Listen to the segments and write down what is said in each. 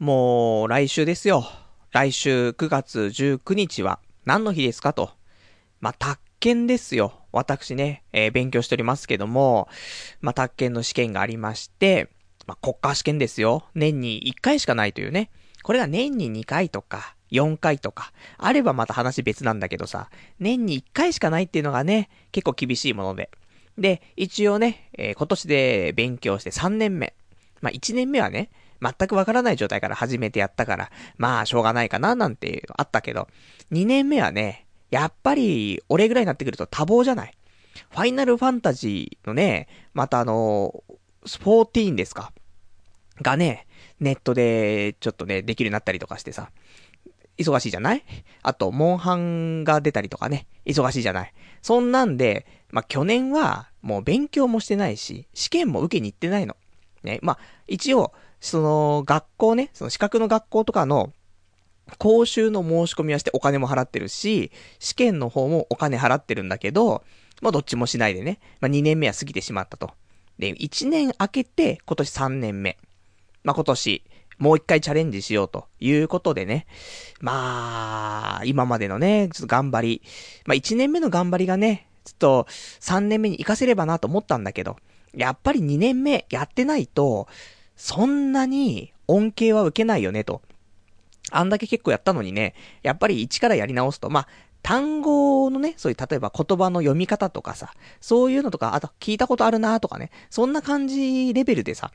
もう、来週ですよ。来週9月19日は何の日ですかと。まあ、宅建ですよ。私ね、えー、勉強しておりますけども、まあ、宅建の試験がありまして、まあ、国家試験ですよ。年に1回しかないというね。これが年に2回とか、4回とか、あればまた話別なんだけどさ、年に1回しかないっていうのがね、結構厳しいもので。で、一応ね、えー、今年で勉強して3年目。まあ、1年目はね、全くわからない状態から始めてやったから、まあ、しょうがないかな、なんてあったけど、2年目はね、やっぱり、俺ぐらいになってくると多忙じゃない。ファイナルファンタジーのね、またあの、14ですか？がね、ネットでちょっとね、できるようになったりとかしてさ、忙しいじゃない？あと、モンハンが出たりとかね、忙しいじゃない？そんなんで、まあ、去年は、もう勉強もしてないし、試験も受けに行ってないの。ね、まあ、一応、その、学校ね、その資格の学校とかの、講習の申し込みはしてお金も払ってるし、試験の方もお金払ってるんだけど、まあどっちもしないでね、まあ2年目は過ぎてしまったと。で、1年明けて今年3年目。まあ今年、もう一回チャレンジしようということでね。まあ、今までのね、ちょっと頑張り。まあ1年目の頑張りがね、ちょっと3年目に活かせればなと思ったんだけど、やっぱり2年目やってないと、そんなに恩恵は受けないよねと。あんだけ結構やったのにね、やっぱり一からやり直すと、まあ、単語のね、そういう例えば言葉の読み方とかさ、そういうのとか、あと聞いたことあるなとかね、そんな感じレベルでさ、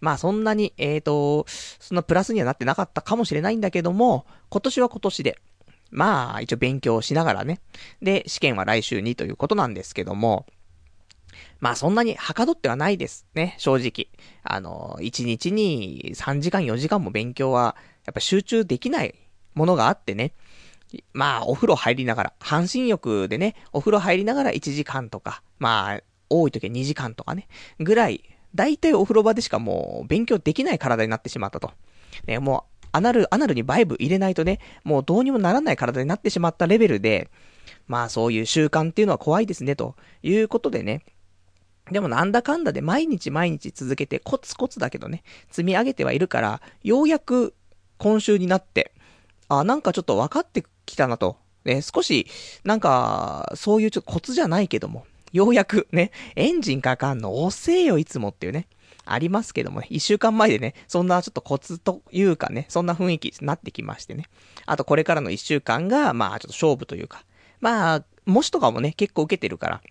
まあそんなに、えっ、ー、と、そんなプラスにはなってなかったかもしれないんだけども、今年は今年で、まあ一応勉強しながらね、で、試験は来週にということなんですけども、まあそんなにはかどってはないですね、正直。あの、1日に3時間4時間も勉強は、やっぱ集中できないものがあってね。まあ、お風呂入りながら、半身浴でね、お風呂入りながら1時間とか、まあ、多い時は2時間とかね、ぐらい、だいたいお風呂場でしかもう勉強できない体になってしまったと。ね、もう、アナル、アナルにバイブ入れないとね、もうどうにもならない体になってしまったレベルで、まあそういう習慣っていうのは怖いですね、ということでね。でもなんだかんだで毎日毎日続けてコツコツだけどね、積み上げてはいるから、ようやく今週になって、あ、なんかちょっと分かってきたなと。ね、少し、なんか、そういうちょっとコツじゃないけども、ようやくね、エンジンかかんの遅えよいつもっていうね、ありますけどもね、一週間前でね、そんなちょっとコツというかね、そんな雰囲気になってきましてね。あとこれからの一週間が、まあちょっと勝負というか、まあ、模試とかもね、結構受けてるから、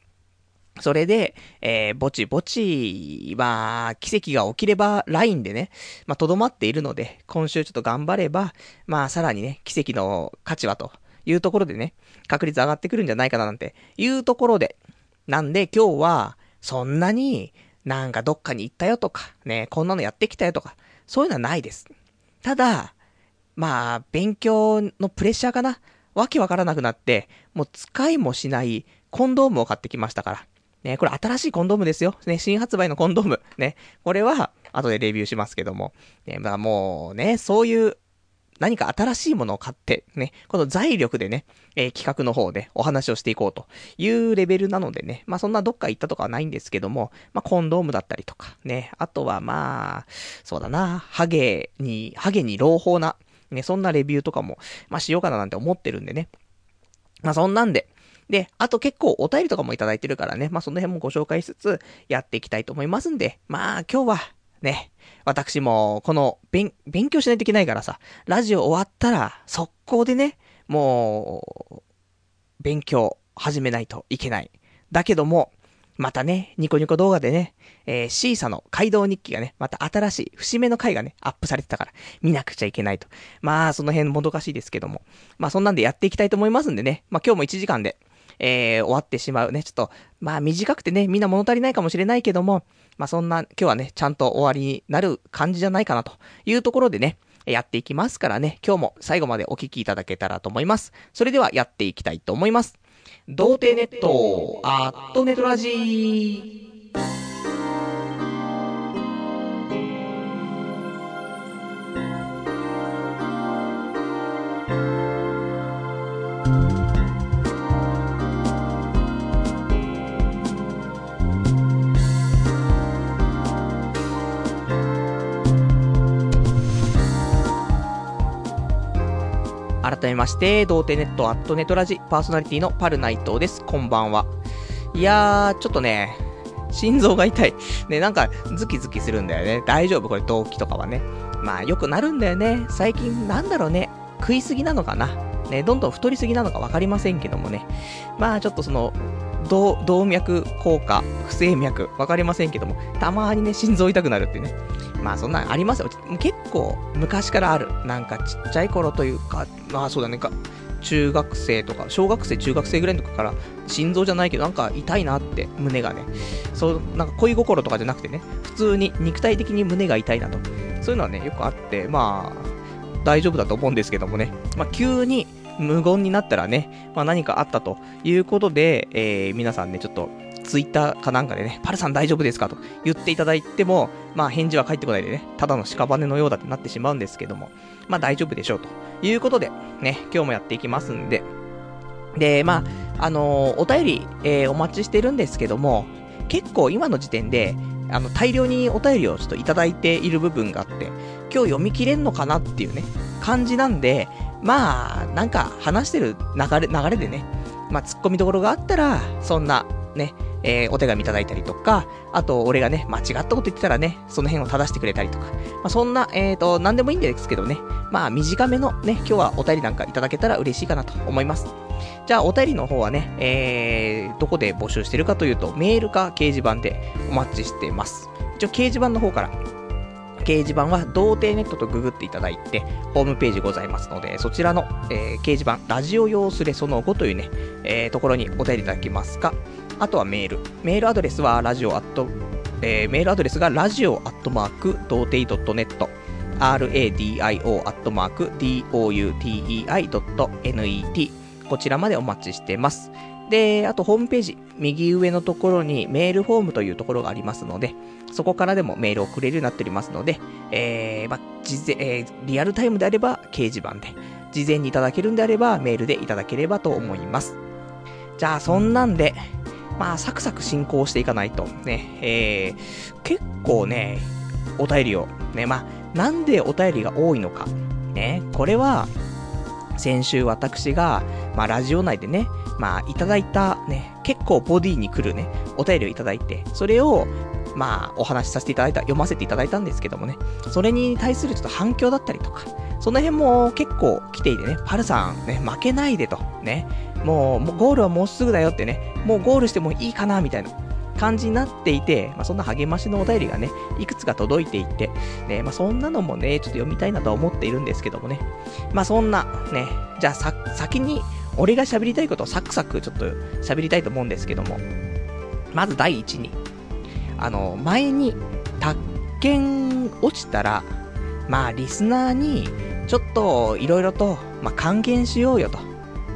それで、えー、ぼちぼち、まあ、奇跡が起きれば、ラインでね、まあ、とどまっているので、今週ちょっと頑張れば、まあ、さらにね、奇跡の価値はというところでね、確率上がってくるんじゃないかななんていうところで、なんで今日は、そんなになんかどっかに行ったよとか、ね、こんなのやってきたよとか、そういうのはないです。ただ、まあ、勉強のプレッシャーかなわけわからなくなって、もう使いもしないコンドームを買ってきましたから。ね、これ新しいコンドームですよ。ね、新発売のコンドーム。ね、これは、後でレビューしますけども。ね、まあもうね、そういう何か新しいものを買って、ね、この財力でね、えー、企画の方でお話をしていこうというレベルなのでね、まあそんなどっか行ったとかはないんですけども、まあコンドームだったりとか、ね、あとはまあ、そうだな、ハゲに、ハゲに朗報な、ね、そんなレビューとかも、まあしようかななんて思ってるんでね。まあそんなんで、で、あと結構お便りとかもいただいてるからね、まあその辺もご紹介しつつやっていきたいと思いますんで、まあ今日はね、私もこの勉強しないといけないからさ、ラジオ終わったら速攻でね、もう、勉強始めないといけない。だけども、またね、ニコニコ動画でね、えー、シーサの街道日記がね、また新しい節目の回がね、アップされてたから、見なくちゃいけないと。まあ、その辺もどかしいですけども。まあ、そんなんでやっていきたいと思いますんでね。まあ、今日も1時間で、えー、終わってしまうね。ちょっと、まあ短くてね、みんな物足りないかもしれないけども、まあそんな、今日はね、ちゃんと終わりになる感じじゃないかなというところでね、やっていきますからね、今日も最後までお聴きいただけたらと思います。それではやっていきたいと思います。童貞ネット、アットネトラジー。改めまして、童貞ネットアットネトラジパーソナリティのパルナイトです。こんばんは。いやー、ちょっとね、心臓が痛い。ね、なんか、ズキズキするんだよね。大丈夫？これ、動機とかはね。まあ、よくなるんだよね。最近、なんだろうね。食いすぎなのかな。ね、どんどん太りすぎなのか分かりませんけどもね。まあ、ちょっとその、動、脈硬化、不整脈、わかりませんけども、たまにね、心臓痛くなるってね。まあ、そんなんありますよ。結構、昔からある。なんか、ちっちゃい頃というか、まあ、そうだねか、中学生とか、小学生、中学生ぐらいの時から、心臓じゃないけど、なんか痛いなって、胸がね。そう、なんか恋心とかじゃなくてね、普通に肉体的に胸が痛いなと。そういうのはね、よくあって、まあ、大丈夫だと思うんですけどもね。まあ、急に無言になったらね、まあ何かあったということで、えー、皆さんね、ちょっと、ツイッターかなんかでね、パルさん大丈夫ですかと言っていただいても、まあ返事は返ってこないでね、ただの屍のようだってなってしまうんですけども、まあ大丈夫でしょうということで、ね、今日もやっていきますんで、で、まあ、あのーお便り、えーお待ちしてるんですけども、結構今の時点で、あの、大量にお便りをちょっといただいている部分があって、今日読み切れんのかなっていうね、感じなんで、まあ、なんか話してる流れ、流れでね、まあ、突っ込みどころがあったら、そんな、ね、えーお手紙いただいたりとか、あと、俺がね、間違ったこと言ってたらね、その辺を正してくれたりとか、まあ、そんな、えーと、なんでもいいんですけどね、まあ、短めのね、今日はお便りなんかいただけたら嬉しいかなと思います。じゃあ、お便りの方はね、えー、どこで募集してるかというと、メールか掲示板でお待ちしてます。一応、掲示板の方から、掲示板は、童貞ネットとググっていただいて、ホームページございますので、そちらの、えー掲示板、ラジオ用スレその後というね、えーところにお便りいただけますか、あとはメール。メールアドレスは、ラジオアット、えーメールアドレスが、ラジオアットマーク、童貞 .net、radio アットマーク、doutei.net、こちらまでお待ちしてます。で、あとホームページ、右上のところにメールフォームというところがありますので、そこからでもメールを送れるようになっておりますので、えー、まあ、事前、えーリアルタイムであれば掲示板で、事前にいただけるんであればメールでいただければと思います。じゃあ、そんなんで、まあ、サクサク進行していかないと、ね、えー、結構ね、お便りを、ね、まあ、なんでお便りが多いのか、ね、これは、先週私が、まあ、ラジオ内でね、まあ、いただいたね、結構ボディに来るね、お便りをいただいて、それを、まあ、お話しさせていただいた、読ませていただいたんですけどもね、それに対するちょっと反響だったりとか、その辺も結構来ていてね、パルさん、ね、負けないでと、ね、もう、もうゴールはもうすぐだよってね、もうゴールしてもいいかな、みたいな感じになっていて、まあ、そんな励ましのお便りがね、いくつか届いていて、ね、まあ、そんなのもね、ちょっと読みたいなとは思っているんですけどもね、まあ、そんな、ね、じゃあさ、先に、俺が喋りたいことをサクサクちょっと喋りたいと思うんですけども、まず第一に、あの、前に、宅建落ちたら、まあ、リスナーに、ちょっと、いろいろと、まあ、還元しようよと。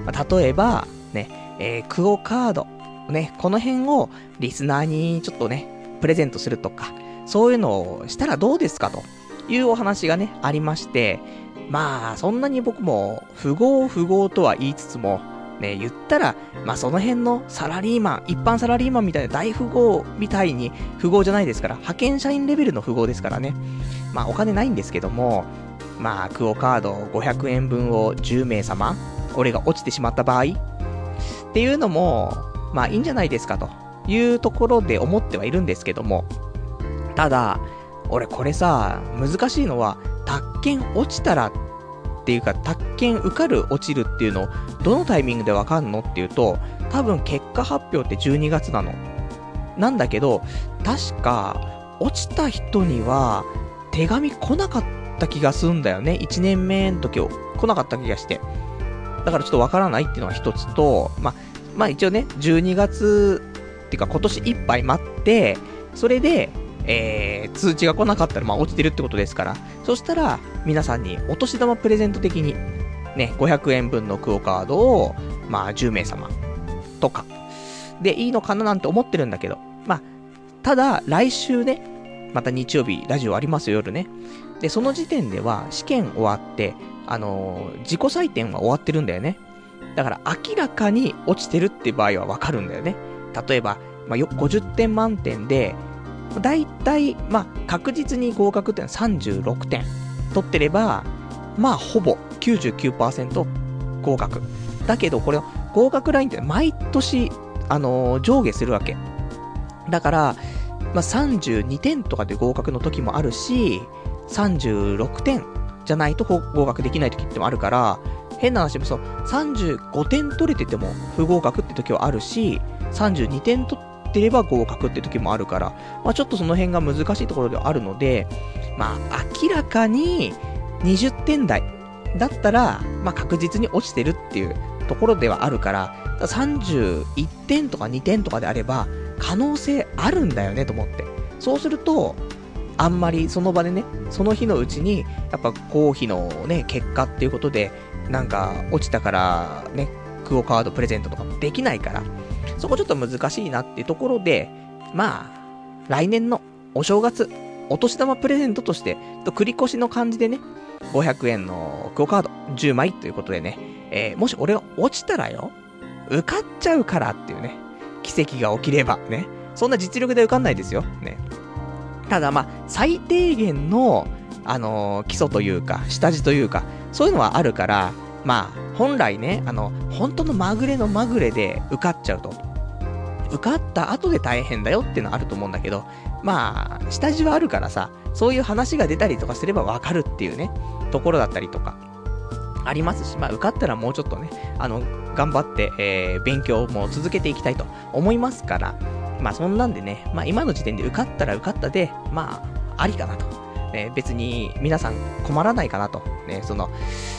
まあ、例えば、ね、えークオカード、ね、この辺をリスナーにちょっとね、プレゼントするとか、そういうのをしたらどうですかというお話がね、ありまして、まあ、そんなに僕も、不合不合とは言いつつも、ね、言ったら、まあその辺のサラリーマン、一般サラリーマンみたいな大富豪みたいに富豪じゃないですから、派遣社員レベルの富豪ですからね。まあお金ないんですけども、まあクオカード500円分を10名様、俺が落ちてしまった場合、っていうのも、まあいいんじゃないですかというところで思ってはいるんですけども、ただ、俺これさ、難しいのは、宅建落ちたらっていうか、宅建受かる落ちるっていうのを、どのタイミングでわかんのっていうと、多分結果発表って12月なの。なんだけど、確か、落ちた人には、手紙来なかった気がすんだよね。1年目の時を来なかった気がして。だからちょっとわからないっていうのが一つと、まあ、まあ一応ね、12月っていうか今年いっぱい待って、それで、えー、通知が来なかったら、まあ落ちてるってことですから、そしたら、皆さんにお年玉プレゼント的に、ね、500円分のクオカードを、まあ10名様とか、でいいのかななんて思ってるんだけど、まあ、ただ、来週ね、また日曜日、ラジオありますよ、夜ね。で、その時点では、試験終わって、あのー自己採点は終わってるんだよね。だから、明らかに落ちてるって場合はわかるんだよね。例えば、まあ、50点満点で、だいたい、まあ、確実に合格っていうのは36点取ってれば、まあ、ほぼ99%合格。だけど、これ、合格ラインって毎年、あのー上下するわけ。だから、まあ、32点とかで合格の時もあるし、36点じゃないと合格できない時ってもあるから、変な話もそう、35点取れてても不合格って時はあるし、32点取ってれば合格って時もあるから、まあ、ちょっとその辺が難しいところではあるので、まあ、明らかに20点台だったら、まあ、確実に落ちてるっていうところではあるから、から31点とか2点とかであれば、可能性あるんだよねと思って。そうすると、あんまりその場でね、その日のうちに、やっぱ合否のね、結果っていうことで、なんか落ちたからね、クオカードプレゼントとかもできないから、そこちょっと難しいなっていうところで、まあ、来年のお正月、お年玉プレゼントとして、と繰り越しの感じでね、500円のクオカード10枚ということでね、えーもし俺が落ちたらよ、受かっちゃうからっていうね、奇跡が起きればね、そんな実力で受かんないですよ、ね。ただまあ、最低限の、あのー基礎というか、下地というか、そういうのはあるから、まあ、本来ね、あの、本当のまぐれのまぐれで受かっちゃうと。受かった後で大変だよっていうのはあると思うんだけど、まあ、下地はあるからさ、そういう話が出たりとかすればわかるっていうね、ところだったりとか、ありますし、まあ、受かったらもうちょっとね、あの、頑張って、えー、勉強も続けていきたいと思いますから、まあ、そんなんでね、まあ、今の時点で受かったら受かったで、まあ、ありかなと。ね、別に皆さん困らないかなと。ね、その、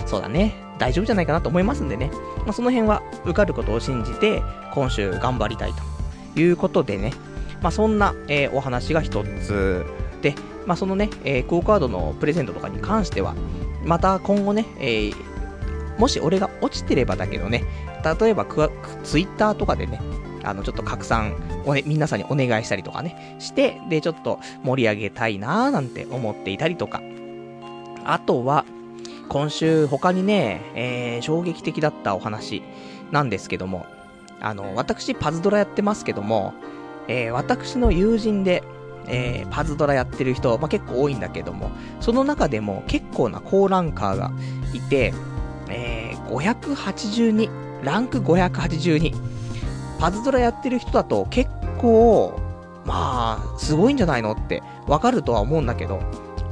そうだね、大丈夫じゃないかなと思いますんでね、まあ、その辺は受かることを信じて、今週頑張りたいということでね、まあ、そんな、えーお話が一つで、まあ、そのね、えークオカードのプレゼントとかに関しては、また今後ね、えーもし俺が落ちてればだけどね、例えばクワツイッターとかでね、あの、ちょっと拡散をね、皆さんにお願いしたりとかね、して、で、ちょっと盛り上げたいなーなんて思っていたりとか。あとは、今週他にね、えー、衝撃的だったお話なんですけども、あの、私パズドラやってますけども、えー、私の友人で、えー、パズドラやってる人、まあ、結構多いんだけども、その中でも結構な高ランカーがいて、えー、582、ランク582。パズドラやってる人だと結構、まあ、すごいんじゃないのってわかるとは思うんだけど、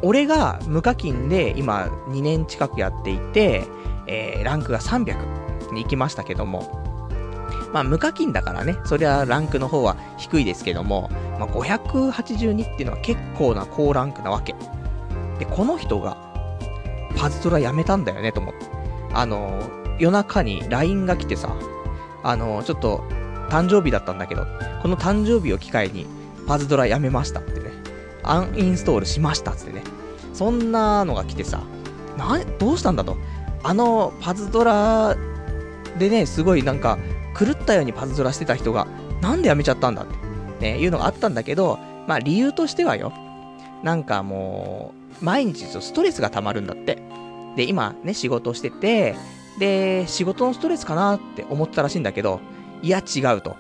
俺が無課金で今2年近くやっていて、えー、ランクが300に行きましたけども、まあ無課金だからね、そりゃランクの方は低いですけども、まあ582っていうのは結構な高ランクなわけ。で、この人が、パズドラやめたんだよね、と思って。あの、夜中に LINE が来てさ、あの、ちょっと、誕生日だったんだけど、この誕生日を機会に、パズドラやめましたってね、アンインストールしましたってね、そんなのが来てさ、な、どうしたんだと。あの、パズドラでね、すごいなんか、狂ったようにパズドラしてた人が、なんでやめちゃったんだって、ね、いうのがあったんだけど、まあ理由としてはよ、なんかもう、毎日ストレスが溜まるんだって。で、今ね、仕事してて、で、仕事のストレスかなって思ったらしいんだけど、いや違うと。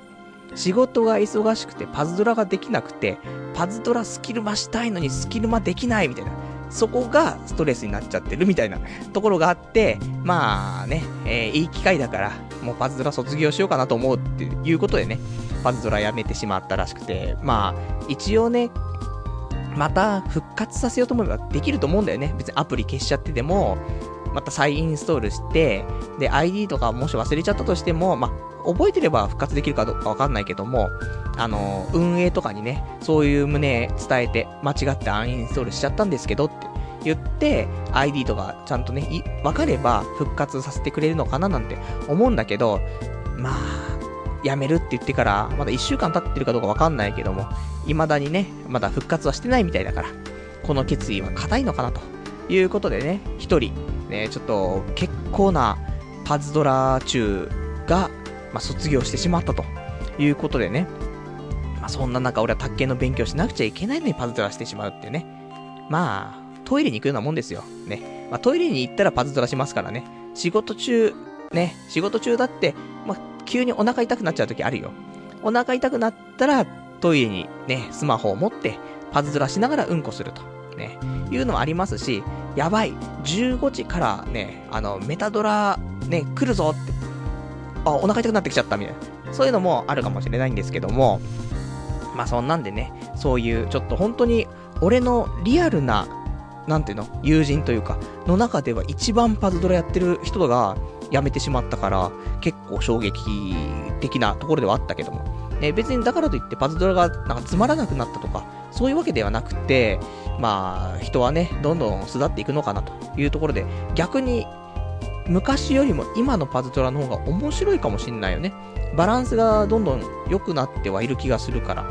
仕事が忙しくてパズドラができなくて、パズドラスキルマしたいのにスキルマできないみたいな。そこがストレスになっちゃってるみたいな ところがあって、まあね、えーいい機会だから、もうパズドラ卒業しようかなと思うっていうことでね、パズドラやめてしまったらしくて、まあ、一応ね、また復活させようと思えばできると思うんだよね。別にアプリ消しちゃってても、また再インストールして、で、ID とかもし忘れちゃったとしても、まあ、覚えてれば復活できるかどうかわかんないけども、あの、運営とかにね、そういう旨伝えて、間違ってアンインストールしちゃったんですけどって言って、ID とかちゃんとね、い分かれば復活させてくれるのかななんて思うんだけど、まあ、やめるって言ってから、まだ1週間経ってるかどうかわかんないけども、未だにね、まだ復活はしてないみたいだから、この決意は固いのかなということでね、一人、ね、ちょっと結構なパズドラ中が、まあ、卒業してしまったということでね、まあ、そんな中俺は卓球の勉強しなくちゃいけないのにパズドラしてしまうっていうね。まあ、トイレに行くようなもんですよ。ね。まあ、トイレに行ったらパズドラしますからね。仕事中、ね、仕事中だって、まあ、急にお腹痛くなっちゃう時あるよ。お腹痛くなったら、トイレにね、スマホを持って、パズドラしながらうんこすると。ね、いうのもありますし、やばい、15時からね、あの、メタドラ、ね、来るぞって、あ、お腹痛くなってきちゃったみたいな。そういうのもあるかもしれないんですけども、まあそんなんでね、そういうちょっと本当に俺のリアルな、なんていうの、友人というか、の中では一番パズドラやってる人が辞めてしまったから、結構衝撃的なところではあったけども。ね、別にだからといってパズドラがなんかつまらなくなったとか、そういうわけではなくて、まあ、人はね、どんどん巣立っていくのかなというところで、逆に、昔よりも今のパズドラの方が面白いかもしんないよね。バランスがどんどん良くなってはいる気がするから。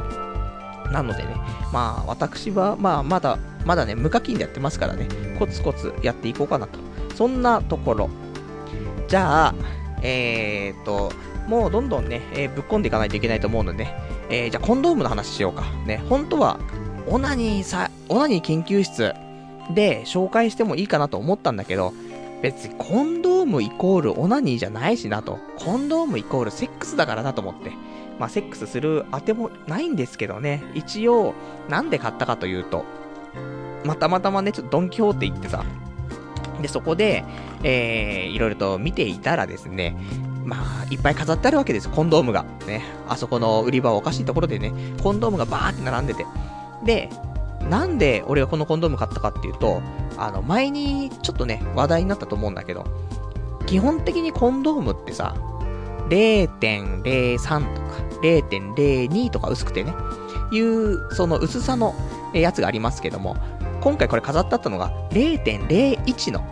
なのでね、まあ私は、まあまだ、まだね、無課金でやってますからね、コツコツやっていこうかなと。そんなところ。じゃあ、えーと、もうどんどんね、えー、ぶっ込んでいかないといけないと思うので、ね、えー、じゃあコンドームの話しようか。ね、本当は、オナニーさ、オナニー研究室で紹介してもいいかなと思ったんだけど、別にコンドームイコールオナニーじゃないしなと。コンドームイコールセックスだからなと思って。まあ、セックスするあてもないんですけどね。一応、なんで買ったかというと、またまたまね、ちょっとドンキホーテ行ってさ、で、そこで、えー、いろいろと見ていたらですね、まあ、いっぱい飾ってあるわけですよ、コンドームが。ね。あそこの売り場おかしいところでね、コンドームがバーって並んでて。で、なんで俺がこのコンドーム買ったかっていうと、あの、前にちょっとね、話題になったと思うんだけど、基本的にコンドームってさ、0.03とか、0.02とか薄くてね、いう、その薄さのやつがありますけども、今回これ飾ってあったのが0.01の、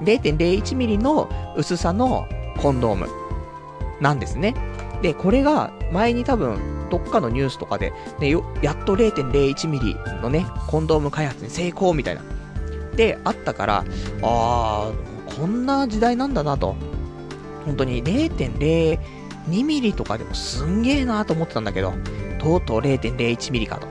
0.01ミリの薄さのコンドームなんですね。で、これが前に多分どっかのニュースとかで、ね、やっと0.01ミリのね、コンドーム開発に成功みたいな。で、あったから、あー、こんな時代なんだなと。本当に0.02ミリとかでもすんげえなと思ってたんだけど、とうとう0.01ミリかと。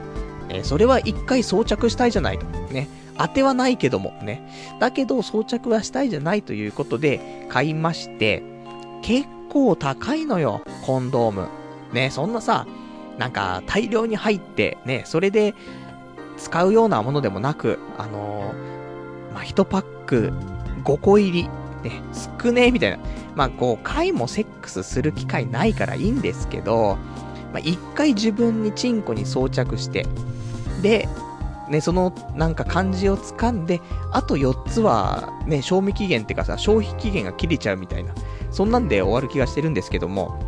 えー、それは一回装着したいじゃないと。ね。当てはないけども、ね。だけど装着はしたいじゃないということで買いまして、結構高いのよ、コンドーム。ね、そんなさ、なんか大量に入って、ね、それで使うようなものでもなく、あのー、まあ、1パック5個入り、ね、少ねえみたいな。まあ、5回もセックスする機会ないからいいんですけど、まあ、1回自分にチンコに装着して、で、ね、そのなんか感じをつかんで、あと4つはね、賞味期限っていうかさ、消費期限が切れちゃうみたいな、そんなんで終わる気がしてるんですけども、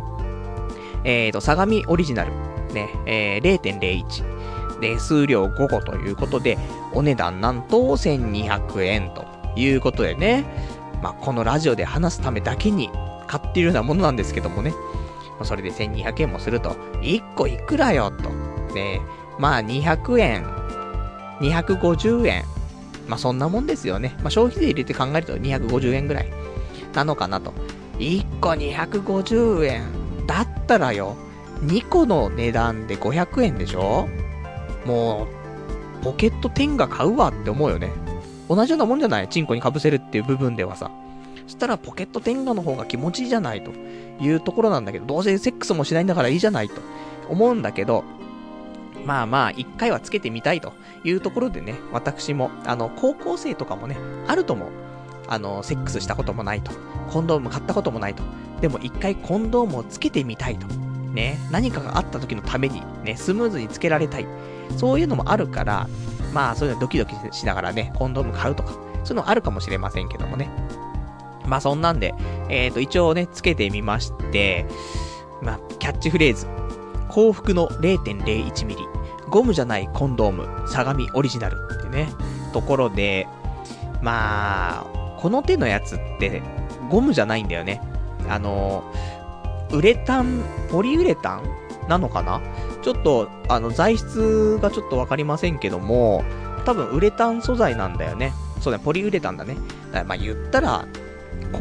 えーと、相模オリジナル、ね、えー、0.01。で、数量5個ということで、お値段なんと1200円ということでね、まあ、このラジオで話すためだけに買っているようなものなんですけどもね、それで1200円もすると、1個いくらよと。で、まあ200円、250円、まあそんなもんですよね。まあ消費税入れて考えると250円ぐらいなのかなと。1個250円だったらよ、2個の値段で500円でしょ？もう、ポケット10が買うわって思うよね。同じようなもんじゃない？チンコに被せるっていう部分ではさ。そしたらポケット10の方が気持ちいいじゃないというところなんだけど、どうせセックスもしないんだからいいじゃないと思うんだけど、まあまあ、一回はつけてみたいというところでね、私も、あの、高校生とかもね、あると思う。あの、セックスしたこともないと。コンドーム買ったこともないと。でも一回コンドームをつけてみたいと。ね、何かがあった時のために、ね、スムーズにつけられたい。そういうのもあるから、まあ、そういうのドキドキしながらね、コンドーム買うとか、そういうのあるかもしれませんけどもね。まあ、そんなんで、えっ、ー、と、一応ね、つけてみまして、まあ、キャッチフレーズ。幸福の0.01ミリ。ゴムじゃないコンドーム。相模オリジナルってね、ところで、まあ、この手のやつって、ゴムじゃないんだよね。あの、ウレタン、ポリウレタン？なのかな？ちょっと、あの、材質がちょっとわかりませんけども、多分ウレタン素材なんだよね。そうだ、ポリウレタンだね。だまあ言ったら、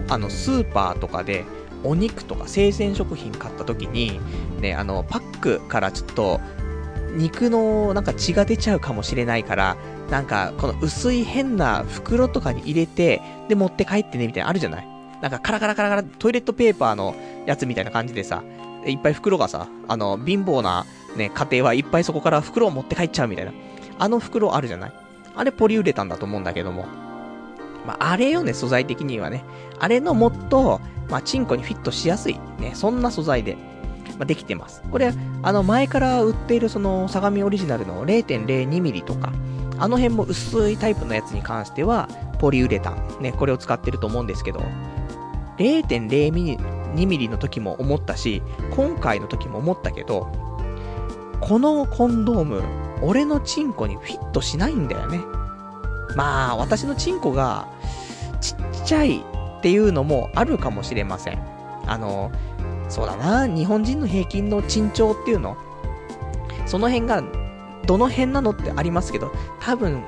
あの、スーパーとかで、お肉とか生鮮食品買った時に、ね、あの、パックからちょっと、肉のなんか血が出ちゃうかもしれないから、なんかこの薄い変な袋とかに入れて、で持って帰ってねみたいなあるじゃない？なんかカラカラカラカラトイレットペーパーのやつみたいな感じでさ、いっぱい袋がさ、あの、貧乏なね、家庭はいっぱいそこから袋を持って帰っちゃうみたいな。あの袋あるじゃない？あれポリウレタンだと思うんだけども。まあ、あれよね、素材的にはね。あれのもっと、まあ、チンコにフィットしやすい、ね、そんな素材で、まあ、できてます。これ、あの、前から売っているその、相模オリジナルの 0.02mm とか、あの辺も薄いタイプのやつに関しては、ポリウレタン、ね、これを使ってると思うんですけど、0.02ミリの時も思ったし、今回の時も思ったけど、このコンドーム、俺のチンコにフィットしないんだよね。まあ、私のチンコがちっちゃいっていうのもあるかもしれません。あの、そうだな、日本人の平均の身長っていうの、その辺が、どの辺なのってありますけど、多分、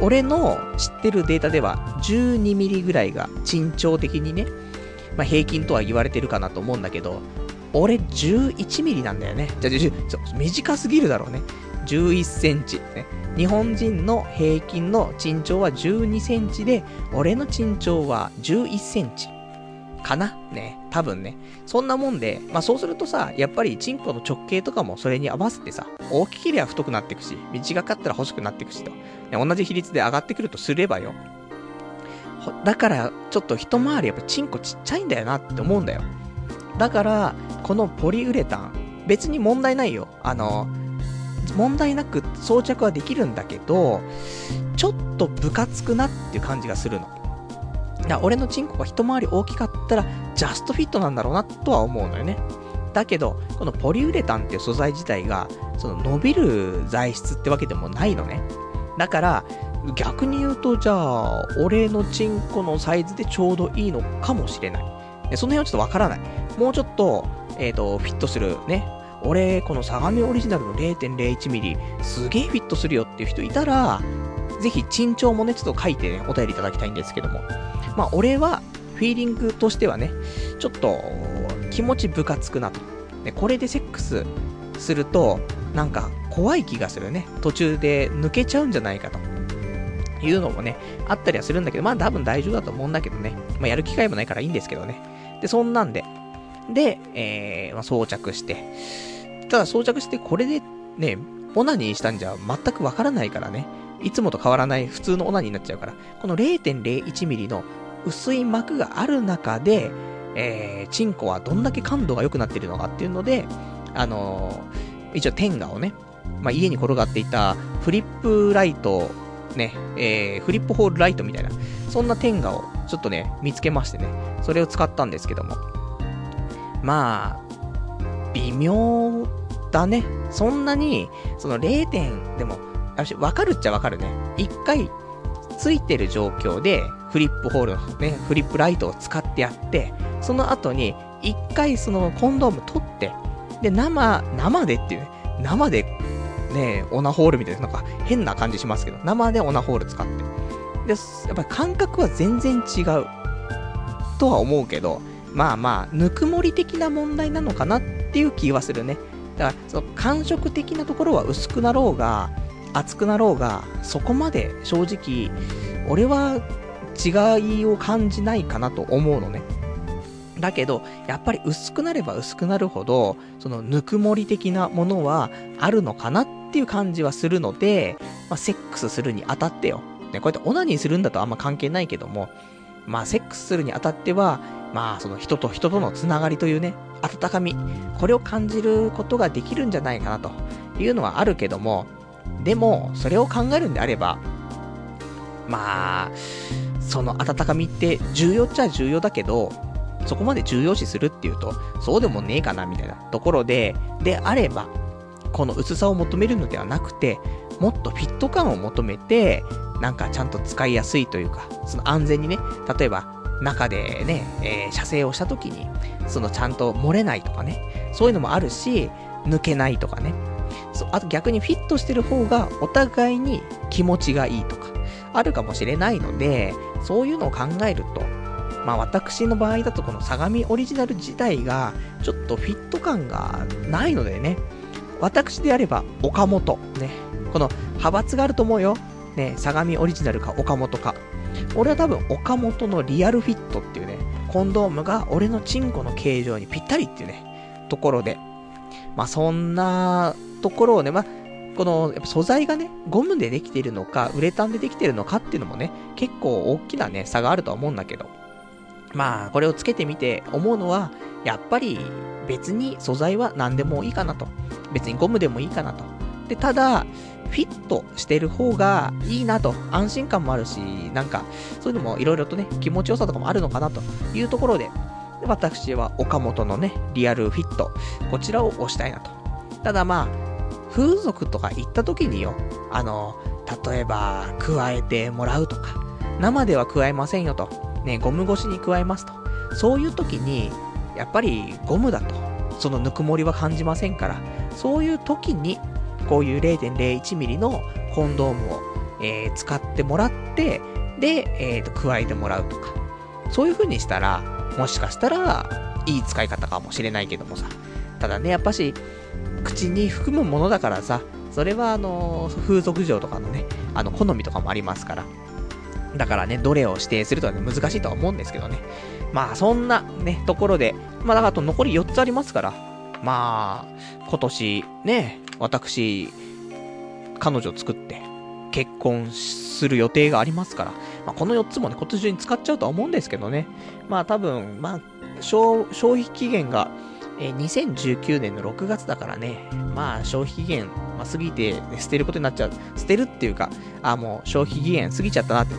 俺の知ってるデータでは12ミリぐらいが身長的にね、まあ、平均とは言われてるかなと思うんだけど、俺11ミリなんだよね。じゃ、じゃ、短すぎるだろうね。11センチ。ね。日本人の平均の身長は12センチで、俺の身長は11センチ。かなね。多分ね。そんなもんで、まあそうするとさ、やっぱりチンコの直径とかもそれに合わせてさ、大きければ太くなっていくし、短かったら細くなっていくしと。ね、同じ比率で上がってくるとすればよ。だから、ちょっと一回りやっぱチンコちっちゃいんだよなって思うんだよ。だから、このポリウレタン、別に問題ないよ。あの、問題なく装着はできるんだけど、ちょっとブカつくなっていう感じがするの。だ俺のチンコが一回り大きかったら、ジャストフィットなんだろうなとは思うのよね。だけど、このポリウレタンっていう素材自体が、その伸びる材質ってわけでもないのね。だから、逆に言うと、じゃあ、俺のチンコのサイズでちょうどいいのかもしれない。その辺はちょっとわからない。もうちょっと、えっ、ー、と、フィットするね。俺、この相模オリジナルの 0.01mm、すげえフィットするよっていう人いたら、ぜひ、珍重もね、ちょっと書いて、ね、お便りいただきたいんですけども。まあ、俺は、フィーリングとしてはね、ちょっと、気持ち部かつくなと。で、これでセックスすると、なんか、怖い気がするね。途中で抜けちゃうんじゃないかと。いうのもね、あったりはするんだけど、まあ多分大丈夫だと思うんだけどね。まあやる機会もないからいいんですけどね。で、そんなんで。で、えー、まあ、装着して。ただ装着してこれでね、オナニーしたんじゃ全くわからないからね。いつもと変わらない普通のオナニーになっちゃうから。この 0.01mm の薄い膜がある中で、えー、チンコはどんだけ感度が良くなってるのかっていうので、あのー、一応天下をね、まあ、家に転がっていたフリップライトね、えー、フリップホールライトみたいな、そんな天下をちょっとね、見つけましてね、それを使ったんですけども。まあ、微妙だね。そんなに、その0点、でも、わかるっちゃわかるね。一回、ついてる状況で、フリップホールのね、フリップライトを使ってやって、その後に、一回そのコンドーム取って、で、生、生でっていうね、生でね、オナホールみたいな、なんか変な感じしますけど、生でオナホール使って。で、やっぱり感覚は全然違う。とは思うけど、まあまあ、ぬくもり的な問題なのかなっていう気はするね。だから、その感触的なところは薄くなろうが、厚くなろうが、そこまで正直、俺は違いを感じないかなと思うのね。だけど、やっぱり薄くなれば薄くなるほど、そのぬくもり的なものはあるのかなっていう感じはするので、まあ、セックスするにあたってよ。ね、こうやってオナニーするんだとあんま関係ないけども、まあ、セックスするにあたっては、まあ、その人と人とのつながりというね、温かみ、これを感じることができるんじゃないかなというのはあるけども、でも、それを考えるんであれば、まあ、その温かみって重要っちゃ重要だけど、そこまで重要視するっていうと、そうでもねえかなみたいなところで、であれば、この薄さを求めるのではなくて、もっとフィット感を求めて、なんかちゃんと使いやすいというか、その安全にね、例えば中でね、えー、射精をした時に、そのちゃんと漏れないとかね、そういうのもあるし、抜けないとかね。そあと逆にフィットしてる方がお互いに気持ちがいいとか、あるかもしれないので、そういうのを考えると、まあ私の場合だとこの相模オリジナル自体がちょっとフィット感がないのでね、私であれば岡本、ね、この派閥があると思うよ。ね、相模オリジナルか岡本か。俺は多分岡本のリアルフィットっていうね、コンドームが俺のチンコの形状にぴったりっていうね、ところで。まあそんなところをね、まあ、この、やっぱ素材がね、ゴムでできているのか、ウレタンでできてるのかっていうのもね、結構大きなね、差があるとは思うんだけど。まあ、これをつけてみて思うのは、やっぱり別に素材は何でもいいかなと。別にゴムでもいいかなと。で、ただ、フィットしてる方がいいなと、安心感もあるし、なんか、そういうのもいろいろとね、気持ちよさとかもあるのかなというところ、で私は岡本のね、リアルフィット、こちらを押したいなと。ただまあ、風俗とか行った時によ、あの、例えば、加えてもらうとか、生では加えませんよと。ね、ゴム越しに加えますと。そういう時に、やっぱりゴムだと、そのぬくもりは感じませんから、そういう時に、こういう 0.01mm のコンドームを、えー、使ってもらって、で、え、ー、と、加えてもらうとか。そういう風にしたら、もしかしたら、いい使い方かもしれないけどもさ。ただね、やっぱし、口に含むものだからさ、それはあの、風俗嬢とかのね、あの、好みとかもありますから。だからね、どれを指定するとは、ね、難しいとは思うんですけどね。まあ、そんなね、ところで、まあ、だからと残り4つありますから、まあ、今年、ね、私、彼女作って、結婚する予定がありますから、まあ、この4つもね、今年中に使っちゃうとは思うんですけどね。まあ、多分、まあ、消費期限が、えー、2019年の6月だからね、まあ消費期限、まあ、過ぎて、ね、捨てることになっちゃう。捨てるっていうか、あ、もう消費期限過ぎちゃったなって、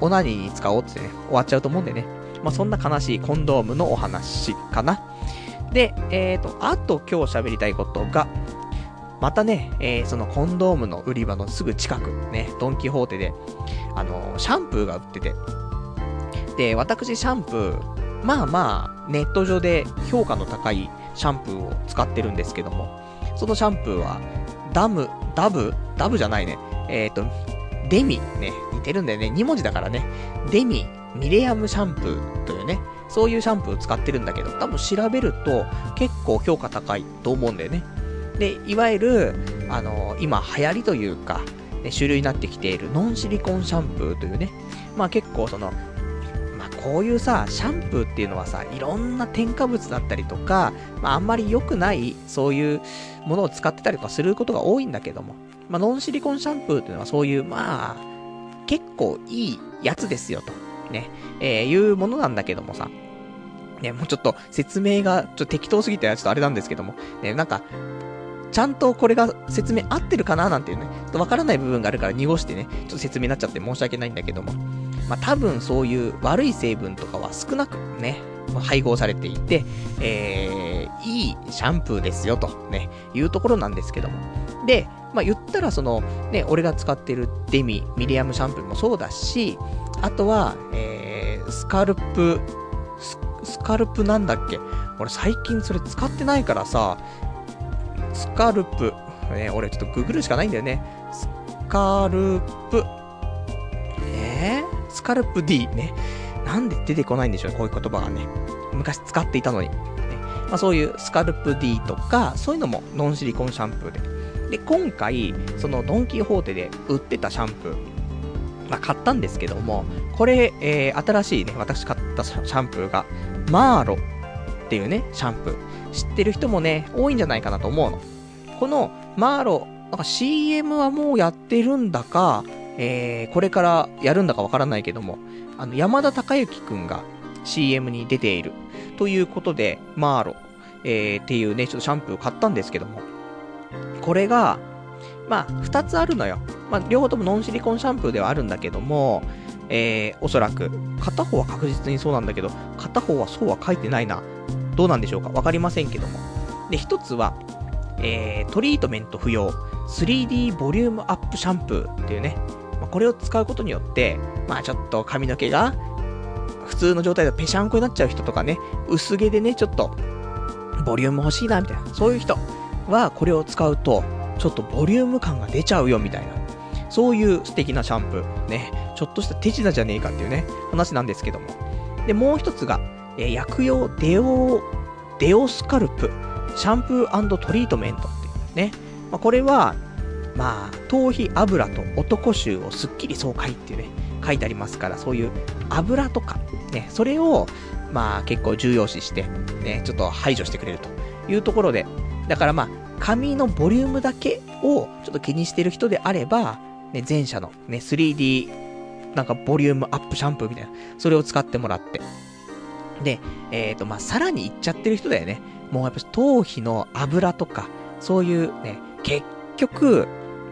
オナニーに使おうってね、終わっちゃうと思うんでね。まあそんな悲しいコンドームのお話かな。で、えっ、ー、と、あと今日喋りたいことが、またね、えー、そのコンドームの売り場のすぐ近く、ね、ドンキホーテで、あの、シャンプーが売ってて、で、私シャンプー、まあまあ、ネット上で評価の高いシャンプーを使ってるんですけども、そのシャンプーは、ダム、ダブ？ダブじゃないね。えっ、ー、と、デミ、ね、似てるんだよね。2文字だからね。デミ、ミレアムシャンプーというね、そういうシャンプーを使ってるんだけど、多分調べると結構評価高いと思うんだよね。で、いわゆる、あのー、今流行りというか、ね、種類になってきているノンシリコンシャンプーというね、まあ結構その、こういうさ、シャンプーっていうのはさ、いろんな添加物だったりとか、まあ、あんまり良くない、そういうものを使ってたりとかすることが多いんだけども、まあ、ノンシリコンシャンプーっていうのはそういう、まあ、結構いいやつですよと、ね、えー、いうものなんだけどもさ、ね、もうちょっと説明がちょっと適当すぎてちょっとあれなんですけども、ね、なんか、ちゃんとこれが説明合ってるかななんていうね、ちょっとわからない部分があるから濁してね、ちょっと説明になっちゃって申し訳ないんだけども、まあ、多分そういう悪い成分とかは少なくね、配合されていて、えー、いいシャンプーですよとね、いうところなんですけども。で、まあ、言ったらその、ね、俺が使ってるデミ、ミリアムシャンプーもそうだし、あとは、えー、スカルプ、スカルプなんだっけ？俺最近それ使ってないからさ、スカルプ、ね、俺ちょっとググるしかないんだよね。スカルプ、えー、スカルプ D ね。なんで出てこないんでしょうね、こういう言葉がね。昔使っていたのに。ねまあ、そういうスカルプ D とか、そういうのもノンシリコンシャンプーで。で、今回、そのドンキホーテで売ってたシャンプー、まあ、買ったんですけども、これ、えー、新しいね、私買ったシャンプーが、マーロっていうね、シャンプー。知ってる人もね、多いんじゃないかなと思うの。このマーロ、なんか CM はもうやってるんだか、えー、これからやるんだかわからないけども、あの、山田孝之くんが CM に出ている。ということで、マーロ、えー、っていうね、ちょっとシャンプー買ったんですけども、これが、まあ、二つあるのよ。まあ、両方ともノンシリコンシャンプーではあるんだけども、えー、おそらく、片方は確実にそうなんだけど、片方はそうは書いてないな。どうなんでしょうかわかりませんけども。で、一つは、えー、トリートメント不要、3D ボリュームアップシャンプーっていうね、まあ、これを使うことによって、まあちょっと髪の毛が普通の状態でぺしゃんこになっちゃう人とかね、薄毛でね、ちょっとボリューム欲しいな、みたいな、そういう人はこれを使うと、ちょっとボリューム感が出ちゃうよ、みたいな。そういう素敵なシャンプー。ね、ちょっとした手品じゃねえかっていうね、話なんですけども。で、もう一つが、えー、薬用デオ、デオスカルプ、シャンプートリートメントっていうね。まあ、これは、まあ、頭皮油と男臭をすっきり爽快っていうね、書いてありますから、そういう油とか、ね、それを、まあ結構重要視して、ね、ちょっと排除してくれるというところで、だからまあ、髪のボリュームだけをちょっと気にしてる人であれば、ね、前者のね、3D、なんかボリュームアップシャンプーみたいな、それを使ってもらって。で、えっ、ー、と、まあ、さらにいっちゃってる人だよね。もうやっぱ頭皮の油とか、そういうね、結局、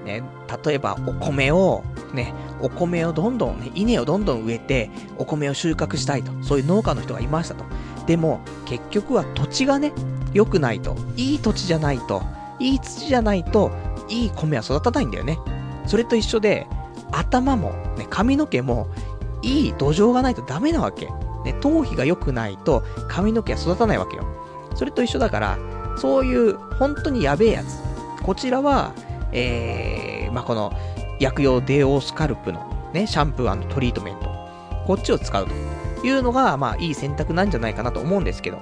ね、例えばお米を、ね、お米をどんどんね、稲をどんどん植えて、お米を収穫したいと。そういう農家の人がいましたと。でも、結局は土地がね、良くないと。いい土地じゃないと。いい土じゃないと、いい米は育たないんだよね。それと一緒で、頭も、ね、髪の毛も、いい土壌がないとダメなわけ。ね、頭皮が良くないと、髪の毛は育たないわけよ。それと一緒だから、そういう、本当にやべえやつ。こちらは、えー、まあ、この、薬用デオスカルプのね、シャンプートリートメント。こっちを使うというのが、まあ、いい選択なんじゃないかなと思うんですけど。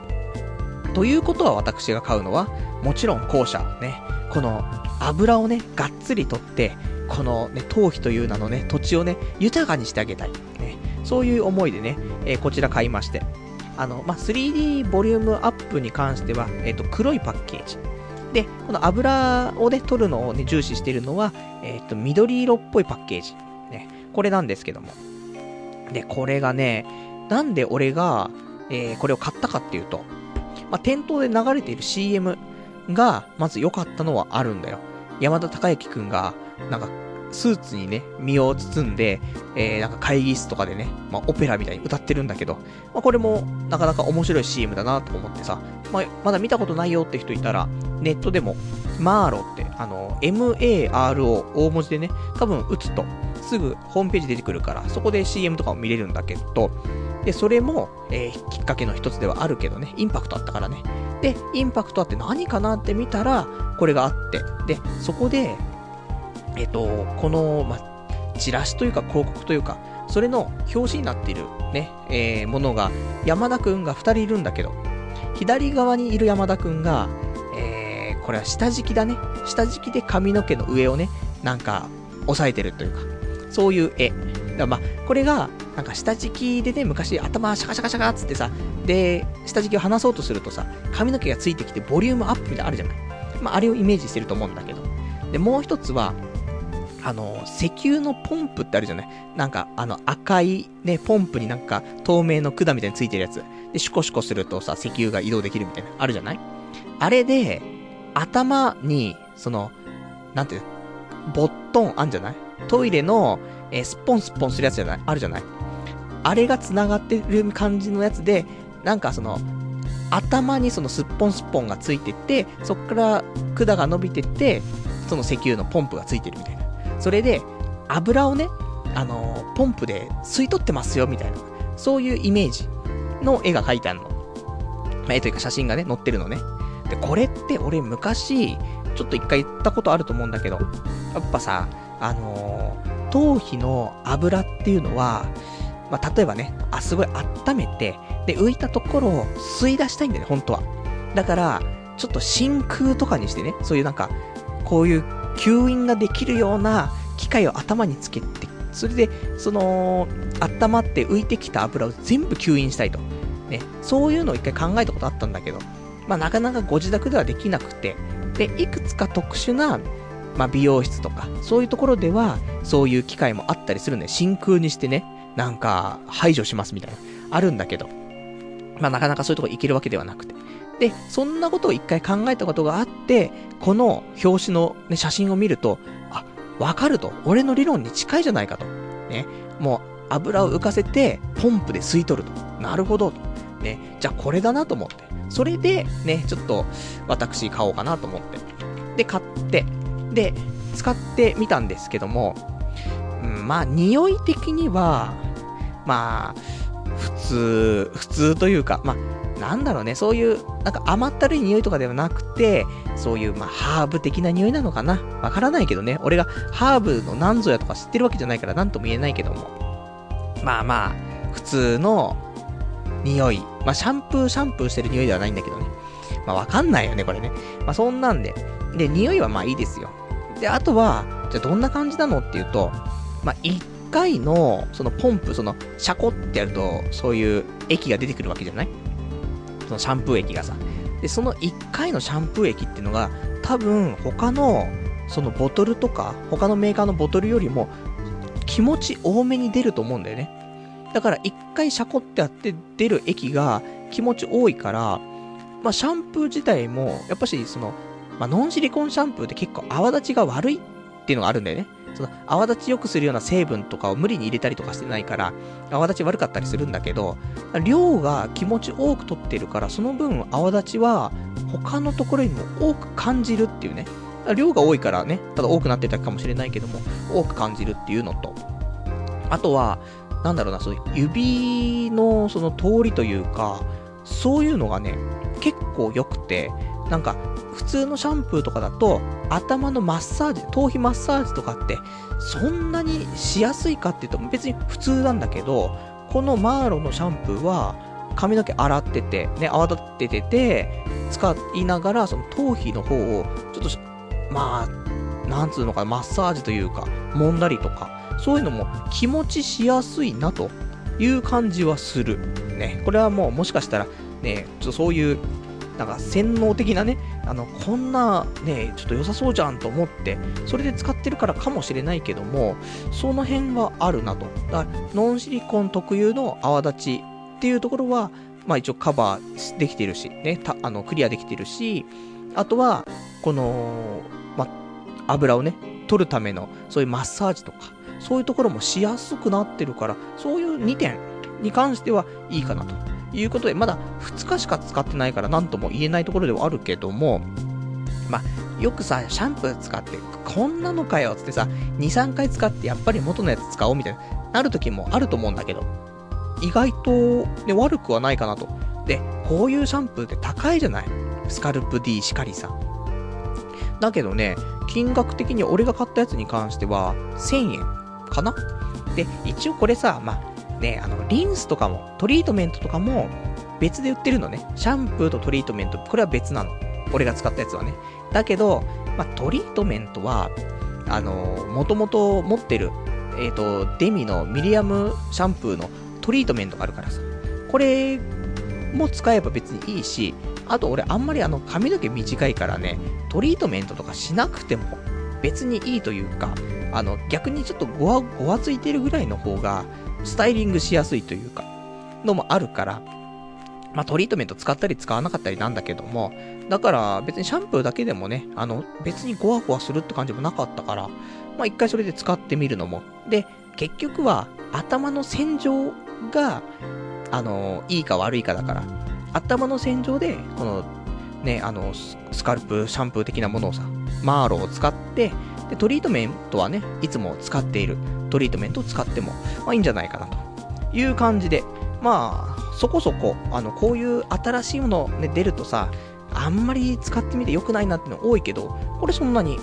ということは私が買うのは、もちろん後者、ね、この油をね、がっつりとって、このね、頭皮という名のね、土地をね、豊かにしてあげたい。ね、そういう思いでね、えー、こちら買いまして。あの、まあ、3D ボリュームアップに関しては、えっ、ー、と、黒いパッケージ。で、この油をね、取るのをね、重視しているのは、えっ、と、緑色っぽいパッケージ。ね、これなんですけども。で、これがね、なんで俺が、え、これを買ったかっていうと、まあ、店頭で流れている CM が、まず良かったのはあるんだよ。山田孝之くんが、なんか、スーツにね、身を包んで、えー、なんか会議室とかでね、まあ、オペラみたいに歌ってるんだけど、まあ、これも、なかなか面白い CM だなと思ってさ、まあ、まだ見たことないよって人いたら、ネットでも、マーロって、あの、MARO 大文字でね、多分打つと、すぐホームページ出てくるから、そこで CM とかも見れるんだけど、で、それも、えー、きっかけの一つではあるけどね、インパクトあったからね。で、インパクトあって何かなって見たら、これがあって、で、そこで、えっ、と、この、ま、チラシというか広告というか、それの表紙になっているね、えー、ものが、山田くんが2人いるんだけど、左側にいる山田くんが、えー、これは下敷きだね。下敷きで髪の毛の上をね、なんか、押さえてるというか、そういう絵。だまあ、これが、なんか下敷きでね、昔頭シャカシャカシャカっつってさ、で、下敷きを離そうとするとさ、髪の毛がついてきてボリュームアップみたいなのあるじゃない。まあ、あれをイメージしてると思うんだけど。で、もう一つは、あの、石油のポンプってあるじゃない？なんか、あの、赤いね、ポンプになんか、透明の管みたいについてるやつ。で、シコシコするとさ、石油が移動できるみたいな、あるじゃない？あれで、頭に、その、なんていうボットンあんじゃない？トイレの、えー、スポンスポンするやつじゃない？あるじゃない？あれが繋がってる感じのやつで、なんかその、頭にそのスッポンスポンがついてって、そっから管が伸びてって、その石油のポンプがついてるみたいな。それで、油をね、あのー、ポンプで吸い取ってますよ、みたいな。そういうイメージの絵が描いてあるの。まあ、絵というか写真がね、載ってるのね。で、これって俺昔、ちょっと一回言ったことあると思うんだけど、やっぱさ、あのー、頭皮の油っていうのは、まあ、例えばね、あ、すごい温めて、で、浮いたところを吸い出したいんだよね、本当は。だから、ちょっと真空とかにしてね、そういうなんか、こういう吸引ができるような機械を頭につけて、それで、その、温まって浮いてきた油を全部吸引したいと。ね、そういうのを一回考えたことあったんだけど、まあなかなかご自宅ではできなくて、で、いくつか特殊な、まあ美容室とか、そういうところでは、そういう機械もあったりするんで、真空にしてね、なんか、排除しますみたいな、あるんだけど、まあなかなかそういうとこ行けるわけではなくて。で、そんなことを一回考えたことがあって、この表紙の、ね、写真を見ると、あ、わかると。俺の理論に近いじゃないかと。ね。もう、油を浮かせて、ポンプで吸い取ると。なるほど。と。ね。じゃあこれだなと思って。それで、ね、ちょっと、私買おうかなと思って。で、買って、で、使ってみたんですけども、うん、まあ、匂い的には、まあ、普通、普通というか、まあ、なんだろうね、そういう、なんか甘ったるい匂いとかではなくて、そういう、まあ、ハーブ的な匂いなのかなわからないけどね。俺がハーブの何ぞやとか知ってるわけじゃないから何とも言えないけども。まあまあ、普通の匂い。まあ、シャンプー、シャンプーしてる匂いではないんだけどね。まあ、わかんないよね、これね。まあ、そんなんで。で、匂いはまあいいですよ。で、あとは、じゃあどんな感じなのっていうと、まあ、一回の、そのポンプ、その、シャコってやると、そういう液が出てくるわけじゃない？そのシャンプー液がさ。で、その1回のシャンプー液っていうのが、多分他のそのボトルとか他のメーカーのボトルよりも気持ち多めに出ると思うんだよね。だから一回シャコってやって出る液が気持ち多いから、まあシャンプー自体も、やっぱしその、まあノンシリコンシャンプーって結構泡立ちが悪いっていうのがあるんだよね。その泡立ち良くするような成分とかを無理に入れたりとかしてないから、泡立ち悪かったりするんだけど、量が気持ち多く取ってるから、その分泡立ちは他のところにも多く感じるっていうね。量が多いからね、ただ多くなってたかもしれないけども、多く感じるっていうのと、あとは、なんだろうな、その指のその通りというか、そういうのがね、結構良くて、なんか、普通のシャンプーとかだと、頭のマッサージ、頭皮マッサージとかって、そんなにしやすいかっていうと、別に普通なんだけど、このマーロのシャンプーは、髪の毛洗ってて、ね、泡立ててて、使いながら、その頭皮の方を、ちょっと、まあ、なんつうのかな、マッサージというか、揉んだりとか、そういうのも気持ちしやすいなという感じはする。ね、これはもうもしかしたら、ね、ちょっとそういう、なんか洗脳的なね、あの、こんなね、ちょっと良さそうじゃんと思って、それで使ってるからかもしれないけども、その辺はあるなと。だから、ノンシリコン特有の泡立ちっていうところは、まあ一応カバーできてるし、ね、たあの、クリアできてるし、あとは、この、まあ、油をね、取るための、そういうマッサージとか、そういうところもしやすくなってるから、そういう2点に関してはいいかなということで、まだ2日しか使ってないから何とも言えないところではあるけども、まあ、よくさ、シャンプー使って、こんなのかよつってさ、2、3回使ってやっぱり元のやつ使おうみたいな、なる時もあると思うんだけど、意外と、ね、悪くはないかなと。で、こういうシャンプーって高いじゃない？スカルプ D しかりさ。だけどね、金額的に俺が買ったやつに関しては、1000円かな？で、一応これさ、まあ、ね、あの、リンスとかも、トリートメントとかも別で売ってるのね。シャンプーとトリートメント、これは別なの。俺が使ったやつはね。だけど、まあ、トリートメントは、あのもともと持ってる、えっ、ー、と、デミのミリアムシャンプーのトリートメントがあるからさ。これも使えば別にいいし、あと俺あんまりあの髪の毛短いからね、トリートメントとかしなくても別にいいというか、あの、逆にちょっとごわ、ごわついてるぐらいの方が、スタイリングしやすいというか、のもあるから、まあ、トリートメント使ったり使わなかったりなんだけども、だから別にシャンプーだけでもね、あの、別にゴワゴワするって感じもなかったから、まあ、一回それで使ってみるのも。で、結局は頭の洗浄が、あの、いいか悪いかだから、頭の洗浄で、この、ね、あの、スカルプ、シャンプー的なものをさ、マーロを使って、で、トリートメントはね、いつも使っているトリートメントを使っても、まあいいんじゃないかなという感じで、まあ、そこそこ、あの、こういう新しいものね、出るとさ、あんまり使ってみて良くないなっての多いけど、これそんなに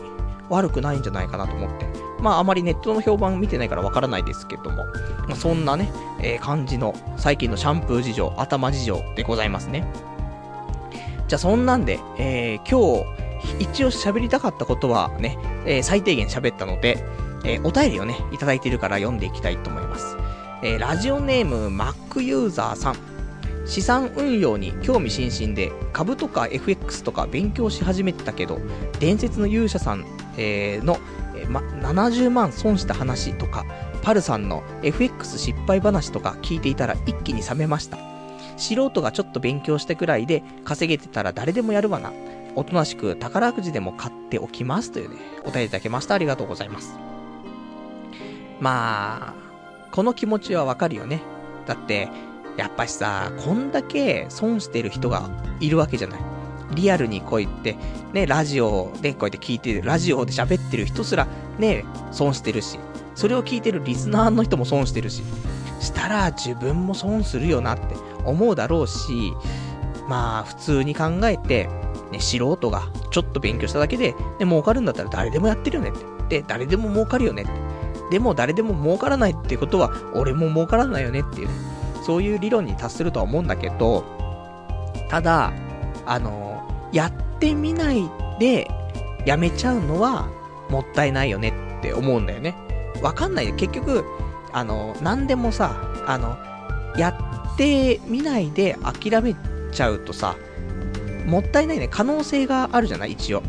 悪くないんじゃないかなと思って。まあ、あまりネットの評判見てないからわからないですけども、まあ、そんなね、えー、感じの最近のシャンプー事情、頭事情でございますね。じゃあそんなんで、えー、今日、一応喋りたかったことはね、えー、最低限喋ったので、えー、お便りをね、いただいているから読んでいきたいと思います。えー、ラジオネーム Mac ユーザーさん。資産運用に興味津々で、株とか FX とか勉強し始めてたけど、伝説の勇者さん、えー、の、えま、70万損した話とか、パルさんの FX 失敗話とか聞いていたら一気に冷めました。素人がちょっと勉強してくらいで稼げてたら誰でもやるわな。おとなしく宝くじでも買っておきますというね、お便りいただきました。ありがとうございます。まあ、この気持ちはわかるよね。だって、やっぱしさ、こんだけ損してる人がいるわけじゃない。リアルにこう言って、ね、ラジオでこうやって聞いてる、ラジオで喋ってる人すら、ね、損してるし、それを聞いてるリスナーの人も損してるし、したら自分も損するよなって思うだろうし、まあ、普通に考えて、ね、素人がちょっと勉強しただけで、ね、儲かるんだったら誰でもやってるよねって。で、誰でも儲かるよねって。でも誰でも儲からないってことは、俺も儲からないよねっていう。そういう理論に達するとは思うんだけど、ただ、あの、やってみないでやめちゃうのはもったいないよねって思うんだよね。わかんないで。結局、あの、何でもさ、あの、やってみないで諦めちゃうとさ、もったいないね。可能性があるじゃない？一応。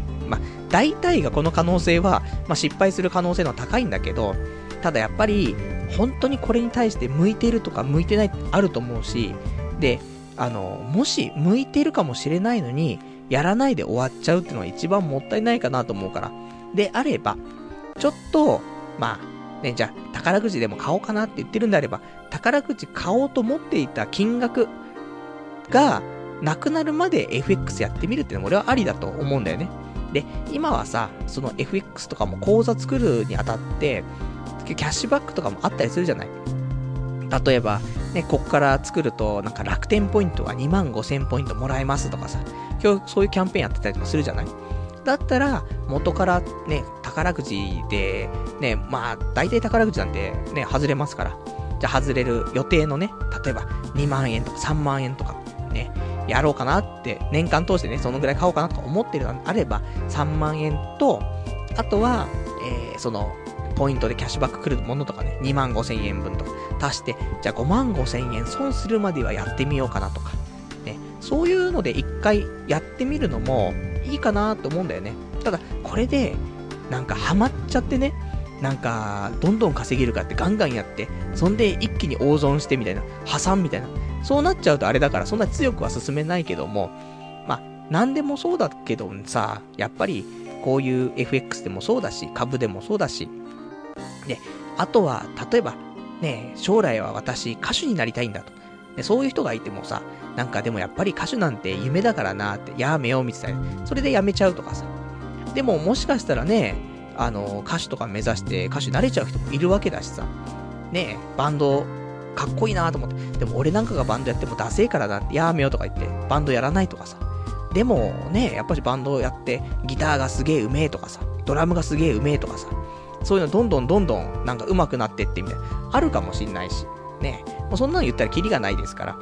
大体がこの可能性は、まあ、失敗する可能性の高いんだけど、ただやっぱり、本当にこれに対して向いてるとか向いてないってあると思うし、で、あの、もし向いてるかもしれないのに、やらないで終わっちゃうっていうのが一番もったいないかなと思うから。であれば、ちょっと、まあ、ね、じゃあ、宝くじでも買おうかなって言ってるんであれば、宝くじ買おうと思っていた金額が、なくなるまで FX やってみるっていうのも俺はありだと思うんだよね。で、今はさ、その FX とかも口座作るにあたって、キャッシュバックとかもあったりするじゃない？例えば、ね、こっから作ると、なんか楽天ポイントが2万5千ポイントもらえますとかさ、今日そういうキャンペーンやってたりとかするじゃない？だったら、元からね、宝くじで、ね、まあ、大体宝くじなんてね、外れますから。じゃあ外れる予定のね、例えば2万円とか3万円とか、ね、やろうかなって、年間通してね、そのぐらい買おうかなとか思ってるのであれば、3万円と、あとは、えー、その、ポイントでキャッシュバック来るものとかね、2万5千円分とか足して、じゃあ5万5千円損するまではやってみようかなとか、ね、そういうので一回やってみるのもいいかなと思うんだよね。ただ、これで、なんかハマっちゃってね、なんか、どんどん稼げるかってガンガンやって、そんで一気に大損してみたいな、破産みたいな。そうなっちゃうとあれだから、そんな強くは進めないけども、まあ、なんでもそうだけどさ、やっぱり、こういう FX でもそうだし、株でもそうだし、で、あとは、例えば、ね、将来は私、歌手になりたいんだと。で、そういう人がいてもさ、なんかでもやっぱり歌手なんて夢だからなって、やめようみたいな。それでやめちゃうとかさ。でももしかしたらね、あの、歌手とか目指して歌手になれちゃう人もいるわけだしさ。ねバンド、かっこいいなと思って。でも俺なんかがバンドやってもダセえからなって、やめようとか言って、バンドやらないとかさ。でもね、やっぱりバンドやって、ギターがすげえうめえとかさ、ドラムがすげえうめえとかさ、そういうのどんどんどんどんなんか上手くなってってみたいな、あるかもしんないし、ね。もうそんなの言ったらキリがないですから。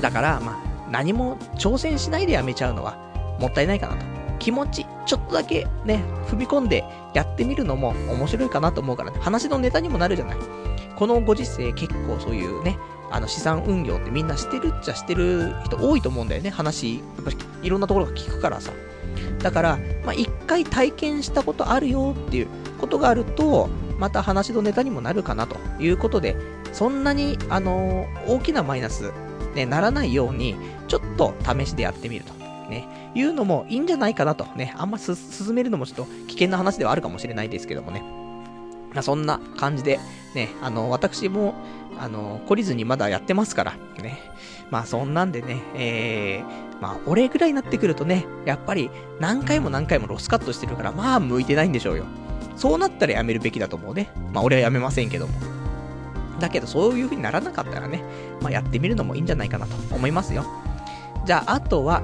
だから、まあ、何も挑戦しないでやめちゃうのはもったいないかなと。気持ち、ちょっとだけね、踏み込んでやってみるのも面白いかなと思うからね、話のネタにもなるじゃない。このご時世結構そういうね、あの資産運用ってみんなしてるっちゃしてる人多いと思うんだよね、話。やっぱりいろんなところが聞くからさ。だから、まあ、一回体験したことあるよっていうことがあると、また話のネタにもなるかなということで、そんなに、あの、大きなマイナス、ね、ならないように、ちょっと試しでやってみると。ね、いうのもいいんじゃないかなと。ね、あんま進めるのもちょっと危険な話ではあるかもしれないですけどもね。まあ、そんな感じで、ね、あの、私も、あの、懲りずにまだやってますから、ね。まあ、そんなんでね、えー、まあ、俺ぐらいになってくるとね、やっぱり、何回も何回もロスカットしてるから、まあ、向いてないんでしょうよ。そうなったらやめるべきだと思うね。まあ、俺はやめませんけども。だけど、そういう風にならなかったらね、まあ、やってみるのもいいんじゃないかなと思いますよ。じゃあ、あとは、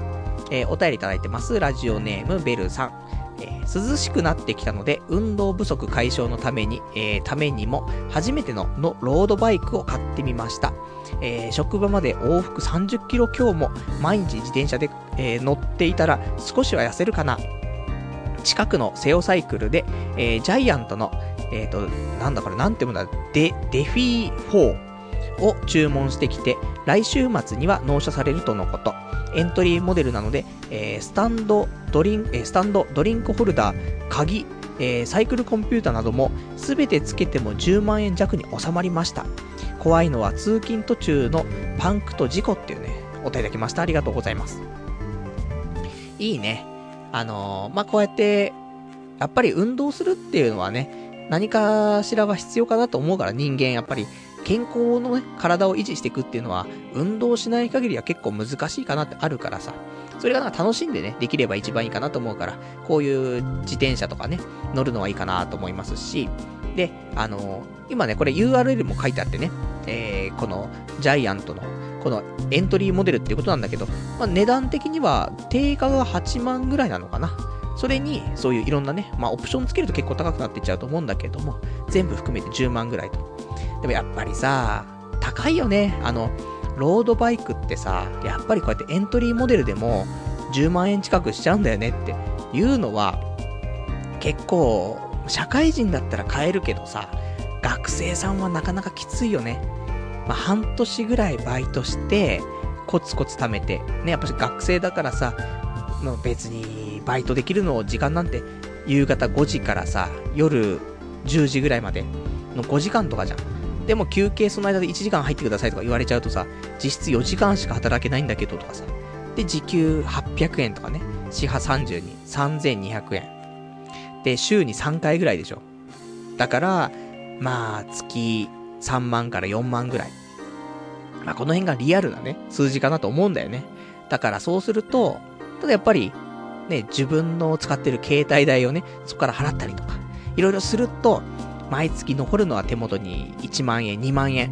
えー、お便りいただいてます。ラジオネーム、ベルさん。えー、涼しくなってきたので、運動不足解消のために、えー、ためにも、初めてののロードバイクを買ってみました。えー、職場まで往復30キロ強も毎日自転車で、えー、乗っていたら少しは痩せるかな。近くのセオサイクルで、えー、ジャイアントの、えっ、と、なんだこれ、なんていうんだ、デ、デフィー4を注文してきて、来週末には納車されるとのこと。エントリーモデルなので、えー、スタンド、ドリン、えー、スタンド、ドリンクホルダー、鍵、えー、サイクルコンピューターなども、すべてつけても10万円弱に収まりました。怖いのは通勤途中のパンクと事故っていうね、お便りいただきました。ありがとうございます。いいね。あのー、まあ、こうやって、やっぱり運動するっていうのはね、何かしらは必要かなと思うから人間やっぱり健康のね、体を維持していくっていうのは、運動しない限りは結構難しいかなってあるからさ。それがなんか楽しんでね、できれば一番いいかなと思うから、こういう自転車とかね、乗るのはいいかなと思いますし、で、あのー、今ね、これ URL も書いてあってね、えー、このジャイアントの、このエントリーモデルっていうことなんだけど、まあ、値段的には定価が8万ぐらいなのかな。それに、そういういろんなね、まあ、オプションつけると結構高くなっていっちゃうと思うんだけども、全部含めて10万ぐらいと。でもやっぱりさ、高いよね。あの、ロードバイクってさ、やっぱりこうやってエントリーモデルでも10万円近くしちゃうんだよねっていうのは、結構、社会人だったら買えるけどさ、学生さんはなかなかきついよね。まあ、半年ぐらいバイトして、コツコツ貯めて、ね、やっぱし学生だからさ、もう別にバイトできるの時間なんて、夕方5時からさ、夜10時ぐらいまでの5時間とかじゃん。でも休憩その間で1時間入ってくださいとか言われちゃうとさ、実質4時間しか働けないんだけどとかさ。で、時給800円とかね。支破32、3200円。で、週に3回ぐらいでしょ。だから、まあ、月3万から4万ぐらい。まあ、この辺がリアルなね、数字かなと思うんだよね。だからそうすると、ただやっぱり、ね、自分の使ってる携帯代をね、そこから払ったりとか、いろいろすると、毎月残るのは手元に1万円、2万円。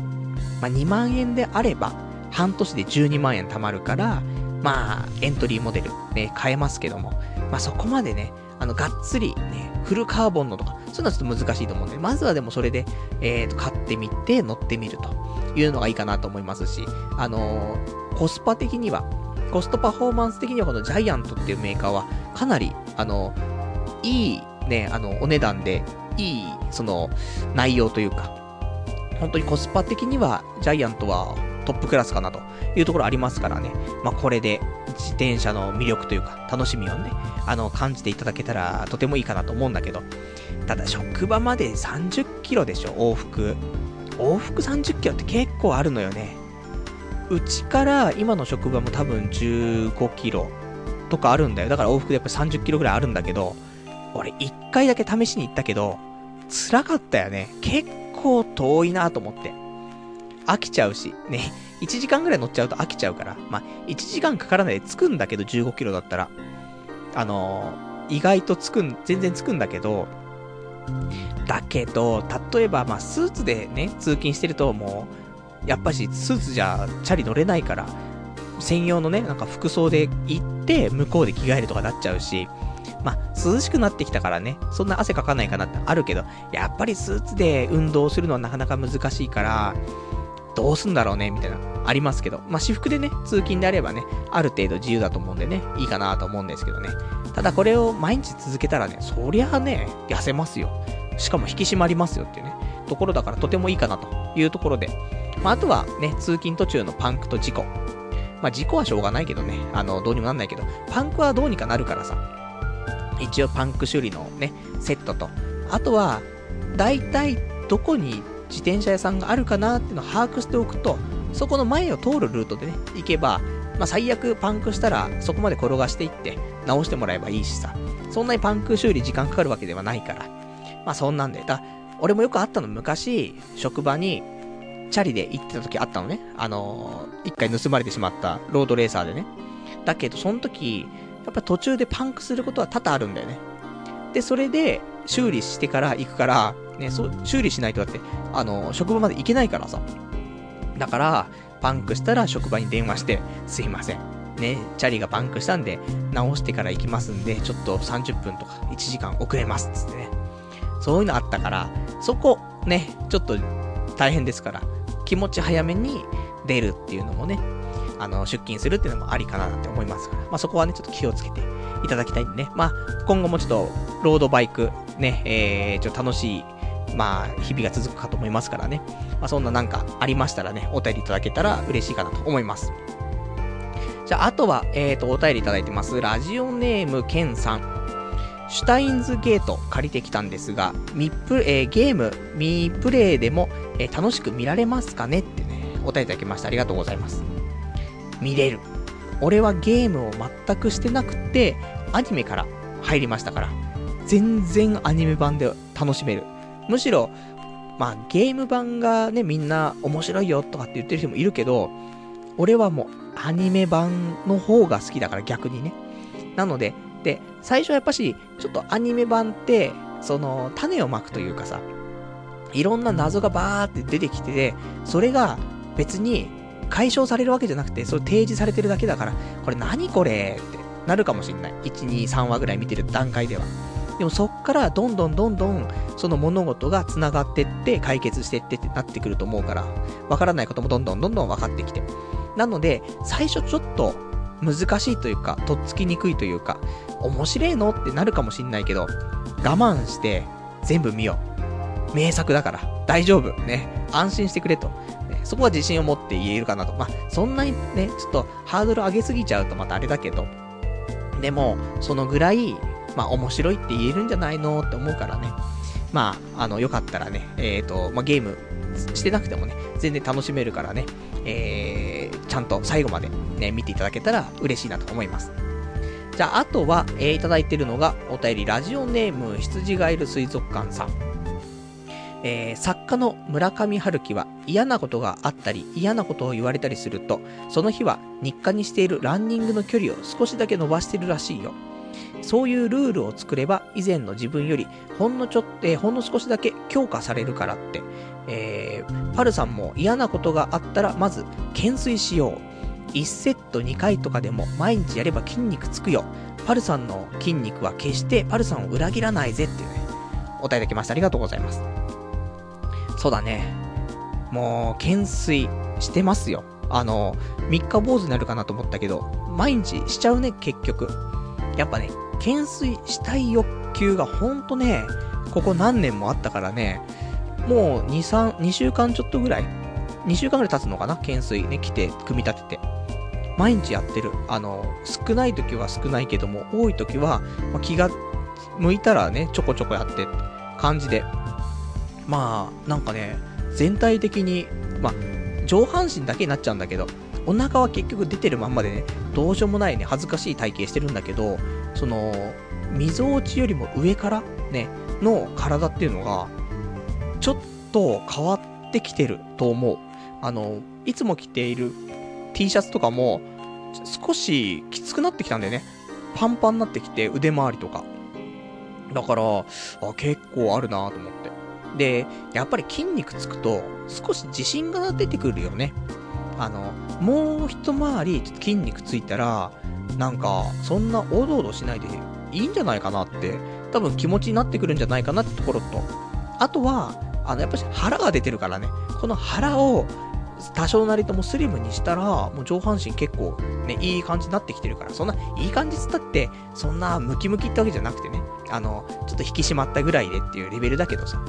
まあ、2万円であれば、半年で12万円貯まるから、まあ、エントリーモデル、ね、変えますけども、まあそこまでね、あの、がっつりね、フルカーボンのとか、そういうのはちょっと難しいと思うんで、まずはでもそれで、えーと、買ってみて、乗ってみるというのがいいかなと思いますし、あのー、コスパ的には、コストパフォーマンス的にはこのジャイアントっていうメーカーは、かなり、あの、いい、ね、あの、お値段で、いい、その、内容というか、本当にコスパ的には、ジャイアントはトップクラスかなというところありますからね。まあ、これで、自転車の魅力というか、楽しみをね、あの、感じていただけたら、とてもいいかなと思うんだけど、ただ、職場まで30キロでしょ、往復。往復30キロって結構あるのよね。うちから今の職場も多分15キロとかあるんだよ。だから往復でやっぱ30キロぐらいあるんだけど、俺1回だけ試しに行ったけど、辛かったよね。結構遠いなと思って。飽きちゃうし、ね。1時間ぐらい乗っちゃうと飽きちゃうから。まあ、1時間かからないで着くんだけど、15キロだったら。あのー、意外と着くん、全然着くんだけど、だけど、例えば、まあ、スーツでね、通勤してると、もう、やっぱし、スーツじゃ、チャリ乗れないから、専用のね、なんか服装で行って、向こうで着替えるとかなっちゃうし、まあ、涼しくなってきたからね、そんな汗かかないかなってあるけど、やっぱりスーツで運動するのはなかなか難しいから、どうすんだろうね、みたいな、ありますけど、まあ、私服でね、通勤であればね、ある程度自由だと思うんでね、いいかなと思うんですけどね。ただこれを毎日続けたらね、そりゃあね、痩せますよ。しかも引き締まりますよっていうね、ところだからとてもいいかなというところで。まあ、あとはね、通勤途中のパンクと事故。まあ、事故はしょうがないけどね、あの、どうにもなんないけど、パンクはどうにかなるからさ。一応パンク修理のね、セットと。あとは、大体どこに自転車屋さんがあるかなっていうのを把握しておくと、そこの前を通るルートでね、行けば、まあ、最悪パンクしたら、そこまで転がしていって、直してもらえばいいしさ。そんなにパンク修理時間かかるわけではないから。まあそんなんで。だ俺もよくあったの昔、職場に、チャリで行ってた時あったのね。あのー、一回盗まれてしまったロードレーサーでね。だけど、その時、やっぱ途中でパンクすることは多々あるんだよね。で、それで、修理してから行くから、ね、そう、修理しないとだって、あの、職場まで行けないからさ。だから、パンクしたら職場に電話して、すいません。ね、チャリがパンクしたんで、直してから行きますんで、ちょっと30分とか1時間遅れます、つってね。そういうのあったから、そこ、ね、ちょっと大変ですから、気持ち早めに出るっていうのもね、あの、出勤するっていうのもありかなって思いますから、まあそこはね、ちょっと気をつけていただきたいんでね、まあ今後もちょっと、ロードバイク、ね、えー、ちょっと楽しい、まあ、日々が続くかと思いますからね。まあそんななんかありましたらね、お便りいただけたら嬉しいかなと思います。じゃあ、あとは、えっ、ー、と、お便りいただいてます。ラジオネーム、ケンさん。シュタインズゲート借りてきたんですが、ミプえー、ゲーム、ミプレイでも、えー、楽しく見られますかねってね、お答えいただきました。ありがとうございます。見れる。俺はゲームを全くしてなくて、アニメから入りましたから、全然アニメ版で楽しめる。むしろ、まあゲーム版がね、みんな面白いよとかって言ってる人もいるけど、俺はもうアニメ版の方が好きだから逆にね。なので、で、最初はやっぱし、ちょっとアニメ版って、その、種をまくというかさ、いろんな謎がバーって出てきてて、それが別に解消されるわけじゃなくて、それ提示されてるだけだから、これ何これ？ってなるかもしんない。1、2、3話ぐらい見てる段階では。でもそっからどんどんどんどんその物事が繋がってって解決してってってなってくると思うから、わからないこともどんどんどんどん分かってきて。なので、最初ちょっと難しいというか、とっつきにくいというか、面白いのってなるかもしんないけど、我慢して全部見よう。名作だから。大丈夫。ね。安心してくれと。そこは自信を持って言えるかなと。まあ、そんなにね、ちょっとハードル上げすぎちゃうとまたあれだけど、でも、そのぐらい、まあ面白いって言えるんじゃないのって思うからね。まあ、あの、よかったらね、えっ、ー、と、まあゲームしてなくてもね、全然楽しめるからね、えー、ちゃんと最後までね、見ていただけたら嬉しいなと思います。じゃあ、あとは、えー、いただいてるのが、お便り、ラジオネーム、羊ガエル水族館さん。えー、作家の村上春樹は嫌なことがあったり嫌なことを言われたりすると、その日は日課にしているランニングの距離を少しだけ伸ばしてるらしいよ。そういうルールを作れば以前の自分よりほんのちょっと、えー、ほんの少しだけ強化されるからって、えー、パルさんも嫌なことがあったらまず懸垂しよう。1セット2回とかでも毎日やれば筋肉つくよ。パルさんの筋肉は決してパルさんを裏切らないぜっていうね、お答えいただきました。ありがとうございます。そうだね。もう、懸垂してますよ。あの、三日坊主になるかなと思ったけど、毎日しちゃうね、結局。やっぱね、懸垂したい欲求がほんとね、ここ何年もあったからね、もう2、3、2週間ちょっとぐらい ?2 週間ぐらい経つのかな懸垂ね、来て、組み立てて。毎日やってる。あの、少ない時は少ないけども、多い時は、ま、気が向いたらね、ちょこちょこやって感じで。まあ、なんかね、全体的に、まあ、上半身だけになっちゃうんだけど、お腹は結局出てるまんまでね、どうしようもないね、恥ずかしい体型してるんだけど、その、溝落ちよりも上からね、の体っていうのが、ちょっと変わってきてると思う。あの、いつも着ている T シャツとかも、少しきつくなってきたんだよね。パンパンになってきて、腕周りとか。だから、あ、結構あるなと思って。で、やっぱり筋肉つくと、少し自信が出てくるよね。あの、もう一回り筋肉ついたら、なんか、そんなおどおどしないでいいんじゃないかなって、多分気持ちになってくるんじゃないかなってところと、あとは、あの、やっぱり腹が出てるからね、この腹を多少なりともスリムにしたら、もう上半身結構ね、いい感じになってきてるから、そんな、いい感じつったって、そんなムキムキってわけじゃなくてね、あの、ちょっと引き締まったぐらいでっていうレベルだけどさ、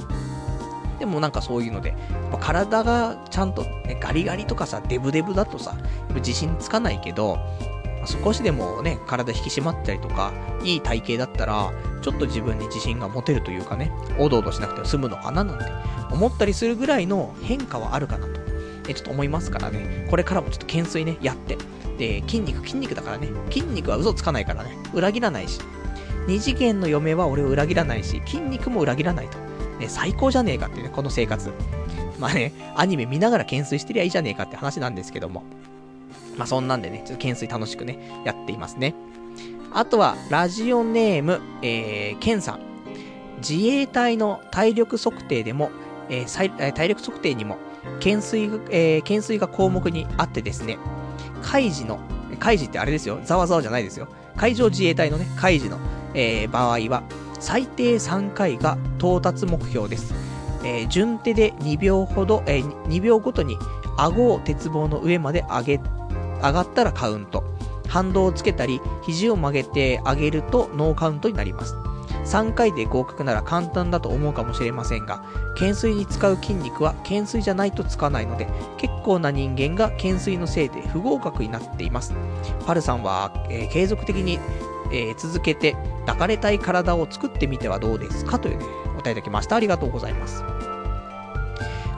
でもなんかそういうので、体がちゃんと、ね、ガリガリとかさ、デブデブだとさ、自信つかないけど、少しでもね、体引き締まったりとか、いい体型だったら、ちょっと自分に自信が持てるというかね、おどおどしなくて済むのかななんて思ったりするぐらいの変化はあるかなと、えちょっと思いますからね、これからもちょっと懸垂ね、やって。で、筋肉筋肉だからね、筋肉は嘘つかないからね、裏切らないし、二次元の嫁は俺を裏切らないし、筋肉も裏切らないと。ね、最高じゃねえかっていうね、この生活。まあね、アニメ見ながら懸垂してりゃいいじゃねえかって話なんですけども。まあそんなんでね、ちょっと懸垂楽しくね、やっていますね。あとは、ラジオネーム、えー、ケンさん。自衛隊の体力測定でも、えー、体力測定にも、懸垂、えー、懸垂が項目にあってですね、海事の、海事ってあれですよ、ざわざわじゃないですよ。海上自衛隊のね、海事の、えー、場合は、最低3回が到達目標です。えー、順手で2秒ほど、えー、2秒ごとに顎を鉄棒の上まで上げ、上がったらカウント。反動をつけたり、肘を曲げて上げるとノーカウントになります。3回で合格なら簡単だと思うかもしれませんが、懸垂に使う筋肉は懸垂じゃないとつかないので、結構な人間が懸垂のせいで不合格になっています。パルさんは、えー、継続的にえー、続けて抱かれたい体を作ってみてはどうですかというね、お便りいただきました。ありがとうございます。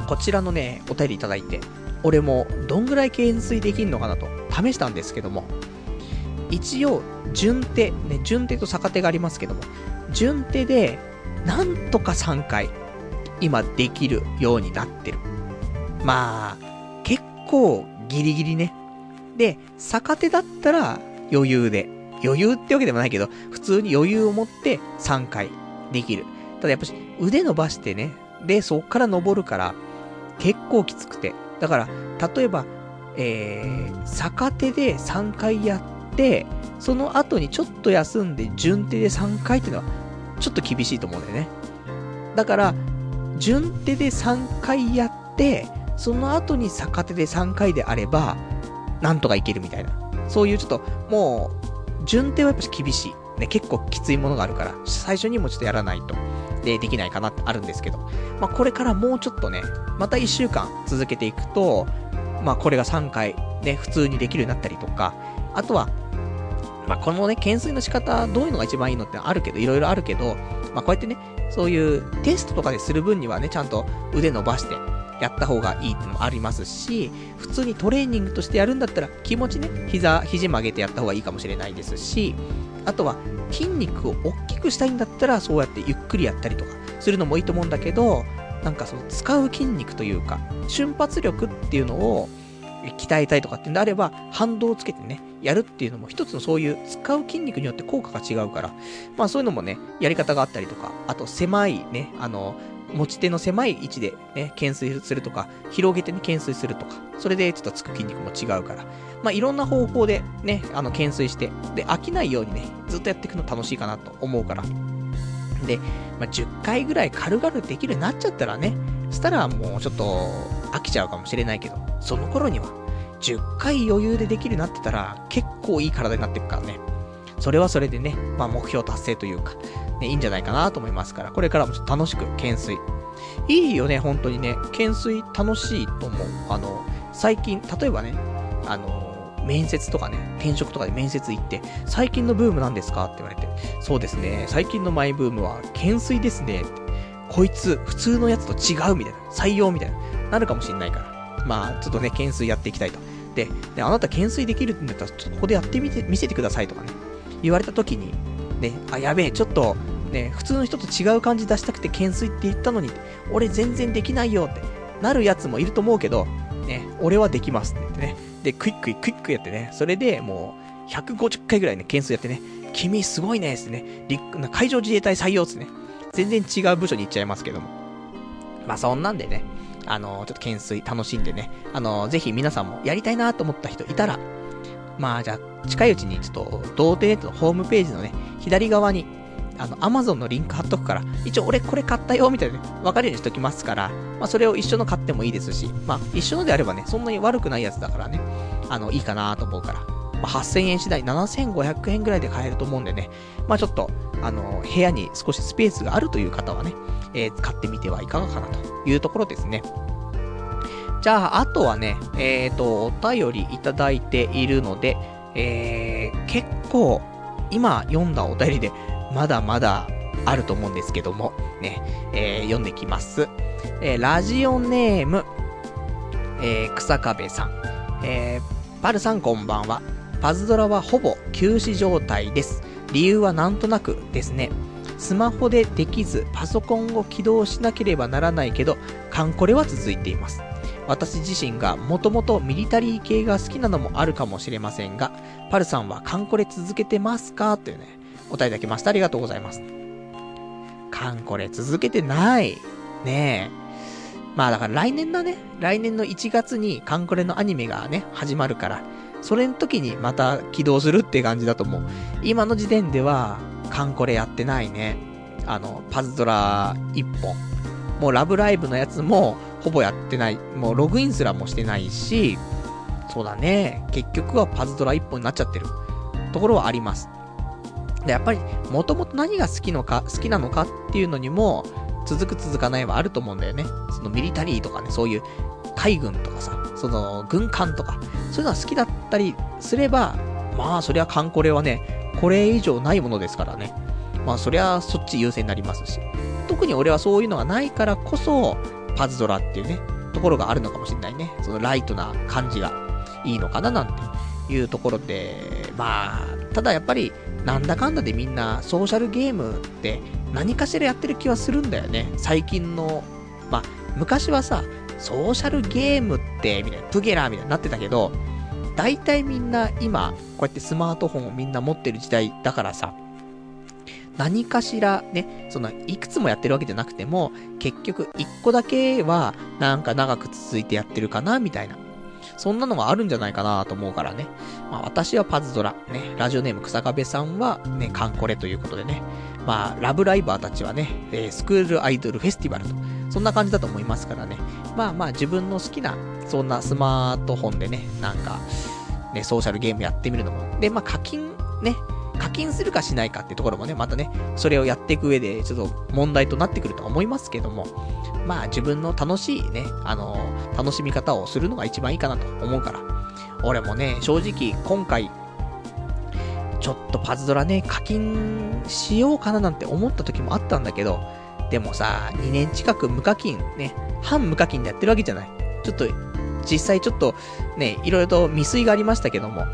こちらのね、お便りいただいて、俺もどんぐらい懸垂できるのかなと試したんですけども、一応、順手、ね、順手と逆手がありますけども、順手で、なんとか3回、今できるようになってる。まあ、結構ギリギリね。で、逆手だったら余裕で余裕ってわけでもないけど、普通に余裕を持って3回できる。ただやっぱし腕伸ばしてね、で、そっから登るから、結構きつくて。だから、例えば、えー、逆手で3回やって、その後にちょっと休んで順手で3回っていうのは、ちょっと厳しいと思うんだよね。だから、順手で3回やって、その後に逆手で3回であれば、なんとかいけるみたいな。そういうちょっと、もう、順手はやっぱ厳しい。ね、結構きついものがあるから、最初にもちょっとやらないと、で、できないかなってあるんですけど、まあ、これからもうちょっとね、また1週間続けていくと、まあ、これが3回、ね、普通にできるようになったりとか、あとは、まあ、このね、懸垂の仕方、どういうのが一番いいのってあるけど、いろいろあるけど、まあ、こうやってね、そういうテストとかでする分にはね、ちゃんと腕伸ばしてやった方がいいってのもありますし、普通にトレーニングとしてやるんだったら、気持ちね、膝、肘曲げてやった方がいいかもしれないですし、あとは、筋肉を大きくしたいんだったら、そうやってゆっくりやったりとか、するのもいいと思うんだけど、なんかその、使う筋肉というか、瞬発力っていうのを、鍛えたいとかっていうんであれば、反動をつけてね、やるっていうのも一つのそういう使う筋肉によって効果が違うから、まあそういうのもね、やり方があったりとか、あと狭いね、あの、持ち手の狭い位置でね、懸垂するとか、広げてね、懸垂するとか、それでちょっとつく筋肉も違うから、まあいろんな方法でね、あの、懸垂して、で、飽きないようにね、ずっとやっていくの楽しいかなと思うから。で、まあ10回ぐらい軽々できるようになっちゃったらね、したらもうちょっと飽きちゃうかもしれないけど、その頃には、10回余裕でできるようになってたら、結構いい体になっていくからね。それはそれでね、まあ目標達成というか、ね、いいんじゃないかなと思いますから、これからもちょっと楽しく懸垂。いいよね、本当にね。懸垂楽しいと思う。あの、最近、例えばね、あの、面接とかね、転職とかで面接行って、最近のブームなんですかって言われて、そうですね、最近のマイブームは懸垂ですね。こいつ、普通のやつと違うみたいな、採用みたいな、なるかもしんないから。まあ、ちょっとね、懸垂やっていきたいと。で、であなた懸垂できるんだったら、ちょっとここでやってみて、見せてくださいとかね、言われた時に、ね、あ、やべえ、ちょっと、ね、普通の人と違う感じ出したくて懸垂って言ったのに、俺全然できないよってなるやつもいると思うけど、ね、俺はできますって言ってね。で、クイックイクイックやってね、それでもう、150回ぐらいね、懸垂やってね、君すごいね、ってね、海上自衛隊採用っすね。全然違う部署に行っちゃいますけども。まあそんなんでね、あの、ちょっと懸垂楽しんでね、あの、ぜひ皆さんもやりたいなと思った人いたら、まあじゃあ、近いうちにちょっと、童貞ネットのホームページのね、左側に、あの、アマゾンのリンク貼っとくから、一応俺これ買ったよ、みたいなね、わかるようにしときますから、まあそれを一緒の買ってもいいですし、まあ一緒のであればね、そんなに悪くないやつだからね、あの、いいかなと思うから、まあ、8000円次第、7500円ぐらいで買えると思うんでね、まあちょっと、あの、部屋に少しスペースがあるという方はね、えー、買ってみてはいかがかなというところですね。じゃあ、あとはね、えっ、ー、と、お便りいただいているので、えー、結構、今読んだお便りで、まだまだあると思うんですけども、ね、えー、読んできます。えー、ラジオネーム、えー、草壁さん。えー、パルさんこんばんは。パズドラはほぼ休止状態です。理由はなんとなくですね。スマホでできず、パソコンを起動しなければならないけど、カンコレは続いています。私自身がもともとミリタリー系が好きなのもあるかもしれませんが、パルさんはカンコレ続けてますか？というね、お答えいただきました。ありがとうございます。カンコレ続けてない。ねえ。まあだから来年だね。来年の1月にカンコレのアニメがね、始まるから、それの時にまた起動するって感じだと思う。今の時点では、カンコレやってないね。あの、パズドラ1本。もうラブライブのやつも、ほぼやってない。もうログインすらもしてないし、そうだね。結局はパズドラ1本になっちゃってるところはあります。で、やっぱり、もともと何が好きのか、好きなのかっていうのにも、続く続かないはあると思うんだよね。そのミリタリーとかね、そういう海軍とかさ、その軍艦とか、そういうのは好きだったりすれば、まあそりゃカンコレはね、これ以上ないものですからね。まあそりゃそっち優先になりますし。特に俺はそういうのがないからこそ、パズドラっていうね、ところがあるのかもしれないね。そのライトな感じがいいのかななんていうところで、まあ、ただやっぱり、なんだかんだでみんなソーシャルゲームって何かしらやってる気はするんだよね。最近の、まあ、昔はさ、ソーシャルゲームって、みたいな、プゲラーみたいになってたけど、大体みんな今、こうやってスマートフォンをみんな持ってる時代だからさ、何かしらね、その、いくつもやってるわけじゃなくても、結局一個だけは、なんか長く続いてやってるかな、みたいな。そんなのがあるんじゃないかなと思うからね。まあ私はパズドラ、ね、ラジオネーム草壁さんはね、カンコレということでね。まあ、ラブライバーたちはね、えー、スクールアイドルフェスティバルと、そんな感じだと思いますからね。まあまあ自分の好きな、そんなスマートフォンでね、なんか、ね、ソーシャルゲームやってみるのも。で、まあ課金、ね、課金するかしないかってところもね、またね、それをやっていく上で、ちょっと問題となってくると思いますけども、まあ自分の楽しいね、あの、楽しみ方をするのが一番いいかなと思うから。俺もね、正直今回、ちちょっとパズドラね、課金しようかななんて思った時もあったんだけど、でもさ、2年近く無課金、ね、半無課金でやってるわけじゃない。ちょっと、実際ちょっと、ね、いろいろと未遂がありましたけども、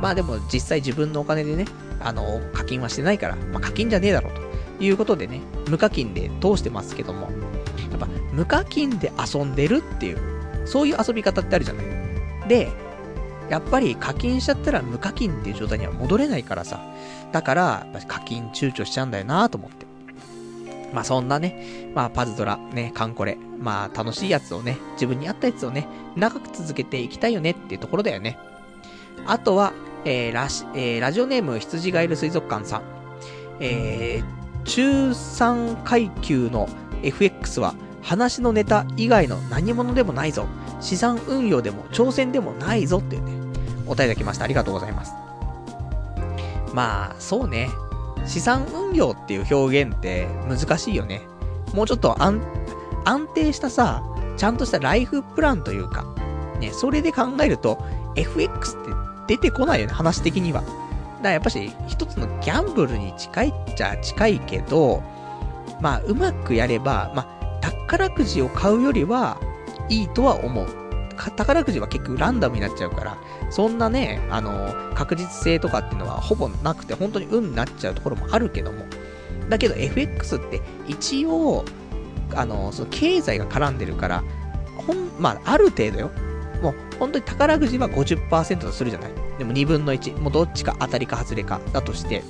まあでも実際自分のお金でね、あの、課金はしてないから、まあ課金じゃねえだろうということでね、無課金で通してますけども、やっぱ無課金で遊んでるっていう、そういう遊び方ってあるじゃない。で、やっぱり課金しちゃったら無課金っていう状態には戻れないからさ。だから、課金躊躇しちゃうんだよなと思って。まあそんなね、まあパズドラ、ね、カンコレ、まあ楽しいやつをね、自分に合ったやつをね、長く続けていきたいよねっていうところだよね。あとは、えー、ラ、えー、ラジオネーム羊ガエル水族館さん。えー、中3階級の FX は話のネタ以外の何者でもないぞ。資産運用でも挑戦でもないぞっていうね、お便りが来ました。ありがとうございます。まあ、そうね。資産運用っていう表現って難しいよね。もうちょっと安、安定したさ、ちゃんとしたライフプランというか、ね、それで考えると、FX って出てこないよね、話的には。だからやっぱし、一つのギャンブルに近いっちゃ近いけど、まあ、うまくやれば、まあ、宝くじを買うよりは、いいとは思う。宝くじは結局ランダムになっちゃうから、そんなね、あの、確実性とかっていうのはほぼなくて、本当に運になっちゃうところもあるけども。だけど FX って一応、あの、その経済が絡んでるから、ほん、まあ、ある程度よ。本当に宝くじは50%とするじゃない？でも2分の1。もうどっちか当たりか外れかだとして、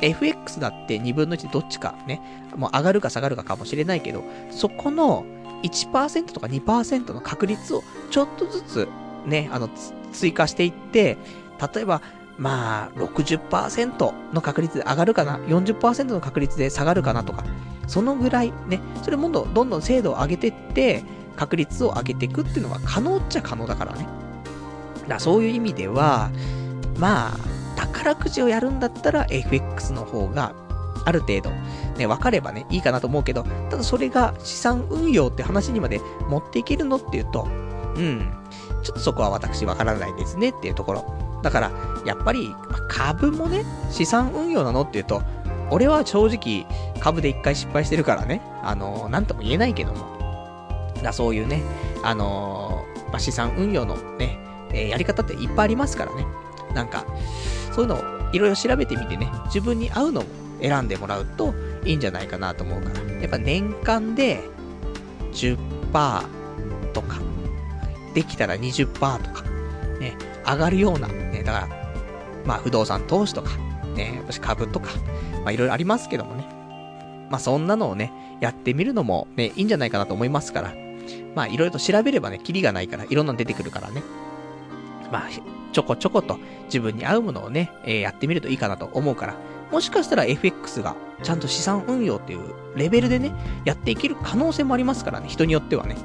FX だって2分の1どっちかね、もう上がるか下がるかかもしれないけど、そこの1%とか2%の確率をちょっとずつね、あの、追加していって、例えば、まあ、60%の確率で上がるかな、40%の確率で下がるかなとか、そのぐらいね、それもんどんどん精度を上げていって、確率を上げていくっていうのは可能っちゃ可能だからね。だそういう意味では、まあ、宝くじをやるんだったら FX の方が、ある程度、ね、分かればね、いいかなと思うけど、ただそれが資産運用って話にまで持っていけるのっていうと、うん、ちょっとそこは私分からないですねっていうところ。だから、やっぱり、株もね、資産運用なのっていうと、俺は正直、株で一回失敗してるからね、あのー、なんとも言えないけども。だそういうね、あのー、まあ、資産運用のね、えー、やり方っていっぱいありますからね。なんか、そういうのをいろいろ調べてみてね、自分に合うのを選んでもらうといいんじゃないかなと思うから。やっぱ年間で10%とか、できたら20%とか、ね、上がるような、ね、だから、まあ不動産投資とか、ね、私株とか、まあいろいろありますけどもね。まあそんなのをね、やってみるのもね、いいんじゃないかなと思いますから。まあいろいろと調べればね、キリがないから、いろんなの出てくるからね。まあ、ちょこちょこと自分に合うものをね、えー、やってみるといいかなと思うから、もしかしたら FX がちゃんと資産運用っていうレベルでね、やっていける可能性もありますからね、人によってはね。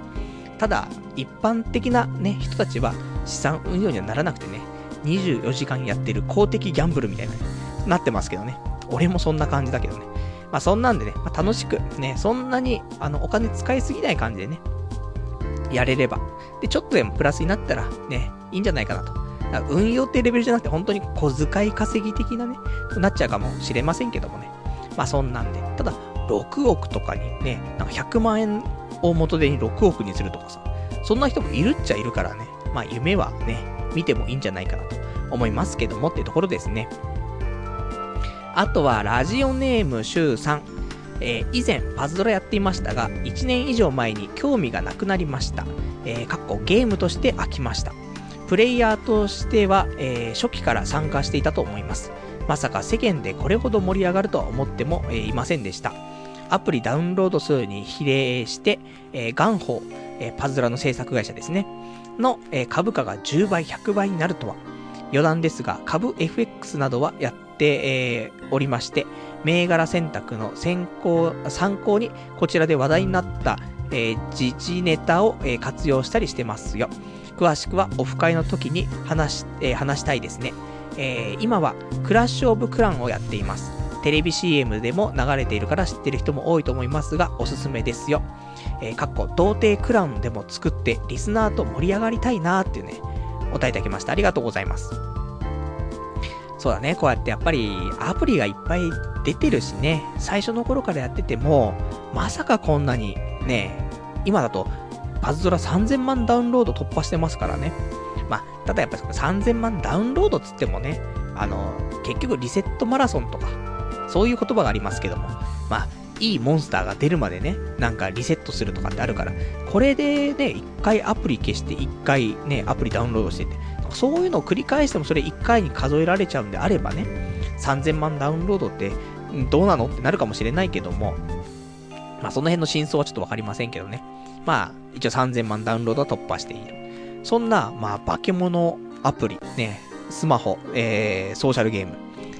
ただ、一般的なね、人たちは資産運用にはならなくてね、24時間やってる公的ギャンブルみたいな、なってますけどね。俺もそんな感じだけどね。まあそんなんでね、まあ、楽しく、ね、そんなに、あの、お金使いすぎない感じでね、やれれば。で、ちょっとでもプラスになったら、ね、いいんじゃないかなと。運用ってレベルじゃなくて、本当に小遣い稼ぎ的なね、なっちゃうかもしれませんけどもね。まあそんなんで。ただ、6億とかにね、なんか100万円を元手に6億にするとかさ、そんな人もいるっちゃいるからね。まあ夢はね、見てもいいんじゃないかなと思いますけどもってところですね。あとは、ラジオネームシュウさん。えー、以前、パズドラやっていましたが、1年以上前に興味がなくなりました。えー、かっこゲームとして飽きました。プレイヤーとしては、えー、初期から参加していたと思います。まさか世間でこれほど盛り上がるとは思っても、えー、いませんでした。アプリダウンロード数に比例して、えー、ガンホ、えー、パズドラの制作会社ですね、の、えー、株価が10倍、100倍になるとは。余談ですが、株 FX などはやって、えー、おりまして、銘柄選択の先行、参考に、こちらで話題になった、えー、時事ネタを、えー、活用したりしてますよ。詳しくはオフ会の時に話し、えー、話したいですね。えー、今はクラッシュオブクランをやっています。テレビ CM でも流れているから知ってる人も多いと思いますが、おすすめですよ。えー、かっこ、童貞クラウンでも作って、リスナーと盛り上がりたいなーっていうね、お答えいただきました。ありがとうございます。そうだね、こうやってやっぱりアプリがいっぱい出てるしね、最初の頃からやってても、まさかこんなにね、今だとパズドラ3000万ダウンロード突破してますからね。まあ、ただやっぱり3000万ダウンロードつってもね、あの、結局リセットマラソンとか、そういう言葉がありますけども、まあ、いいモンスターが出るまでね、なんかリセットするとかってあるから、これでね、一回アプリ消して、一回ね、アプリダウンロードしてて、そういうのを繰り返してもそれ一回に数えられちゃうんであればね、3000万ダウンロードってどうなのってなるかもしれないけども、まあその辺の真相はちょっとわかりませんけどね。まあ、一応3000万ダウンロードは突破している。そんな、まあ、化け物アプリ、ね、スマホ、えー、ソーシャルゲーム、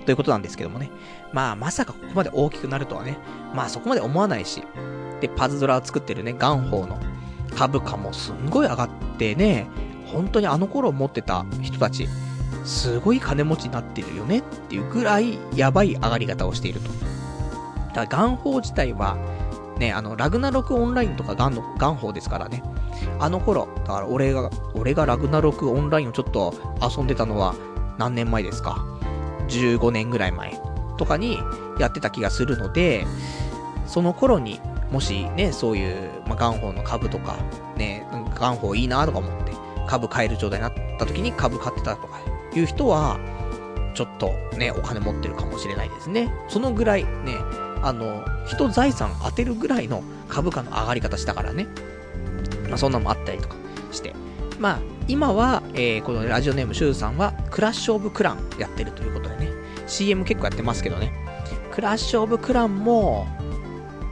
ということなんですけどもね。まあ、まさかここまで大きくなるとはね、まあそこまで思わないし。で、パズドラを作ってるね、ガンホーの株価もすんごい上がってね、本当にあの頃持ってた人たち、すごい金持ちになってるよねっていうぐらいやばい上がり方をしていると。だからガンホー自体は、ね、あの、ラグナロクオンラインとかガンの、ガンホーですからね。あの頃、だから俺が、俺がラグナロクオンラインをちょっと遊んでたのは何年前ですか ?15 年ぐらい前とかにやってた気がするので、その頃に、もしね、そういう、まあ、ガンホの株とか、ね、ガンホーいいなとか思って、株買える状態になった時に株買ってたとかいう人は、ちょっとね、お金持ってるかもしれないですね。そのぐらいね、あの、人財産当てるぐらいの株価の上がり方したからね。まあ、そんなのもあったりとかして。まあ、今は、えー、このラジオネームシューさんは、クラッシュオブクランやってるということでね。CM 結構やってますけどね。クラッシュオブクランも、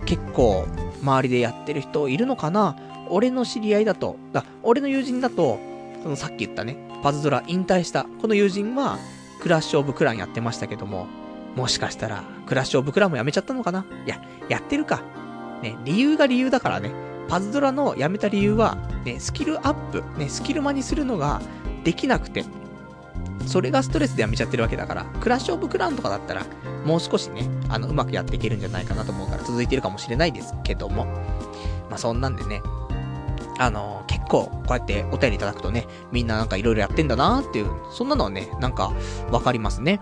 結構、周りでやってる人いるのかな？俺の知り合いだと、だ俺の友人だと、そのさっき言ったね、パズドラ引退した、この友人は、クラッシュオブクランやってましたけども、もしかしたら、クラッシュオブクランもやめちゃったのかな？いや、やってるか。ね、理由が理由だからね。パズドラのやめた理由は、ね、スキルアップ、ね、スキルマにするのができなくて、それがストレスでやめちゃってるわけだから、クラッシュオブクランとかだったら、もう少しね、あの、うまくやっていけるんじゃないかなと思うから続いてるかもしれないですけども。まあ、そんなんでね、あの、結構、こうやってお便りいただくとね、みんななんかいろいろやってんだなーっていう、そんなのはね、なんか、わかりますね。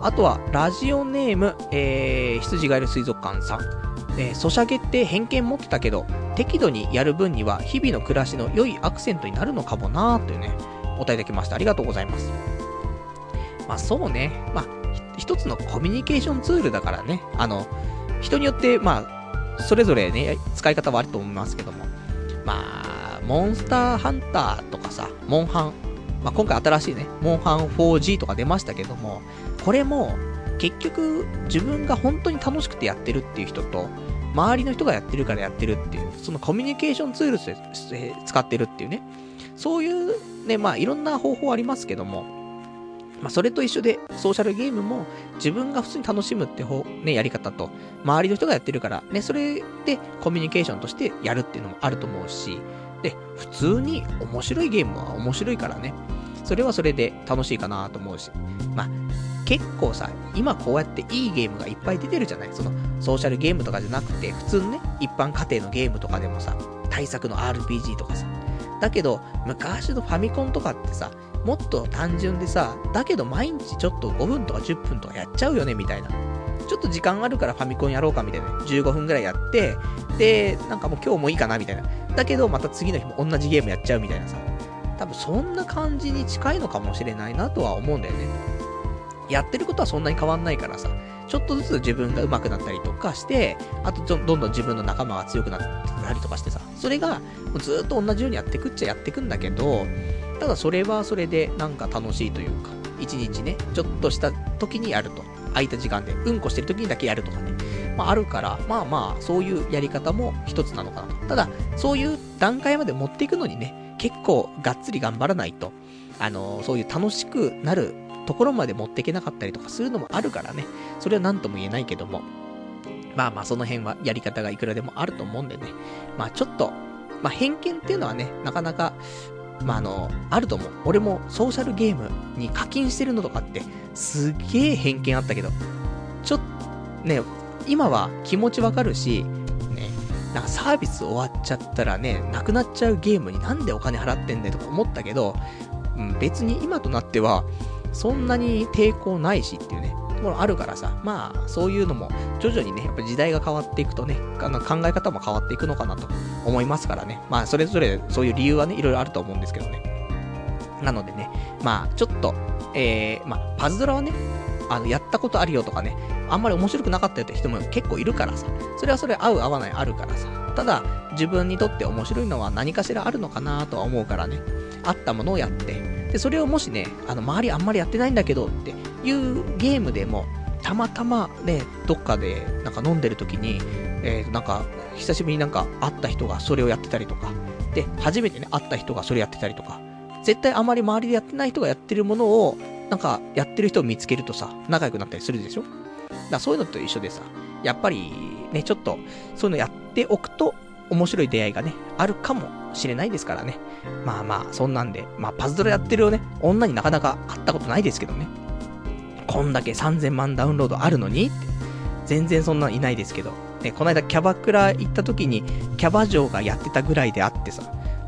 あとは、ラジオネーム、えー、羊がいる水族館さん。えー、ソシャゲって偏見持ってたけど、適度にやる分には、日々の暮らしの良いアクセントになるのかもなーというね、お答えいただきました。ありがとうございます。まあそうね、まあ、一つのコミュニケーションツールだからね、あの、人によって、まあ、それぞれね、使い方はあると思いますけども、まあ、モンスターハンターとかさ、モンハン、まあ今回新しいね、モンハン 4G とか出ましたけども、これも、結局、自分が本当に楽しくてやってるっていう人と、周りの人がやってるからやってるっていう、そのコミュニケーションツールとして使ってるっていうね、そういうね、まあいろんな方法ありますけども、まあそれと一緒で、ソーシャルゲームも自分が普通に楽しむって方、ね、やり方と、周りの人がやってるから、ね、それでコミュニケーションとしてやるっていうのもあると思うし、で、普通に面白いゲームは面白いからね、それはそれで楽しいかなと思うし、まあ、結構さ、今こうやっていいゲームがいっぱい出てるじゃない？その、ソーシャルゲームとかじゃなくて、普通のね、一般家庭のゲームとかでもさ、対策の RPG とかさ。だけど、昔のファミコンとかってさ、もっと単純でさ、だけど毎日ちょっと5分とか10分とかやっちゃうよね、みたいな。ちょっと時間あるからファミコンやろうかみたいな。15分ぐらいやって、で、なんかもう今日もいいかなみたいな。だけどまた次の日も同じゲームやっちゃうみたいなさ。多分そんな感じに近いのかもしれないなとは思うんだよね。やってることはそんなに変わんないからさ。ちょっとずつ自分が上手くなったりとかして、あとどんどん自分の仲間が強くなったりとかしてさ、それがずっと同じようにやってくっちゃやってくんだけど、ただそれはそれでなんか楽しいというか、一日ね、ちょっとした時にやると。空いた時間で、うんこしてる時にだけやるとかね。まああるから、まあまあ、そういうやり方も一つなのかなと。ただ、そういう段階まで持っていくのにね、結構がっつり頑張らないと、あのー、そういう楽しくなるところまで持っていけなかったりとかするのもあるからね、それは何とも言えないけども、まあまあその辺はやり方がいくらでもあると思うんでね、まあちょっと、まあ偏見っていうのはね、なかなか、まああの、あると思う。俺もソーシャルゲームに課金してるのとかって、すげえ偏見あったけど、ちょっと、ね、今は気持ちわかるし、ね、なんかサービス終わっちゃったらね、なくなっちゃうゲームになんでお金払ってんだよとか思ったけど、うん、別に今となっては、そんなに抵抗ないしっていうね、ところあるからさ、まあ、そういうのも、徐々にね、やっぱ時代が変わっていくとね、考え方も変わっていくのかなと思いますからね。まあ、それぞれそういう理由はね、いろいろあると思うんですけどね。なのでね、まあ、ちょっと、えー、まあ、パズドラはね、あの、やったことあるよとかね、あんまり面白くなかったよって人も結構いるからさ、それはそれ合う合わないあるからさ、ただ、自分にとって面白いのは何かしらあるのかなとは思うからね、あったものをやって、で、それをもしね、あの、周りあんまりやってないんだけどっていうゲームでも、たまたまね、どっかでなんか飲んでる時に、えー、なんか、久しぶりになんか会った人がそれをやってたりとか、で、初めてね、会った人がそれやってたりとか、絶対あまり周りでやってない人がやってるものを、なんか、やってる人を見つけるとさ、仲良くなったりするでしょ？だそういうのと一緒でさ、やっぱり、ね、ちょっと、そういうのやっておくと、面白い出会いがね、あるかもしれないですからね。まあまあ、そんなんで、まあ、パズドラやってるよね、女になかなか会ったことないですけどね。こんだけ3000万ダウンロードあるのに、全然そんなんいないですけど。ね、この間キャバクラ行った時に、キャバ嬢がやってたぐらいであってさ、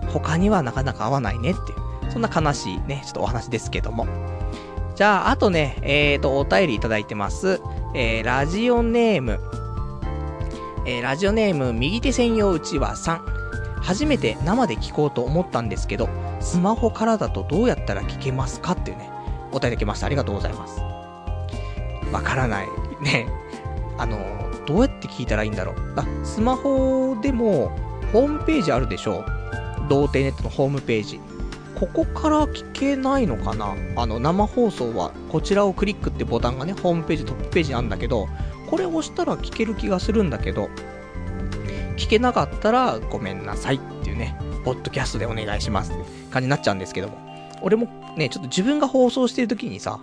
他にはなかなか合わないねっていう、そんな悲しいね、ちょっとお話ですけども。じゃあ、あとね、えーと、お便りいただいてます。えー、ラジオネーム、えー、ラジオネーム、右手専用うちわさん。初めて生で聞こうと思ったんですけど、スマホからだとどうやったら聞けますかっていうね、お答えいただきました。ありがとうございます。わからない。ね。あの、どうやって聞いたらいいんだろう。あ、スマホでも、ホームページあるでしょ？童貞ネットのホームページ。ここから聞けないのかな？あの、生放送は、こちらをクリックってボタンがね、ホームページ、トップページにあるんだけど、これ押したら聞ける気がするんだけど、聞けなかったらごめんなさいっていうね、ポッドキャストでお願いしますって感じになっちゃうんですけども。俺もね、ちょっと自分が放送してる時にさ、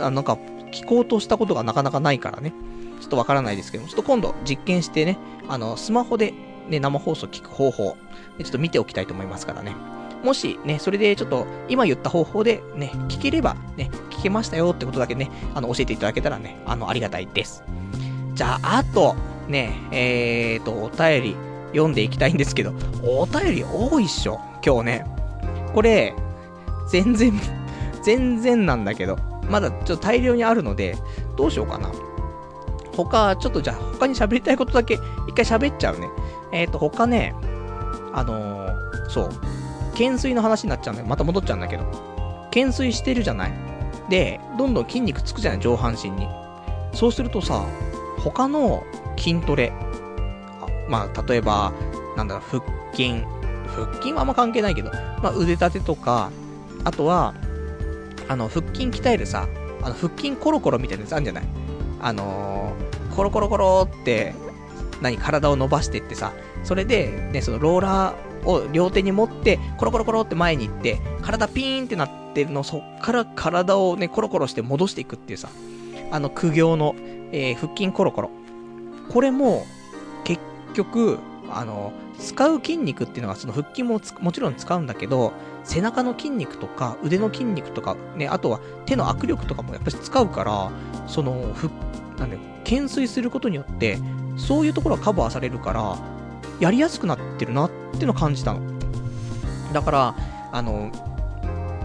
あなんか聞こうとしたことがなかなかないからね、ちょっとわからないですけども、ちょっと今度実験してね、あの、スマホでね、生放送聞く方法、ちょっと見ておきたいと思いますからね。もしね、それでちょっと今言った方法でね、聞ければね、聞けましたよってことだけね、あの、教えていただけたらね、あの、ありがたいです。じゃあ、あと、ね、えーと、お便り読んでいきたいんですけど、お便り多いっしょ、今日ね。これ、全然、全然なんだけど、まだちょっと大量にあるので、どうしようかな。他、ちょっとじゃあ他に喋りたいことだけ一回喋っちゃうね。えっ、ー、と、他ね、あのー、そう、懸垂の話になっちゃうんだよ。また戻っちゃうんだけど。懸垂してるじゃないで、どんどん筋肉つくじゃない？上半身に。そうするとさ、他の筋トレ、まあ、例えば、なんだろう、腹筋、腹筋はあんま関係ないけど、まあ、腕立てとか、あとは、あの、腹筋鍛えるさ、あの、腹筋コロコロみたいなやつあるんじゃない？あのー、コロコロコロって、何、体を伸ばしてってさ、それで、ね、そのローラーを両手に持って、コロコロコロって前に行って、体ピーンってなってるの、そっから体をね、コロコロして戻していくっていうさ、あの苦行の、えー、腹筋コロコロ。これも、結局、あの、使う筋肉っていうのが、その腹筋ももちろん使うんだけど、背中の筋肉とか、腕の筋肉とか、ね、あとは手の握力とかもやっぱり使うから、その、ふ、なんだよ、懸垂することによって、そういうところはカバーされるから、やりやすくなってるなっていうのを感じたの。だから、あの、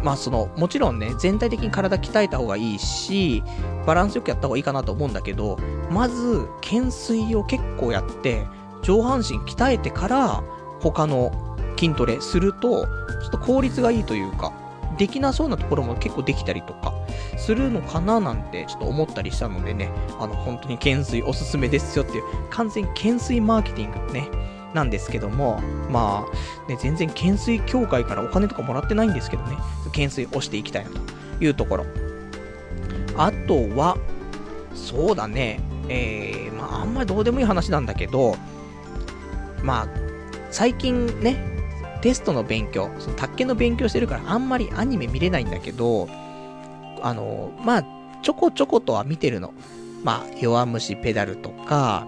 まあその、もちろんね、全体的に体鍛えた方がいいし、バランスよくやった方がいいかなと思うんだけど、まず、懸垂を結構やって、上半身鍛えてから、他の筋トレすると、ちょっと効率がいいというか、できなそうなところも結構できたりとか、するのかななんてちょっと思ったりしたのでね、あの、本当に懸垂おすすめですよっていう、完全懸垂マーケティングね、なんですけども、まあ、ね、全然懸垂協会からお金とかもらってないんですけどね、懸垂をしていきたいなというところ。あとは、そうだね、えー、まあ、あんまりどうでもいい話なんだけど、まあ、最近ね、テストの勉強、その卓球の勉強してるからあんまりアニメ見れないんだけど、あの、まあ、ちょこちょことは見てるの。まあ、弱虫ペダルとか、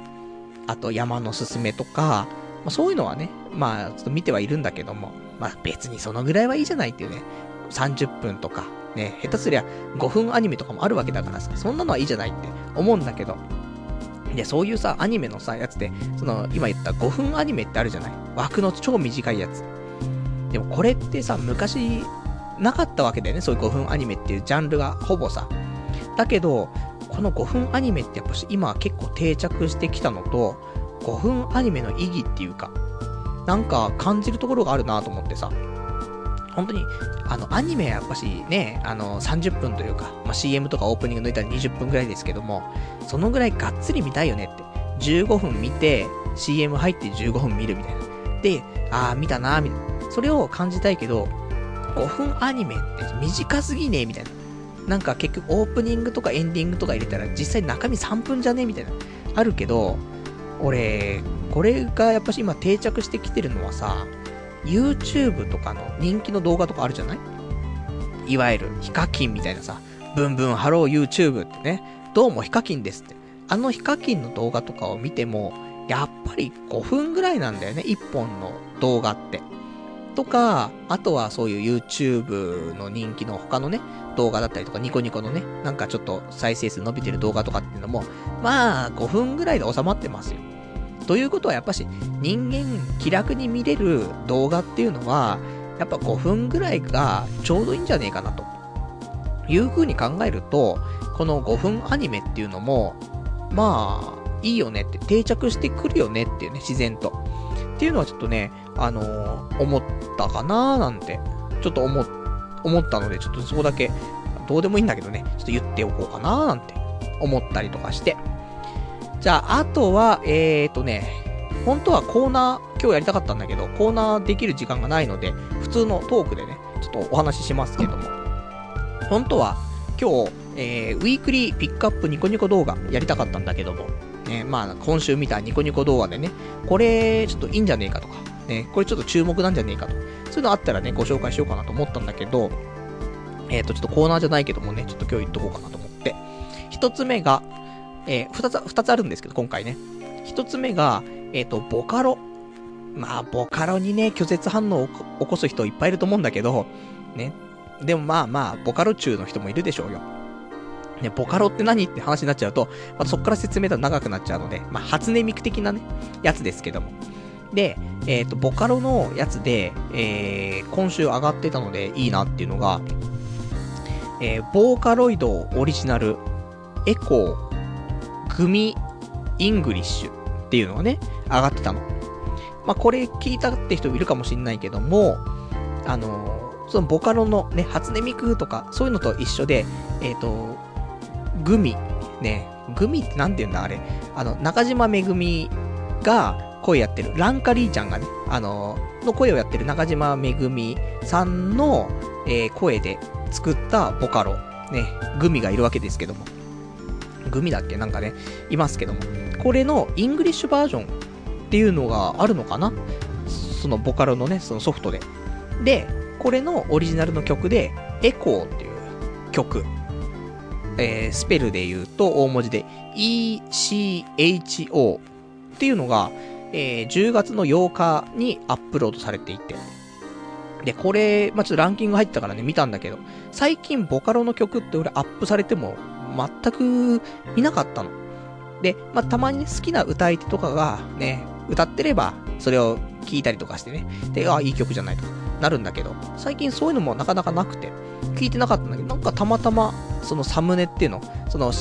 あと山のすすめとか、まあ、そういうのはね、まあ、ちょっと見てはいるんだけども、まあ別にそのぐらいはいいじゃないっていうね、30分とか、ね、下手すりゃ5分アニメとかもあるわけだからさ、そんなのはいいじゃないって思うんだけど、で、そういうさ、アニメのさ、やつで、その、今言った5分アニメってあるじゃない？枠の超短いやつ。でもこれってさ、昔、なかったわけだよね、そういう5分アニメっていうジャンルがほぼさ。だけど、この5分アニメってやっぱし今結構定着してきたのと、5分アニメの意義っていうか、なんか感じるところがあるなと思ってさ。本当に、あの、アニメはやっぱしね、あの、30分というか、まあ、CM とかオープニング抜いたら20分くらいですけども、そのぐらいがっつり見たいよねって。15分見て、CM 入って15分見るみたいな。で、あー見たなみたいな。それを感じたいけど、5分アニメって短すぎねみたいな。なんか結局オープニングとかエンディングとか入れたら実際中身3分じゃねみたいな。あるけど、俺、これがやっぱし今定着してきてるのはさ、YouTube とかの人気の動画とかあるじゃない？いわゆるヒカキンみたいなさ、ブンブンハロー YouTube ってね、どうもヒカキンですって。あのヒカキンの動画とかを見ても、やっぱり5分ぐらいなんだよね、1本の動画って。とか、あとはそういう YouTube の人気の他のね、動画だったりとか、ニコニコのね、なんかちょっと再生数伸びてる動画とかっていうのも、まあ、5分ぐらいで収まってますよ。ということはやっぱし、人間気楽に見れる動画っていうのは、やっぱ5分ぐらいがちょうどいいんじゃねえかなと。いう風に考えると、この5分アニメっていうのも、まあ、いいよねって、定着してくるよねっていうね、自然と。っていうのはちょっとね、あのー、思ったかなーなんて、ちょっと思、思ったので、ちょっとそこだけ、どうでもいいんだけどね、ちょっと言っておこうかなーなんて思ったりとかして。じゃあ、あとは、えーとね、本当はコーナー、今日やりたかったんだけど、コーナーできる時間がないので、普通のトークでね、ちょっとお話ししますけども。本当は、今日、えー、ウィークリーピックアップニコニコ動画やりたかったんだけども、ね、まあ、今週見たニコニコ動画でね、これ、ちょっといいんじゃねえかとか、ね、これちょっと注目なんじゃねえかと。そういうのあったらね、ご紹介しようかなと思ったんだけど、えっ、ー、と、ちょっとコーナーじゃないけどもね、ちょっと今日言っとこうかなと思って。一つ目が、えー、二つ、二つあるんですけど、今回ね。一つ目が、えっ、ー、と、ボカロ。まあ、ボカロにね、拒絶反応を起こす人いっぱいいると思うんだけど、ね。でもまあまあ、ボカロ中の人もいるでしょうよ。ね、ボカロって何って話になっちゃうと、まあ、そっから説明だと長くなっちゃうので、まあ、初音ミク的なね、やつですけども。で、えっ、ー、と、ボカロのやつで、えー、今週上がってたのでいいなっていうのが、えー、 Vocaloid Original、Echo、GUMI、English っていうのがね、上がってたの。まあ、これ聞いたって人いるかもしんないけども、あのー、そのボカロのね、初音ミクとか、そういうのと一緒で、えっ、ー、と、グミ、ね、グミってなんて言うんだ？あれ。あの、中島めぐみが声やってる、ランカリーちゃんがね、あの、の声をやってる中島めぐみさんの、えー、声で作ったボカロ、ね、グミがいるわけですけども。グミだっけ？なんかね、いますけども。これのイングリッシュバージョンっていうのがあるのかな？そのボカロのね、そのソフトで。で、これのオリジナルの曲で、エコーっていう曲。えー、スペルで言うと大文字で ECHO っていうのが、えー、10月の8日にアップロードされていて。で、これ、まあ、ちょっとランキング入ったからね、見たんだけど、最近ボカロの曲って俺アップされても全く見なかったの。で、まあ、たまに、好きな歌い手とかがね、歌ってれば、それを聞いたりとかしてね、で、ああ、いい曲じゃないとなるんだけど、最近そういうのもなかなかなくて、聞いてなかったんだけど、なんかたまたま、そのサムネっていうの、その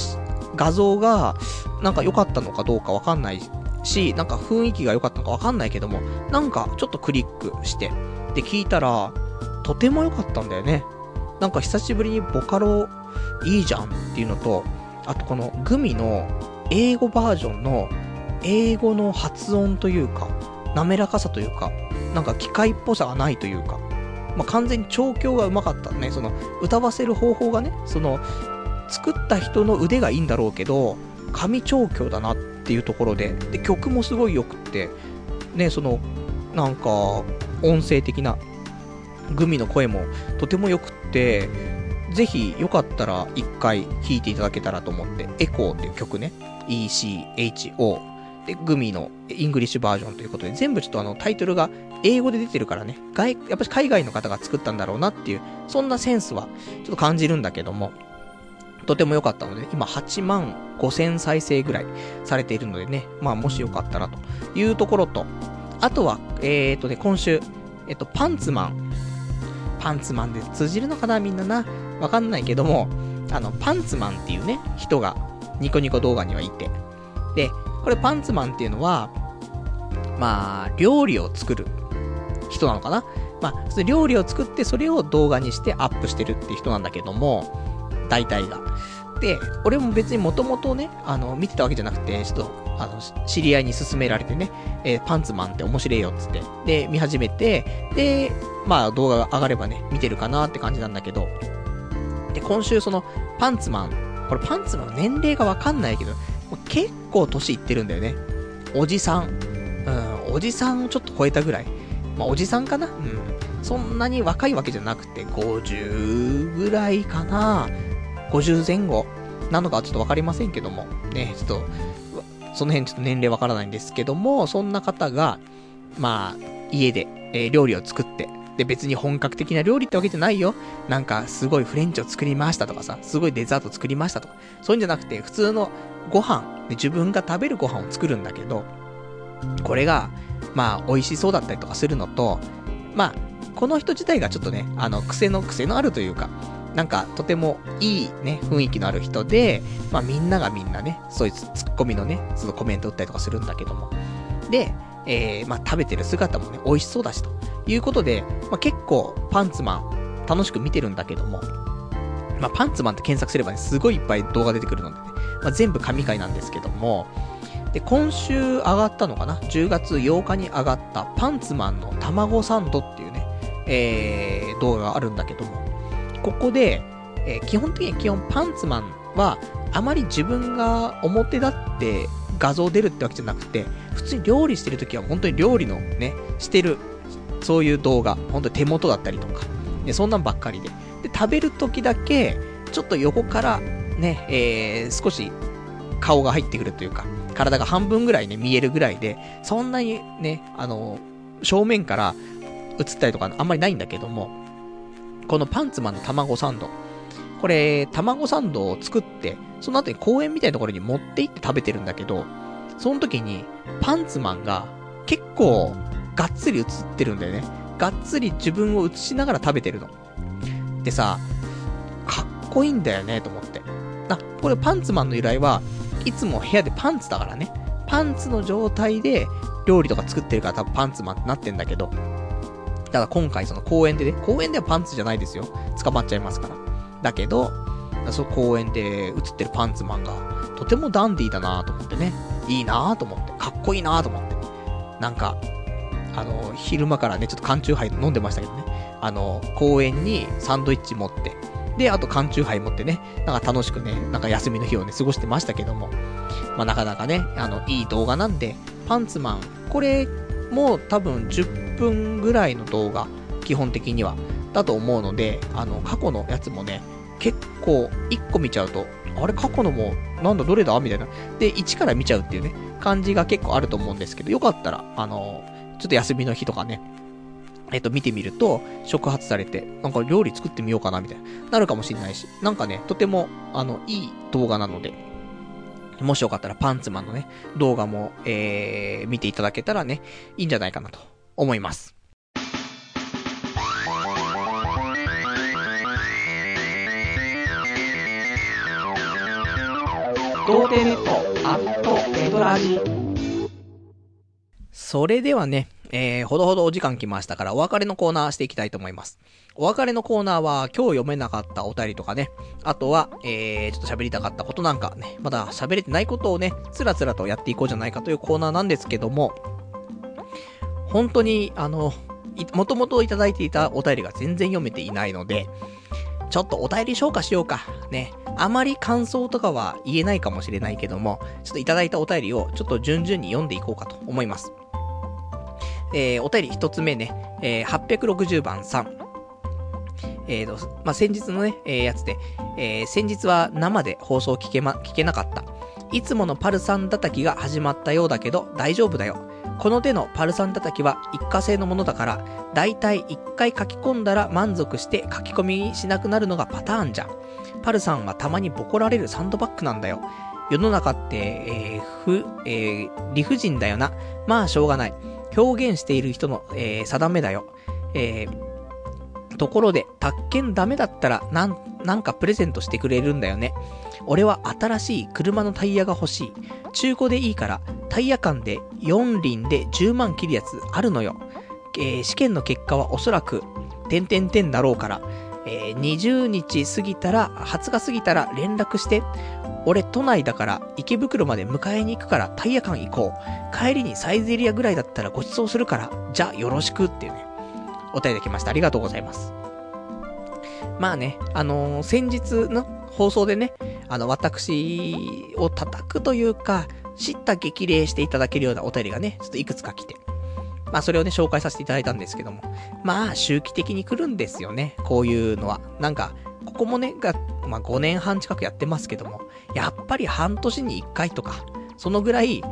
画像が、なんか良かったのかどうかわかんないし、なんか雰囲気が良かったのかわかんないけども、なんかちょっとクリックして、で聞いたら、とても良かったんだよね。なんか久しぶりにボカロいいじゃんっていうのと、あとこのグミの英語バージョンの英語の発音というか、滑らかさというか、なんか機械っぽさがないというか、まあ、完全に調教がうまかったね。その、歌わせる方法がね、その、作った人の腕がいいんだろうけど、神調教だなっていうところで、で、曲もすごい良くって、ね、その、なんか、音声的な、グミの声もとても良くって、ぜひよかったら一回聴いていただけたらと思って、エコーっていう曲ね、ECHO で、グミのイングリッシュバージョンということで、全部ちょっとあのタイトルが英語で出てるからね、外、やっぱり海外の方が作ったんだろうなっていう、そんなセンスはちょっと感じるんだけども、とても良かったので、今8万5千再生ぐらいされているのでね、まあもしよかったらというところと、あとは、えーとね、今週、えっと、パンツマン、パンツマンで通じるのかなみんなな？わかんないけども、あの、パンツマンっていうね、人が、ニコニコ動画にはいて。で、これパンツマンっていうのは、まあ、料理を作る人なのかな？まあ、料理を作ってそれを動画にしてアップしてるって人なんだけども、大体が。で、俺も別にもともとね、あの、見てたわけじゃなくて、ちょっと、あの、知り合いに勧められてね、えー、パンツマンって面白いよっつって、で、見始めて、で、まあ動画が上がればね、見てるかなって感じなんだけど、で、今週その、パンツマン、これパンツマンの年齢がわかんないけど、結構年いってるんだよね。おじさん。うん、おじさんをちょっと超えたぐらい。まあ、おじさんかなうん。そんなに若いわけじゃなくて、50ぐらいかな ?50 前後なのかちょっとわかりませんけども。ね、ちょっと、その辺ちょっと年齢わからないんですけども、そんな方が、まあ、家で、えー、料理を作って、で、別に本格的な料理ってわけじゃないよ。なんか、すごいフレンチを作りましたとかさ、すごいデザート作りましたとか、そういうんじゃなくて、普通のご飯、自分が食べるご飯を作るんだけど、これが、まあ、美味しそうだったりとかするのと、まあ、この人自体がちょっとね、あの、癖の癖のあるというか、なんか、とてもいいね、雰囲気のある人で、まあみんながみんなね、そういうツッコミのね、そのコメント打ったりとかするんだけども。で、えー、まあ食べてる姿もね、美味しそうだしと。いうことで、まあ、結構パンツマン楽しく見てるんだけども、まあ、パンツマンって検索すればね、すごいいっぱい動画出てくるのでね、まあ、全部神回なんですけども、で、今週上がったのかな ?10 月8日に上がったパンツマンの卵サンドっていうね、えー、動画があるんだけども、ここで、えー、基本的に基本パンツマンは、あまり自分が表立って画像出るってわけじゃなくて、普通に料理してるときは本当に料理のね、してるそういう動画、ほんと手元だったりとか、ね、そんなんばっかりで。で、食べる時だけ、ちょっと横からね、えー、少し顔が入ってくるというか、体が半分ぐらいね、見えるぐらいで、そんなにね、あの、正面から映ったりとかあんまりないんだけども、このパンツマンの卵サンド。これ、卵サンドを作って、その後に公園みたいなところに持って行って食べてるんだけど、その時に、パンツマンが結構がっつり映ってるんだよね。がっつり自分を映しながら食べてるの。でさ、かっこいいんだよね、と思って。あ、これパンツマンの由来は、いつも部屋でパンツだからね。パンツの状態で料理とか作ってるから多分パンツマンってなってんだけど。ただ今回その公園でね、公園ではパンツじゃないですよ。捕まっちゃいますから。だけど、その公園で映ってるパンツマンが、とてもダンディーだなと思ってね。いいなと思って。かっこいいなと思って。なんか、あの、昼間からね、ちょっと缶チューハイ飲んでましたけどね。あの、公園にサンドイッチ持って、で、あと缶チューハイ持ってね、なんか楽しくね、なんか休みの日をね、過ごしてましたけども。まあ、なかなかね、あの、いい動画なんで、パンツマン、これも多分10分ぐらいの動画、基本的には、だと思うので、あの、過去のやつもね、結構、1個見ちゃうと、あれ過去のも、なんだどれだ？みたいな。で、1から見ちゃうっていうね、感じが結構あると思うんですけど、よかったら、あのちょっと休みの日とかね、えっと、見てみると、触発されて、なんか料理作ってみようかな、みたいな、なるかもしんないし、なんかね、とても、あの、いい動画なので、もしよかったらパンツマンのね、動画も、えー、見ていただけたらね、いいんじゃないかなと思います。ネットアットエドラジそれではね、えー、ほどほどお時間来ましたから、お別れのコーナーしていきたいと思います。お別れのコーナーは、今日読めなかったお便りとかね、あとは、えー、ちょっと喋りたかったことなんかね、まだ喋れてないことをね、つらつらとやっていこうじゃないかというコーナーなんですけども、本当に、あの、もともといただいていたお便りが全然読めていないので、ちょっとお便り消化しようか。ね。あまり感想とかは言えないかもしれないけども、ちょっといただいたお便りをちょっと順々に読んでいこうかと思います。えー、お便り一つ目ね、えー、860番さん。えーと、まあ、先日のね、えー、やつで、えー、先日は生で放送聞けま、聞けなかった。いつものパルさん叩きが始まったようだけど大丈夫だよ。この手のパルさん叩きは一過性のものだから、だいたい一回書き込んだら満足して書き込みしなくなるのがパターンじゃん。パルさんはたまにボコられるサンドバッグなんだよ。世の中って、えー、ふ、えー、理不尽だよな。まあしょうがない。表現している人の、えー、定めだよ。えー、ところで、宅建ダメだったら、なん、なんかプレゼントしてくれるんだよね。俺は新しい車のタイヤが欲しい。中古でいいから、タイヤ間で4輪で10万切るやつあるのよ。えー、試験の結果はおそらく、点々点だろうから、えー、20日過ぎたら、20日過ぎたら連絡して、俺都内だから池袋まで迎えに行くからタイヤ館行こう。帰りにサイズエリアぐらいだったらご馳走するから、じゃあよろしくっていうね、お便りできました。ありがとうございます。まあね、あのー、先日の放送でね、あの、私を叩くというか、知った激励していただけるようなお便りがね、ちょっといくつか来て。まあそれをね、紹介させていただいたんですけども。まあ、周期的に来るんですよね。こういうのは。なんか、ここもね、が、まあ5年半近くやってますけども、やっぱり半年に1回とか、そのぐらい、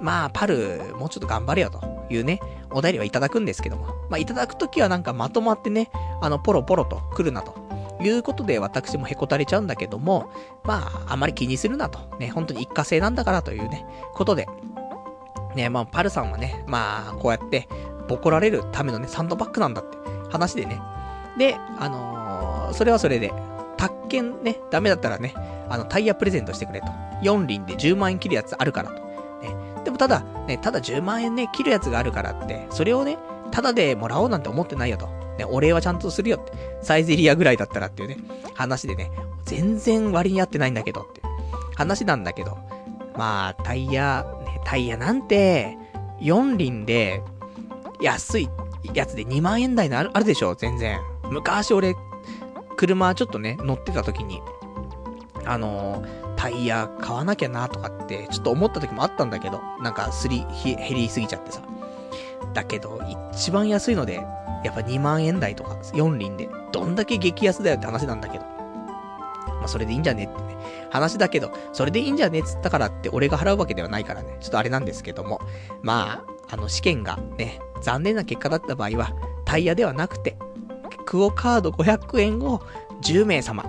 まあ、パル、もうちょっと頑張れよというね、お便りはいただくんですけども。まあ、いただくときはなんかまとまってね、あの、ポロポロと来るなと。いうことで私もへこたれちゃうんだけども、まあ、あまり気にするなと。ね、本当に一過性なんだからというね、ことで、ね、まあ、パルさんはね、まあ、こうやって、ボコられるためのね、サンドバッグなんだって話でね。で、あのー、それはそれで、宅建ね、ダメだったらね、あの、タイヤプレゼントしてくれと。4輪で10万円切るやつあるからと。ね。でもただ、ね、ただ10万円ね、切るやつがあるからって、それをね、ただでもらおうなんて思ってないよと。ね、お礼はちゃんとするよって。サイズエリアぐらいだったらっていうね、話でね、全然割に合ってないんだけどって話なんだけど、まあ、タイヤ、タイヤなんて、4輪で、安いやつで2万円台のあるあるでしょ？全然。昔俺、車ちょっとね、乗ってた時に、あのー、タイヤ買わなきゃなとかって、ちょっと思った時もあったんだけど、なんかすり、減りすぎちゃってさ。だけど、一番安いので、やっぱ2万円台とか、4輪で、どんだけ激安だよって話なんだけど。まあ、それでいいんじゃねってね、話だけど、それでいいんじゃねっつったからって俺が払うわけではないからね、ちょっとあれなんですけども。まあ、あの試験がね、残念な結果だった場合は、タイヤではなくて、クオカード500円を10名様。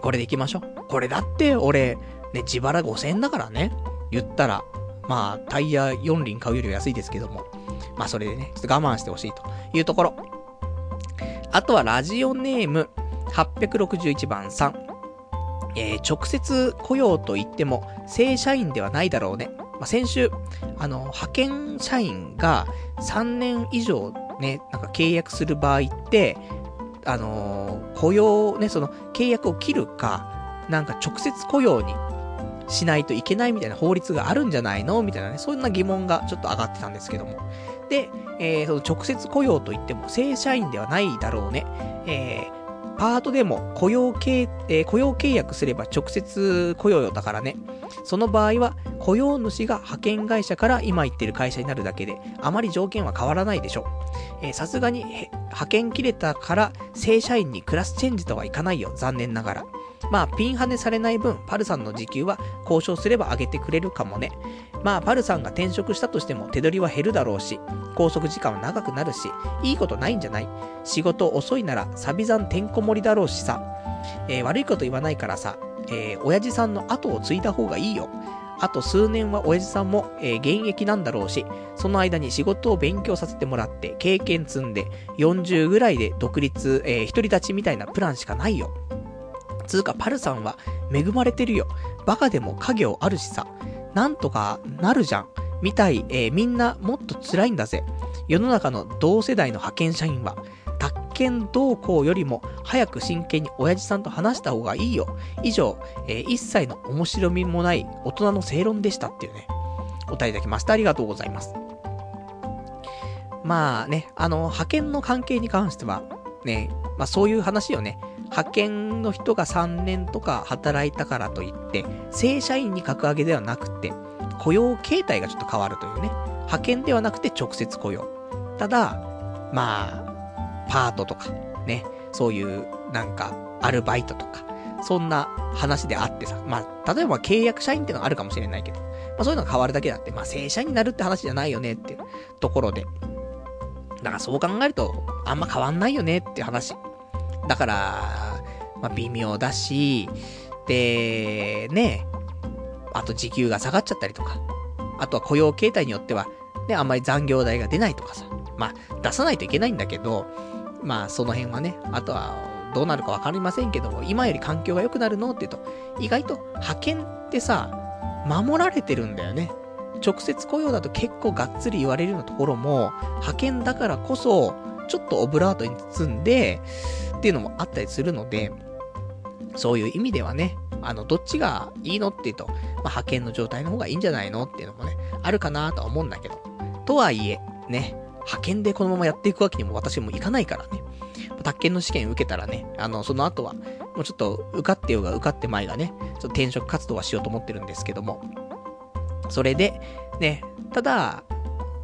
これでいきましょう。これだって俺、ね、自腹5000円だからね。言ったら、まあ、タイヤ4輪買うより安いですけども。まあ、それでね、ちょっと我慢してほしいというところ。あとはラジオネーム861番さん。えー、直接雇用と言っても正社員ではないだろうね。まあ、先週、あの、派遣社員が3年以上ね、なんか契約する場合って、あのー、雇用、ね、その契約を切るか、なんか直接雇用にしないといけないみたいな法律があるんじゃないの？みたいなね、そんな疑問がちょっと上がってたんですけども。で、えー、その直接雇用といっても正社員ではないだろうね。えー、パートでも雇用契、えー、雇用契約すれば直接雇用だからね。その場合は、雇用主が派遣会社から今言ってる会社になるだけで、あまり条件は変わらないでしょう。さすがに、派遣切れたから正社員にクラスチェンジとはいかないよ。残念ながら。まあ、ピンハネされない分、パルさんの時給は交渉すれば上げてくれるかもね。まあ、パルさんが転職したとしても手取りは減るだろうし、拘束時間は長くなるし、いいことないんじゃない？仕事遅いなら、サビ残てんこ盛りだろうしさ。えー、悪いこと言わないからさ、えー、親父さんの後を継いだ方がいいよ。あと数年は親父さんも、えー、現役なんだろうし、その間に仕事を勉強させてもらって、経験積んで、40ぐらいで独立、えー、独り立ちみたいなプランしかないよ。つうか、パルさんは恵まれてるよ。バカでも家業あるしさ。なんとかなるじゃん。みたい、えー、みんなもっと辛いんだぜ。世の中の同世代の派遣社員は、宅建同行よりも早く真剣に親父さんと話した方がいいよ。以上、えー、一切の面白みもない大人の正論でしたっていうね、お便りいただきました。ありがとうございます。まあね、あの、派遣の関係に関しては、ね、まあそういう話よね。派遣の人が3年とか働いたからといって、正社員に格上げではなくて、雇用形態がちょっと変わるというね。派遣ではなくて直接雇用。ただ、まあ、パートとか、ね、そういう、なんか、アルバイトとか、そんな話であってさ、まあ、例えば契約社員ってのがあるかもしれないけど、まあそういうのが変わるだけだって、まあ正社員になるって話じゃないよねっていうところで。だからそう考えると、あんま変わんないよねって話。だから、まあ微妙だし、で、ね、あと時給が下がっちゃったりとか、あとは雇用形態によっては、ね、あんまり残業代が出ないとかさ、まあ、出さないといけないんだけど、まあその辺はね、あとはどうなるかわかりませんけども、今より環境が良くなるのって言うと、意外と派遣ってさ、守られてるんだよね。直接雇用だと結構がっつり言われるようなところも、派遣だからこそ、ちょっとオブラートに包んで、っていうのもあったりするので、そういう意味ではね、あの、どっちがいいのっていうと、まあ、派遣の状態の方がいいんじゃないのっていうのもね、あるかなとは思うんだけど。とはいえ、ね、派遣でこのままやっていくわけにも私もいかないからね。宅建の試験受けたらね、あの、その後は、もうちょっと受かってようが受かってまいがね、ちょっと転職活動はしようと思ってるんですけども。それで、ね、ただ、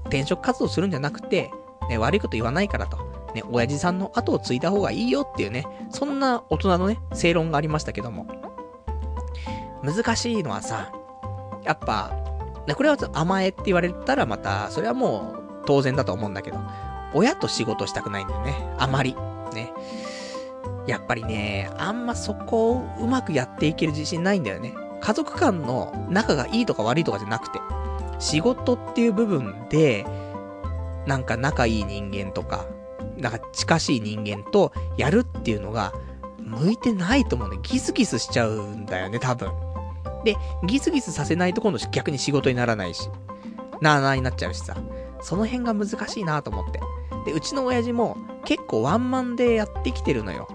転職活動するんじゃなくて、ね、悪いこと言わないからと。ね、親父さんの後を継いだ方がいいよっていうね、そんな大人のね、正論がありましたけども。難しいのはさ、やっぱ、ね、これは甘えって言われたらまた、それはもう当然だと思うんだけど、親と仕事したくないんだよね。あまり。ね。やっぱりね、あんまそこをうまくやっていける自信ないんだよね。家族間の仲がいいとか悪いとかじゃなくて、仕事っていう部分で、なんか仲いい人間とか、なんか近しい人間とやるっていうのが、向いてないと思うね。ギスギスしちゃうんだよね、多分。で、ギスギスさせないと今度逆に仕事にならないし、なあなあになっちゃうしさ。その辺が難しいなと思って。で、うちの親父も結構ワンマンでやってきてるのよ。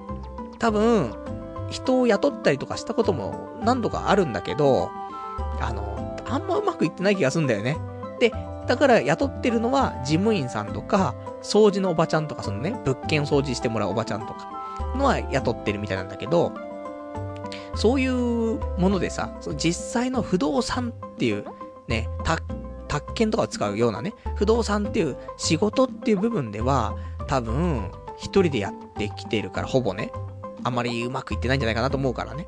多分、人を雇ったりとかしたことも何度かあるんだけど、あの、あんまうまくいってない気がすんだよね。で、だから雇ってるのは事務員さんとか、掃除のおばちゃんとか、そのね、物件を掃除してもらうおばちゃんとか、のは雇ってるみたいなんだけど、そういうものでさ、その実際の不動産っていう、ね、宅建とかを使うようなね、不動産っていう仕事っていう部分では、多分、一人でやってきてるから、ほぼね、あまりうまくいってないんじゃないかなと思うからね。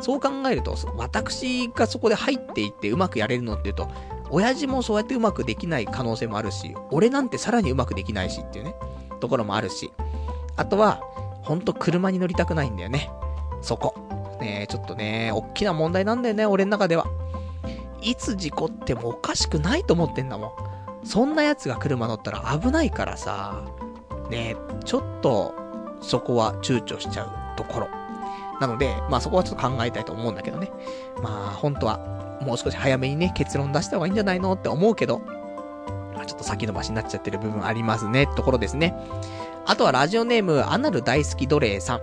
そう考えると、私がそこで入っていってうまくやれるのっていうと、親父もそうやってうまくできない可能性もあるし、俺なんてさらにうまくできないしっていうね、ところもあるし。あとは、ほんと車に乗りたくないんだよね。そこ。ねちょっとね、おっきな問題なんだよね、俺の中では。いつ事故ってもおかしくないと思ってんだもん。そんな奴が車乗ったら危ないからさ、ねちょっと、そこは躊躇しちゃうところ。なので、まあそこはちょっと考えたいと思うんだけどね。まあ本当は、もう少し早めにね、結論出した方がいいんじゃないのって思うけど、まあ、ちょっと先延ばしになっちゃってる部分ありますね、ところですね。あとはラジオネーム、アナル大好き奴隷さん。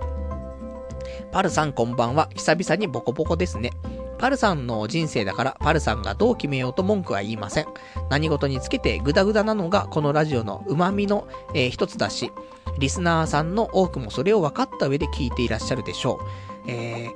パルさんこんばんは。久々にボコボコですね。パルさんの人生だから、パルさんがどう決めようと文句は言いません。何事につけてグダグダなのがこのラジオの旨味の、えー、一つだし、リスナーさんの多くもそれを分かった上で聞いていらっしゃるでしょう。え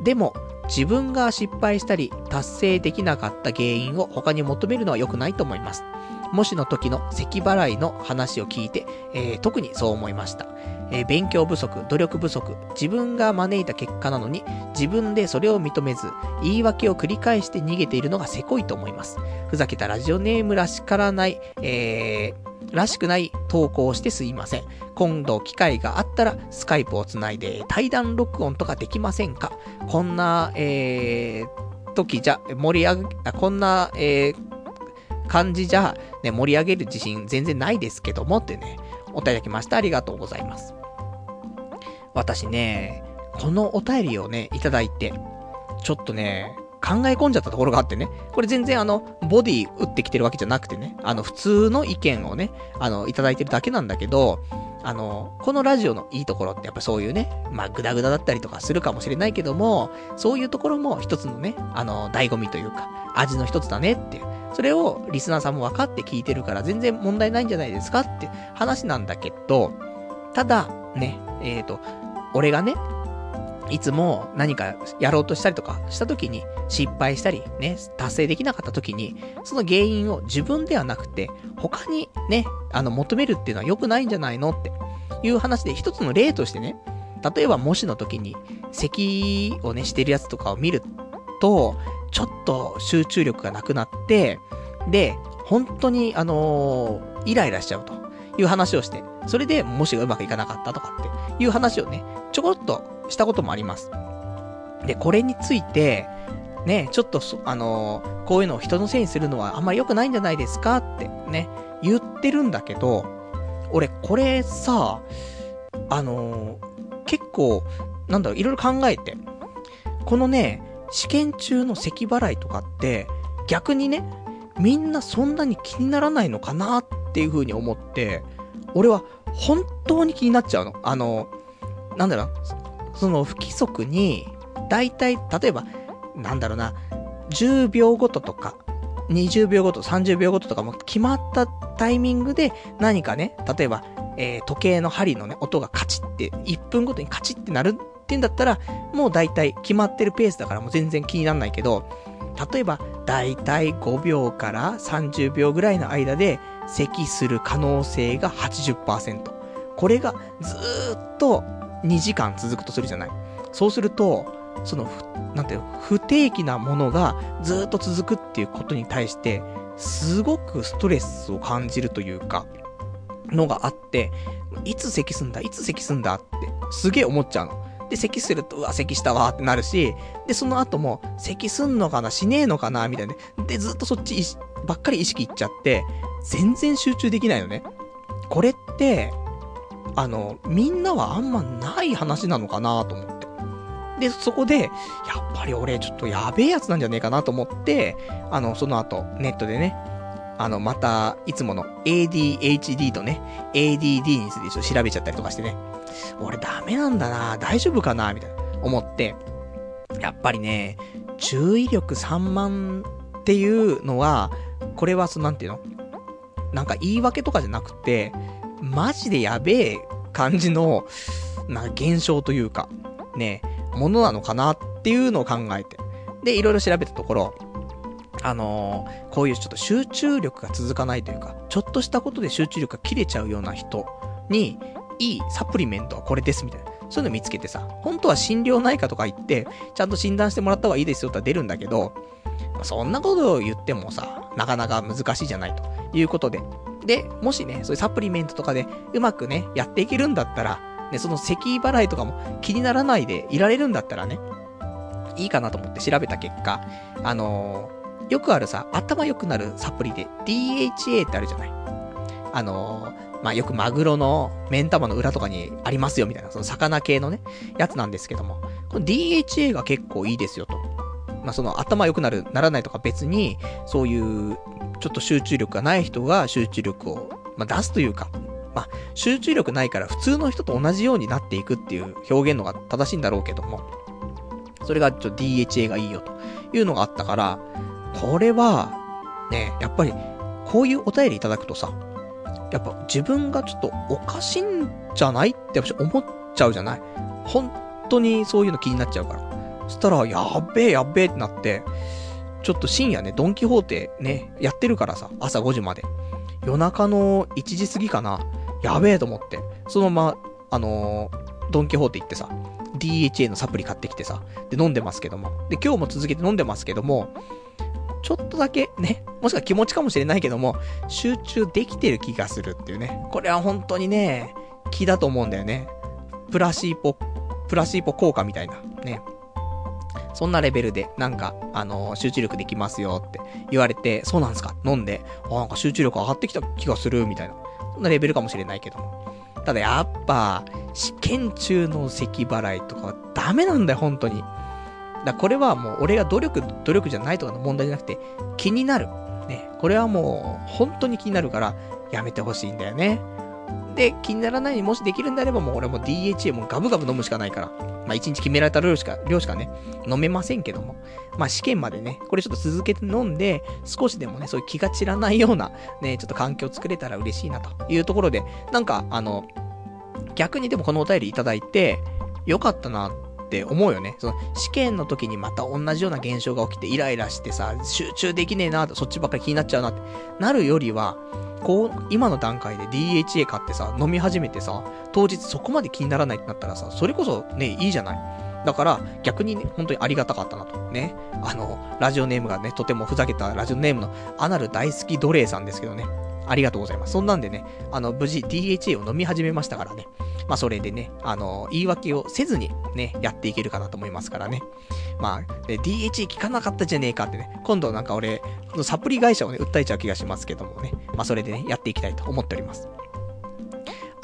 ー、でも、自分が失敗したり、達成できなかった原因を他に求めるのは良くないと思います。もしの時の咳払いの話を聞いて、えー、特にそう思いました。え、勉強不足、努力不足、自分が招いた結果なのに、自分でそれを認めず、言い訳を繰り返して逃げているのがせこいと思います。ふざけたラジオネームらしからない、えー、らしくない投稿をしてすいません。今度機会があったら、スカイプをつないで対談録音とかできませんか？こんな、えー、時じゃ、盛り上げ、こんな、えー、感じじゃ、ね、盛り上げる自信全然ないですけどもってね、お便りきました。ありがとうございます。私ね、このお便りをね、いただいて、ちょっとね、考え込んじゃったところがあってね、これ全然あの、ボディ打ってきてるわけじゃなくてね、あの、普通の意見をね、あの、いただいてるだけなんだけど、あの、このラジオのいいところってやっぱそういうね、まあ、グダグダだったりとかするかもしれないけども、そういうところも一つのね、あの、醍醐味というか、味の一つだねっていう。それをリスナーさんも分かって聞いてるから全然問題ないんじゃないですかって話なんだけど、ただ、ね、えっ、ー、と、俺がね、いつも何かやろうとしたりとかした時に失敗したりね、達成できなかった時に、その原因を自分ではなくて、他にね、あの、求めるっていうのは良くないんじゃないのっていう話で一つの例としてね、例えば模試の時に、咳をね、してるやつとかを見ると、ちょっと集中力がなくなって、で、本当に、あのー、イライラしちゃうと。いう話をして、それで模試がうまくいかなかったとかっていう話をね、ちょこっとしたこともあります。で、これについて、ね、ちょっとあのー、こういうのを人のせいにするのはあんまり良くないんじゃないですかってね、言ってるんだけど、俺これさ、あのー、結構、なんだろう、いろいろ考えて、このね、試験中の咳払いとかって、逆にね、みんなそんなに気にならないのかなっていう風に思って、俺は本当に気になっちゃうの。あの、なんだろう、その不規則に、大体、例えば、なんだろうな、10秒ごととか、20秒ごと、30秒ごととかも決まったタイミングで何かね、例えば、えー、時計の針のね、音がカチって、1分ごとにカチってなるっていうんだったら、もう大体決まってるペースだからもう全然気にならないけど、例えば、大体5秒から30秒ぐらいの間で、咳する可能性が80%。これがずっと2時間続くとするじゃない。そうすると、その、なんていうの不定期なものがずっと続くっていうことに対して、すごくストレスを感じるというか、のがあって、いつ咳すんだいつ咳すんだって、すげえ思っちゃうの。で、咳すると、うわ、咳したわってなるし、で、その後も、咳すんのかなしねえのかなみたいな。で、ずっとそっちばっかり意識いっちゃって、全然集中できないのね。これって、あの、みんなはあんまない話なのかなと思って。で、そこで、やっぱり俺ちょっとやべえやつなんじゃねえかなと思って、あの、その後、ネットでね、あの、また、いつもの ADHD とね、ADD についてちょっと調べちゃったりとかしてね、俺ダメなんだな大丈夫かなみたいな、思って、やっぱりね、注意力散漫っていうのは、これはその、なんていうの？なんか言い訳とかじゃなくて、マジでやべえ感じの、な、現象というか、ね、ものなのかなっていうのを考えて。で、いろいろ調べたところ、あのー、こういうちょっと集中力が続かないというか、ちょっとしたことで集中力が切れちゃうような人に、いいサプリメントはこれですみたいな。そういうの見つけてさ、本当は心療内科とか行って、ちゃんと診断してもらった方がいいですよって出るんだけど、そんなことを言ってもさ、なかなか難しいじゃないということで。で、もしね、そういうサプリメントとかでうまくね、やっていけるんだったら、ね、その咳払いとかも気にならないでいられるんだったらね、いいかなと思って調べた結果、あのー、よくあるさ、頭良くなるサプリで DHA ってあるじゃない。あのー、まあ、よくマグロの目ん玉の裏とかにありますよみたいな、その魚系のね、やつなんですけども、この DHA が結構いいですよと。まあ、その頭良くなる、ならないとか別に、そういう、ちょっと集中力がない人が集中力を、まあ、出すというか、まあ、集中力ないから普通の人と同じようになっていくっていう表現のが正しいんだろうけども、それがちょっと DHA がいいよというのがあったから、これは、ね、やっぱり、こういうお便りいただくとさ、やっぱ自分がちょっとおかしいんじゃないって私思っちゃうじゃない？本当にそういうの気になっちゃうから。そしたら、やっべえやっべえってなって、ちょっと深夜ね、ドンキホーテね、やってるからさ、朝5時まで。夜中の1時過ぎかな。やべえと思って。そのまま、あのー、ドンキホーテ行ってさ、DHA のサプリ買ってきてさ、で飲んでますけども。で、今日も続けて飲んでますけども、ちょっとだけね、もしくは気持ちかもしれないけども、集中できてる気がするっていうね。これは本当にね、気だと思うんだよね。プラシーポ、プラシーポ効果みたいな、ね。そんなレベルで、なんか、あのー、集中力できますよって言われて、そうなんですか？飲んで、あ、なんか集中力上がってきた気がする、みたいな。そんなレベルかもしれないけども。ただやっぱ、試験中の咳払いとかはダメなんだよ、本当に。だこれはもう俺が努力、努力じゃないとかの問題じゃなくて、気になる。ね。これはもう、本当に気になるから、やめてほしいんだよね。で、気にならないにもしできるんであればもう俺も DHA もガブガブ飲むしかないから。まあ一日決められた量しか、量しかね、飲めませんけども。まあ試験までね、これちょっと続けて飲んで、少しでもね、そういう気が散らないような、ね、ちょっと環境を作れたら嬉しいなというところで、なんか、あの、逆にでもこのお便りいただいて、よかったなっって思うよね。その、試験の時にまた同じような現象が起きてイライラしてさ、集中できねえなそっちばっかり気になっちゃうなって、なるよりは、こう、今の段階で DHA 買ってさ、飲み始めてさ、当日そこまで気にならないってなったらさ、それこそね、いいじゃない。だから、逆にね、本当にありがたかったなと。ね。あの、ラジオネームがね、とてもふざけたラジオネームのアナル大好き奴隷さんですけどね。ありがとうございます。そんなんでね、あの、無事 DHA を飲み始めましたからね。まあ、それでね、あの、言い訳をせずにね、やっていけるかなと思いますからね。まあ、DHA 効かなかったじゃねえかってね、今度なんか俺、サプリ会社をね、訴えちゃう気がしますけどもね。まあ、それでね、やっていきたいと思っております。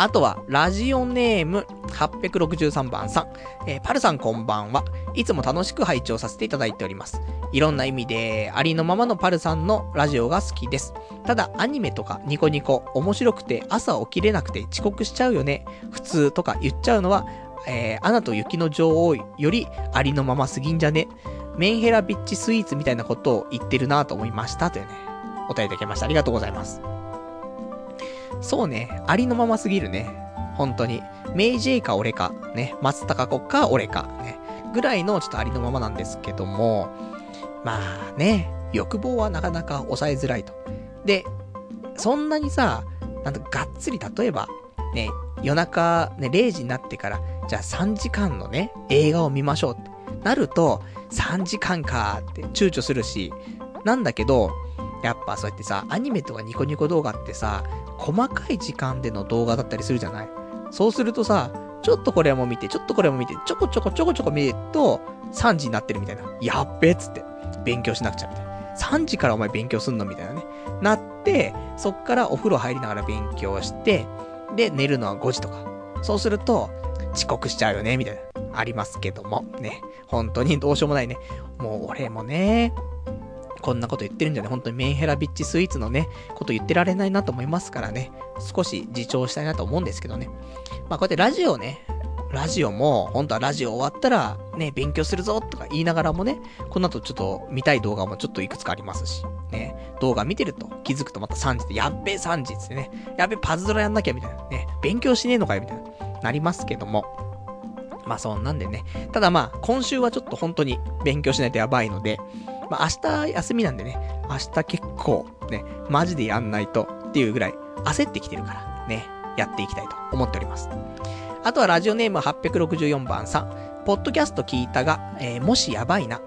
あとは、ラジオネーム863番さん。えー、パルさんこんばんは。いつも楽しく拝聴させていただいております。いろんな意味で、ありのままのパルさんのラジオが好きです。ただ、アニメとかニコニコ、面白くて朝起きれなくて遅刻しちゃうよね。普通とか言っちゃうのは、えー、アナと雪の女王よりありのまますぎんじゃね。メンヘラビッチスイーツみたいなことを言ってるなと思いました。というね、お便りいただきました。ありがとうございます。そうね、ありのまますぎるね。本当に。メイジェイか俺か、ね、松高子か俺か、ね、ぐらいのちょっとありのままなんですけども、まあね、欲望はなかなか抑えづらいと。で、そんなにさ、なんとがっつり例えば、ね、夜中、ね、0時になってから、じゃあ3時間のね、映画を見ましょう。ってなると、3時間かって躊躇するし、なんだけど、やっぱそうやってさ、アニメとかニコニコ動画ってさ、細かい時間での動画だったりするじゃない？そうするとさ、ちょっとこれも見て、ちょっとこれも見て、ちょこちょこちょこちょこ見ると、3時になってるみたいな。やっべっつって。勉強しなくちゃみたいな。3時からお前勉強すんのみたいなね。なって、そっからお風呂入りながら勉強して、で、寝るのは5時とか。そうすると、遅刻しちゃうよね、みたいな。ありますけども。ね。本当にどうしようもないね。もう俺もね、こんなこと言ってるんじゃね、本当にメンヘラビッチスイーツのね、こと言ってられないなと思いますからね、少し自重したいなと思うんですけどね。まあこうやってラジオね、ラジオも、本当はラジオ終わったら、ね、勉強するぞとか言いながらもね、この後ちょっと見たい動画もちょっといくつかありますし、ね、動画見てると気づくとまた3時で、やっべえ3時ってね、やっべえパズドラやんなきゃみたいな。ね、勉強しねえのかよみたいな、なりますけども、まあそんなんでね、ただまあ、今週はちょっと本当に勉強しないとやばいので、まあ明日休みなんでね、明日結構ね、マジでやんないとっていうぐらい焦ってきてるからね、やっていきたいと思っております。あとはラジオネーム864番さん。ポッドキャスト聞いたが、えー、もしやばいな。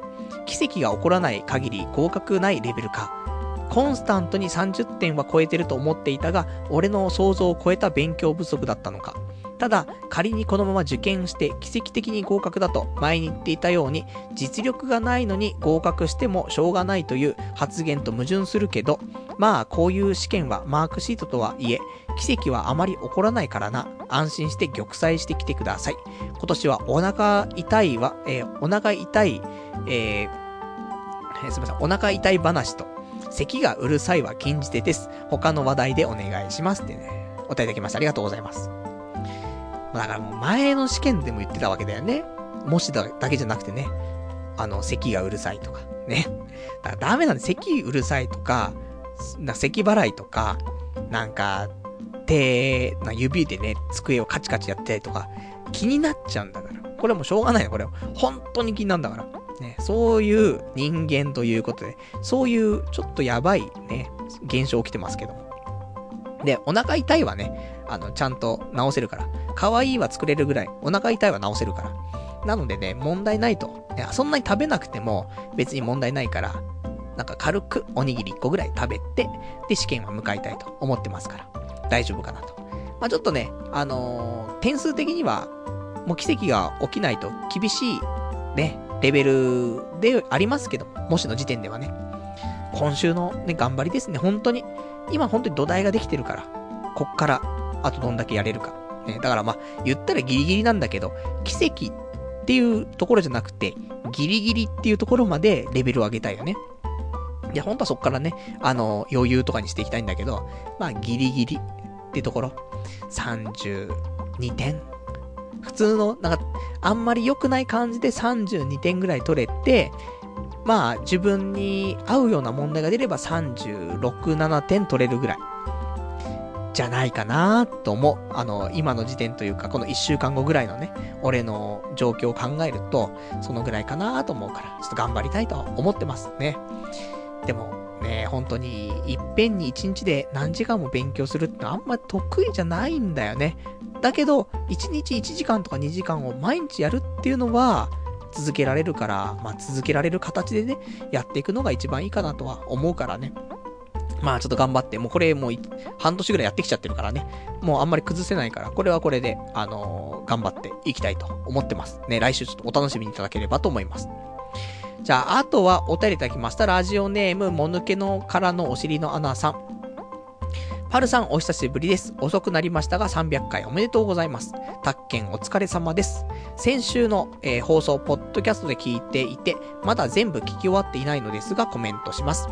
奇跡が起こらない限り合格ないレベルか。コンスタントに30点は超えてると思っていたが、俺の想像を超えた勉強不足だったのか。ただ、仮にこのまま受験して奇跡的に合格だと前に言っていたように、実力がないのに合格してもしょうがないという発言と矛盾するけど、まあ、こういう試験はマークシートとはいえ、奇跡はあまり起こらないからな。安心して玉砕してきてください。今年はお腹痛いは、えー、お腹痛い、えー、すみません、お腹痛い話と、咳がうるさいは禁じ手です。他の話題でお願いしますってね、お答えいただきました。ありがとうございます。だからもう前の試験でも言ってたわけだよね。もしだだけじゃなくてね。あの、咳がうるさいとか、ね。だからダメなんで、咳うるさいとか、な咳払いとか、なんか、手、な指でね、机をカチカチやったりとか、気になっちゃうんだから。これもしょうがないの、これ。本当に気になるんだから。ね、そういう人間ということで、そういうちょっとやばいね、現象起きてますけど。で、お腹痛いはね、あの、ちゃんと治せるから。可愛いは作れるぐらい、お腹痛いは治せるから。なのでね、問題ないと。いや、そんなに食べなくても別に問題ないから、なんか軽くおにぎり1個ぐらい食べて、で、試験は向かいたいと思ってますから、大丈夫かなと。まあ、ちょっとね、あのー、点数的には、もう奇跡が起きないと厳しい、ね、レベルでありますけどもしの時点ではね。今週のね、頑張りですね、本当に。今本当に土台ができてるから、こっから、あとどんだけやれるか。ね、だからまあ、言ったらギリギリなんだけど、奇跡っていうところじゃなくて、ギリギリっていうところまでレベルを上げたいよね。いや、ほんとはそっからね、あの、余裕とかにしていきたいんだけど、まあ、ギリギリってところ、32点普通の、なんか、あんまり良くない感じで32点ぐらい取れて、まあ、自分に合うような問題が出れば36、7点取れるぐらい。じゃないかなと思う。あの、今の時点というか、この1週間後ぐらいのね、俺の状況を考えると、そのぐらいかなと思うから、ちょっと頑張りたいと思ってますね。でも、ね、本当に、いっぺんに1日で何時間も勉強するってあんま得意じゃないんだよね。だけど、1日1時間とか2時間を毎日やるっていうのは、続けられるから、まあ続けられる形でね、やっていくのが一番いいかなとは思うからね。まあちょっと頑張って、もうこれもう半年ぐらいやってきちゃってるからね。もうあんまり崩せないから、これはこれで、あのー、頑張っていきたいと思ってます。ね、来週ちょっとお楽しみいただければと思います。じゃあ、あとはお便りいただきました。ラジオネーム、もぬけのからのお尻のアナさん。パルさんお久しぶりです。遅くなりましたが300回おめでとうございます。タッケンお疲れ様です。先週の、えー放送、ポッドキャストで聞いていて、まだ全部聞き終わっていないのですがコメントします。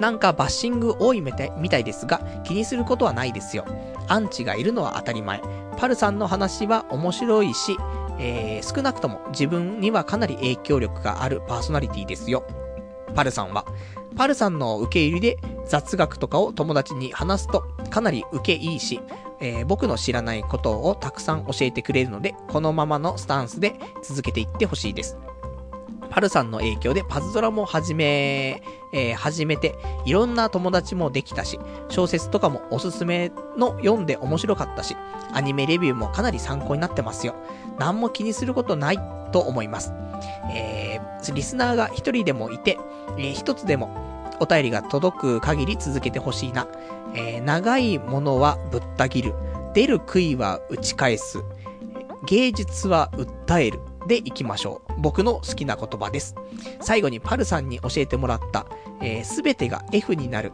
なんかバッシング多いみたいですが、気にすることはないですよ。アンチがいるのは当たり前。パルさんの話は面白いし、えー少なくとも自分にはかなり影響力があるパーソナリティですよ。パルさんは。パルさんの受け入りで雑学とかを友達に話すとかなり受けいいし、えー僕の知らないことをたくさん教えてくれるので、このままのスタンスで続けていってほしいです。パルさんの影響でパズドラも始め、えー始めて、いろんな友達もできたし、小説とかもおすすめの読んで面白かったし、アニメレビューもかなり参考になってますよ。何も気にすることないと思います。えーリスナーが一人でもいて、えー一つでもお便りが届く限り続けてほしいな。えー長いものはぶった切る。出る杭は打ち返す。芸術は訴える。でいきましょう。僕の好きな言葉です。最後にパルさんに教えてもらった、えすべてが F になる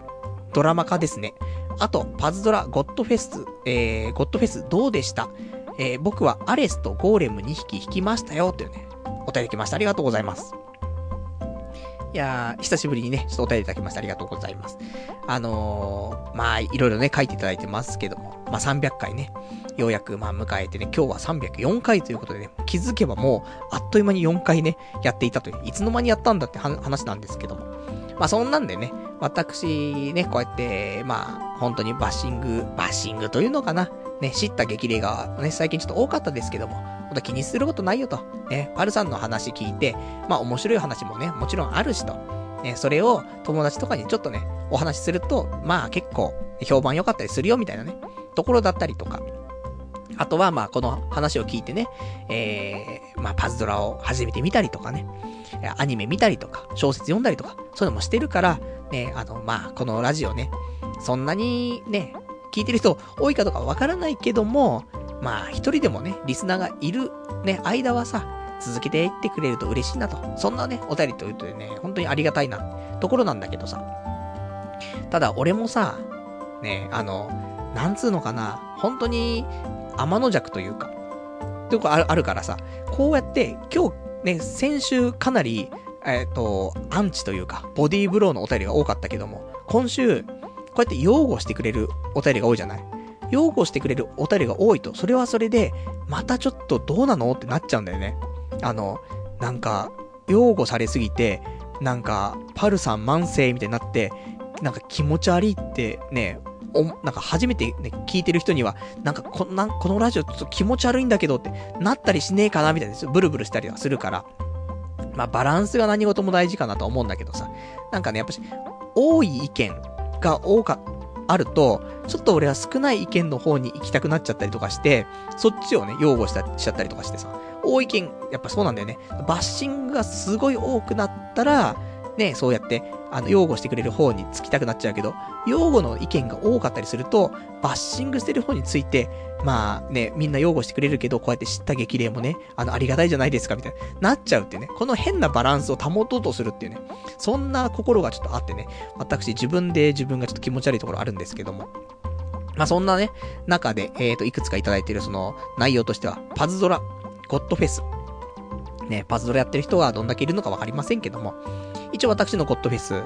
ドラマ化ですね。あと、パズドラゴッドフェス、えー、ゴッドフェスどうでした？えー僕はアレスとゴーレム2匹引きましたよ、というね、お便り来ました。ありがとうございます。いやー、久しぶりにね、ちょっとお便りいただきましてありがとうございます。あのー、まあ、いろいろね、書いていただいてますけども、まあ、300回ね、ようやくまあ迎えてね、今日は304回ということでね、気づけばもう、あっという間に4回ね、やっていたという、いつの間にやったんだって話なんですけども。まあ、そんなんでね、私、ね、こうやって、まあ、本当にバッシング、バッシングというのかな。ね、知った激励がね、最近ちょっと多かったですけども、本当気にすることないよと。ね、パルさんの話聞いて、まあ面白い話もね、もちろんあるしと。ね、それを友達とかにちょっとね、お話しすると、まあ結構評判良かったりするよみたいなね、ところだったりとか。あとはまあこの話を聞いてね、えー、まあパズドラを始めてみたりとかね、アニメ見たりとか、小説読んだりとか、そういうのもしてるから、ね、あの、まあこのラジオね、そんなにね、聞いてる人多いかどうかわからないけども、まあ一人でもね、リスナーがいるね、間はさ、続けていってくれると嬉しいなと。そんなね、お便りというとね、本当にありがたいな、ところなんだけどさ。ただ俺もさ、ね、あの、なんつうのかな、本当に天の弱というか、というかあるからさ、こうやって今日ね、先週かなり、えっ、と、アンチというか、ボディーブローのお便りが多かったけども、今週、こうやって擁護してくれるお便りが多いじゃない？擁護してくれるお便りが多いと、それはそれで、またちょっとどうなの？ってなっちゃうんだよね。あの、なんか、擁護されすぎて、なんか、パルさん慢性みたいになって、なんか気持ち悪いってね、お、なんか初めてね、聞いてる人には、なんかこんな、このラジオちょっと気持ち悪いんだけどって、なったりしねえかなみたいな、ブルブルしたりはするから。まあバランスが何事も大事かなと思うんだけどさ。なんかね、やっぱし、多い意見が多か、あると、ちょっと俺は少ない意見の方に行きたくなっちゃったりとかして、そっちをね、擁護した、しちゃったりとかしてさ。多い意見、やっぱそうなんだよね。バッシングがすごい多くなったら、ね、そうやって、あの、擁護してくれる方につきたくなっちゃうけど、擁護の意見が多かったりすると、バッシングしてる方について、まあね、みんな擁護してくれるけど、こうやって知った激励もね、あの、ありがたいじゃないですか、みたいな、なっちゃうっていうね。この変なバランスを保とうとするっていうね。そんな心がちょっとあってね、私自分で自分がちょっと気持ち悪いところあるんですけども。まあそんなね、中で、えっ、と、いくつかいただいているその内容としては、パズドラ、ゴッドフェス。ね、パズドラやってる人がどんだけいるのかわかりませんけども、一応私のゴッドフェス、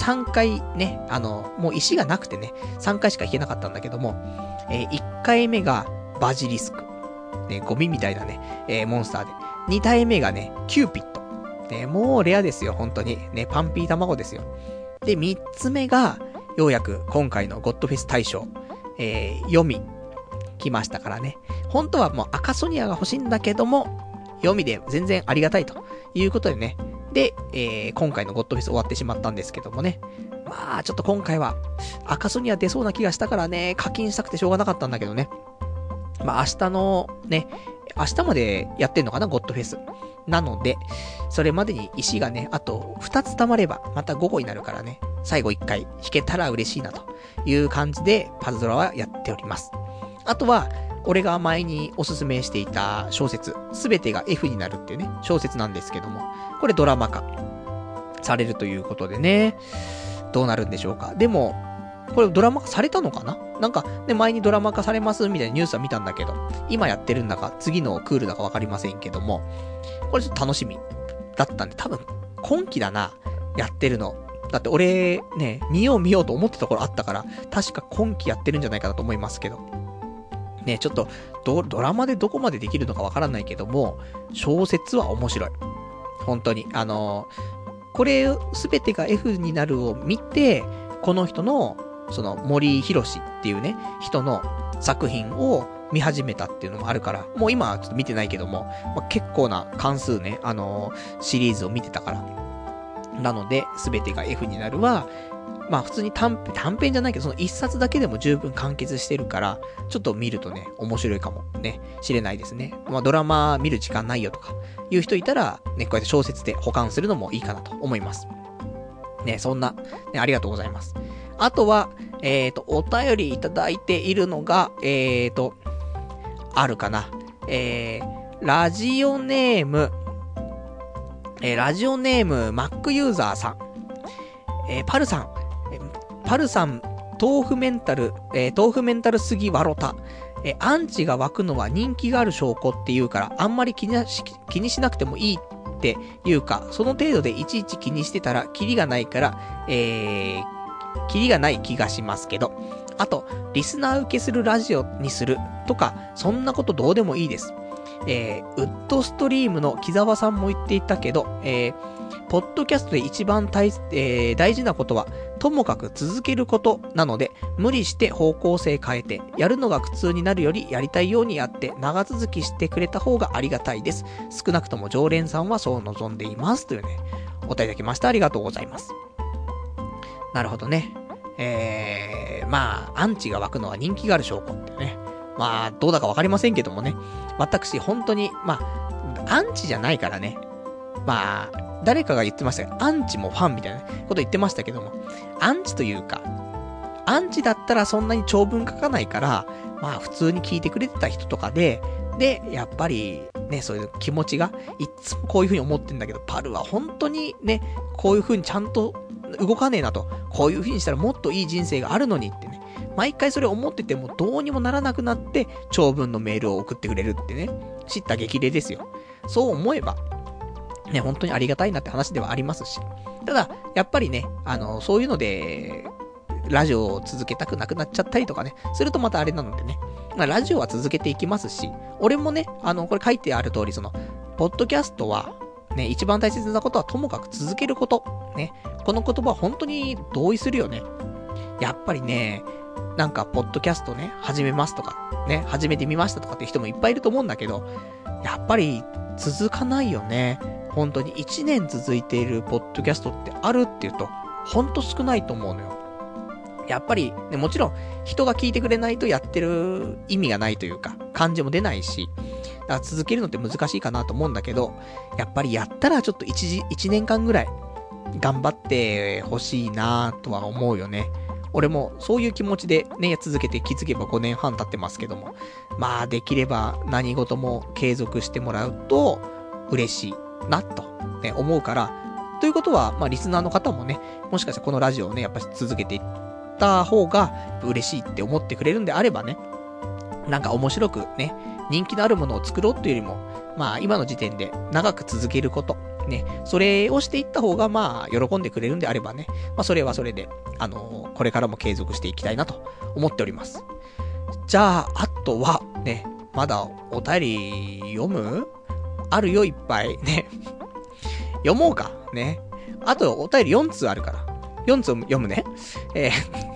3回ね、あの、もう石がなくてね、3回しか弾けなかったんだけども、えー1回目がバジリスク。ね、ゴミみたいなね、えーモンスターで。2体目がね、キューピット。ね、もうレアですよ、本当に。ね、パンピー卵ですよ。で、3つ目が、ようやく今回のゴッドフェス大賞、えー、読み、来ましたからね。本当はもう赤ソニアが欲しいんだけども、読みで全然ありがたいということでね。で、えー、今回のゴッドフェス終わってしまったんですけどもね。まあ、ちょっと今回は、赤ソニア出そうな気がしたからね、課金したくてしょうがなかったんだけどね。まあ、明日のね、明日までやってんのかな、ゴッドフェス。なので、それまでに石がね、あと2つ溜まれば、また午後になるからね、最後1回弾けたら嬉しいなという感じで、パズドラはやっております。あとは、俺が前におすすめしていた小説、すべてが F になるっていうね、小説なんですけども、これドラマ化されるということでね、どうなるんでしょうか。でも、これドラマ化されたのかな？なんか、ね、前にドラマ化されますみたいなニュースは見たんだけど、今やってるんだか、次のクールだかわかりませんけども、これちょっと楽しみだったんで、多分、今期だな、やってるの。だって俺、ね、見よう見ようと思ってた頃あったから、確か今期やってるんじゃないかなと思いますけど。ね、ちょっと、ド、ドラマでどこまでできるのかわからないけども、小説は面白い。本当に。あのこれ、すべてが F になるを見て、この人の、その森博っていうね、人の作品を見始めたっていうのもあるから、もう今はちょっと見てないけども、まあ、結構な関数ね、あのー、シリーズを見てたから。なので、すべてが F になるは、まあ普通に短編、じゃないけど、その一冊だけでも十分完結してるから、ちょっと見るとね、面白いかもね、知れないですね。まあドラマ見る時間ないよとか、いう人いたら、ね、こうやって小説で保管するのもいいかなと思います。ね、そんな、ね、ありがとうございます。あとは、えっ、ー、と、お便りいただいているのが、えっ、ー、と、あるかな。えー、ラジオネーム、えー、ラジオネーム、Mac ユーザーさん。えー、パルさん、パルさん、豆腐メンタル、えー、豆腐メンタルすぎわろた。え、アンチが湧くのは人気がある証拠っていうから、あんまり気にし気にしなくてもいいっていうか、その程度でいちいち気にしてたら、キリがないから、えー、キリがない気がしますけど。あと、リスナー受けするラジオにするとか、そんなことどうでもいいです。えー、ウッドストリームの木沢さんも言っていたけど、えー、ポッドキャストで一番大,、えー、大事なことは、ともかく続けることなので、無理して方向性変えて、やるのが苦痛になるよりやりたいようにやって、長続きしてくれた方がありがたいです。少なくとも常連さんはそう望んでいます。というね、お答えいただきました。ありがとうございます。なるほどね。えー、まあ、アンチが湧くのは人気がある証拠ってね。まあ、どうだかわかりませんけどもね。私、本当に、まあ、アンチじゃないからね。まあ、誰かが言ってましたけど、アンチもファンみたいなこと言ってましたけども、アンチというか、アンチだったらそんなに長文書かないから、まあ普通に聞いてくれてた人とかで、で、やっぱり、ね、そういう気持ちが、いつもこういう風に思ってんだけど、パルは本当にね、こういう風にちゃんと動かねえなと、こういう風にしたらもっといい人生があるのにってね、毎回それ思っててもどうにもならなくなって、長文のメールを送ってくれるってね、知った激励ですよ。そう思えば、ね、本当にありがたいなって話ではありますし。ただ、やっぱりね、あの、そういうので、ラジオを続けたくなくなっちゃったりとかね、するとまたあれなのでね、まあ、ラジオは続けていきますし、俺もね、あの、これ書いてある通り、その、ポッドキャストは、ね、一番大切なことはともかく続けること。ね、この言葉は本当に同意するよね。やっぱりね、なんか、ポッドキャストね、始めますとか、ね、始めてみましたとかって人もいっぱいいると思うんだけど、やっぱり続かないよね。本当に1年続いているポッドキャストってあるっていうと、ほんと少ないと思うのよ。やっぱり、ね、もちろん、人が聞いてくれないとやってる意味がないというか、感じも出ないし、だから続けるのって難しいかなと思うんだけど、やっぱりやったらちょっと1時、1年間ぐらい、頑張ってほしいなとは思うよね。俺もそういう気持ちでね、続けて気づけば5年半経ってますけども、まあできれば何事も継続してもらうと嬉しいな、と、ね、思うから、ということは、まあ、リスナーの方もね、もしかしたらこのラジオをね、やっぱり続けていった方が嬉しいって思ってくれるんであればね、なんか面白くね、人気のあるものを作ろうっていうよりも、まあ、今の時点で長く続けること、ね、それをしていった方が、まあ、喜んでくれるんであればね、まあ、それはそれで、あのー、これからも継続していきたいなと思っております。じゃあ、あとは、ね、まだお便り読む？あるよ、いっぱい。ね。読もうか。ね。あと、お便り4通あるから。4通読むね。えー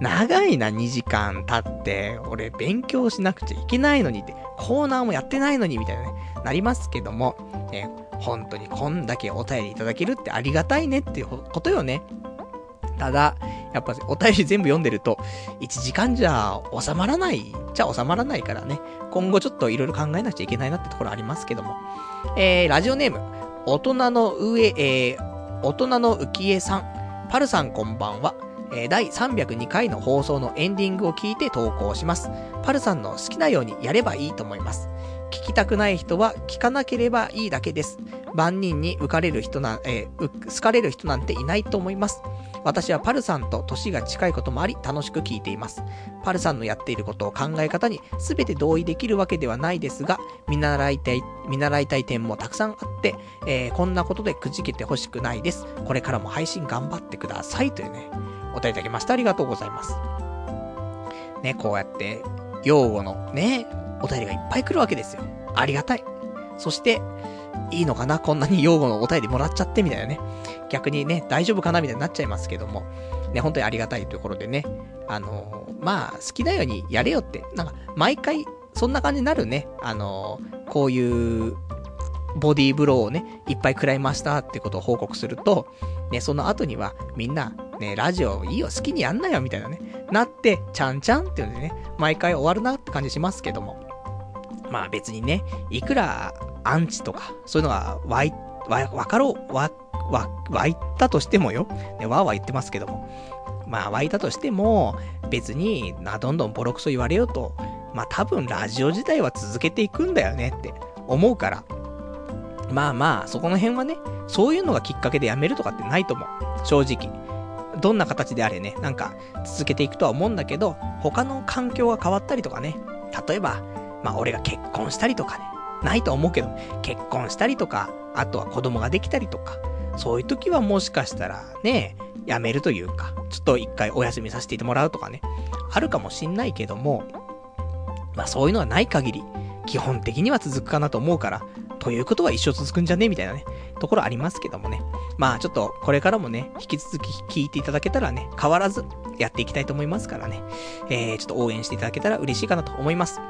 長いな、2時間経って、俺勉強しなくちゃいけないのにって、コーナーもやってないのに、みたいなね、なりますけども、え、本当にこんだけお便りいただけるってありがたいねっていうことよね。ただ、やっぱお便り全部読んでると、1時間じゃ収まらないじゃ収まらないからね、今後ちょっといろいろ考えなくちゃいけないなってところありますけども。えー、ラジオネーム、大人の上、えー、大人の浮江さん、パルさんこんばんは。えー、第302回の放送のエンディングを聞いて投稿します。パルさんの好きなようにやればいいと思います。聞きたくない人は聞かなければいいだけです。万人に浮かれる人な、えー、好かれる人なんていないと思います。私はパルさんと年が近いこともあり楽しく聞いています。パルさんのやっていることを考え方に全て同意できるわけではないですが、見習いたい、見習いたい点もたくさんあって、えー、こんなことでくじけてほしくないです。これからも配信頑張ってください。というね、お便りいただきました。ありがとうございます。ね、こうやって、用語のね、お便りがいっぱい来るわけですよ。ありがたい。そして、いいのかな？こんなに用語のお便りもらっちゃってみたいなね。逆にね、大丈夫かな？みたいになっちゃいますけども。ね、本当にありがたいところでね。あのー、まあ、好きなようにやれよって。なんか、毎回、そんな感じになるね。あのー、こういう、ボディーブローをね、いっぱい食らいましたってことを報告すると、ね、その後には、みんな、ね、ラジオいいよ、好きにやんなよ、みたいなね。なって、ちゃんちゃんっていうのでね、毎回終わるなって感じしますけども。まあ別にね、いくらアンチとか、そういうのが湧い、わ、わかろう、わ、わ、湧いたとしてもよ。ね、わーわー言ってますけども。まあ湧いたとしても、別にな、どんどんボロクソ言われようと、まあ多分ラジオ自体は続けていくんだよねって思うから。まあまあ、そこの辺はね、そういうのがきっかけでやめるとかってないと思う。正直。どんな形であれね、なんか続けていくとは思うんだけど、他の環境が変わったりとかね、例えば、まあ俺が結婚したりとかね、ないと思うけど、結婚したりとか、あとは子供ができたりとか、そういう時はもしかしたらね、やめるというか、ちょっと一回お休みさせてもらうとかね、あるかもしんないけども、まあそういうのがない限り、基本的には続くかなと思うから、ということは一生続くんじゃねみたいなね、ところありますけどもね。まあちょっとこれからもね、引き続き聞いていただけたらね、変わらずやっていきたいと思いますからね、えー、ちょっと応援していただけたら嬉しいかなと思います。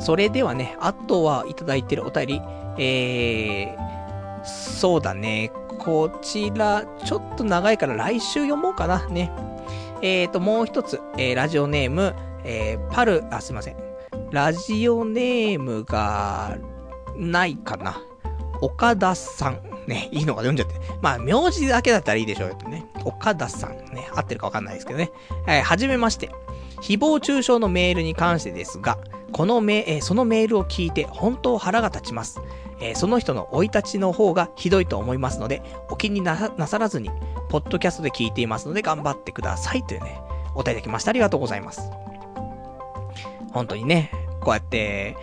それではね、あとはいただいてるお便り、えー、そうだね、こちら、ちょっと長いから来週読もうかな、ね。えーと、もう一つ、えー、ラジオネーム、えー、パル、あ、すいません。ラジオネームが、ないかな。岡田さん。ね、いいのが読んじゃって。まあ、名字だけだったらいいでしょうよってね。岡田さん。ね、合ってるかわかんないですけどね。はい、はじめまして。誹謗中傷のメールに関してですが、このメ、え、そのメールを聞いて本当腹が立ちます。え、その人の生い立ちの方がひどいと思いますので、お気になさらずに、ポッドキャストで聞いていますので頑張ってくださいというね、お便りできました。ありがとうございます。本当にね、こうやって、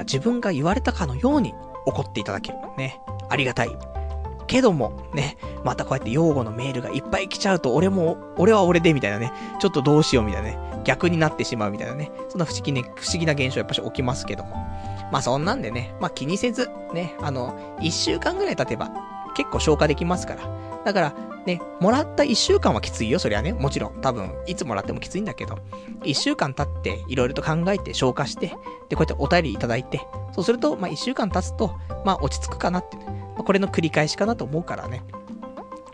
自分が言われたかのように怒っていただける。ね。ありがたい。けども、ね、またこうやって用語のメールがいっぱい来ちゃうと、俺も、俺は俺で、みたいなね、ちょっとどうしようみたいなね、逆になってしまうみたいなね、そんな不思議ね、不思議な現象やっぱし起きますけども。まあそんなんでね、まあ気にせず、ね、あの、一週間ぐらい経てば、結構消化できますから。だから、ね、もらった一週間はきついよ、そりゃね。もちろん。多分、いつもらってもきついんだけど、一週間経って、いろいろと考えて、消化して、で、こうやってお便りいただいて、そうすると、まあ一週間経つと、まあ落ち着くかなって、ね、まあ、これの繰り返しかなと思うからね。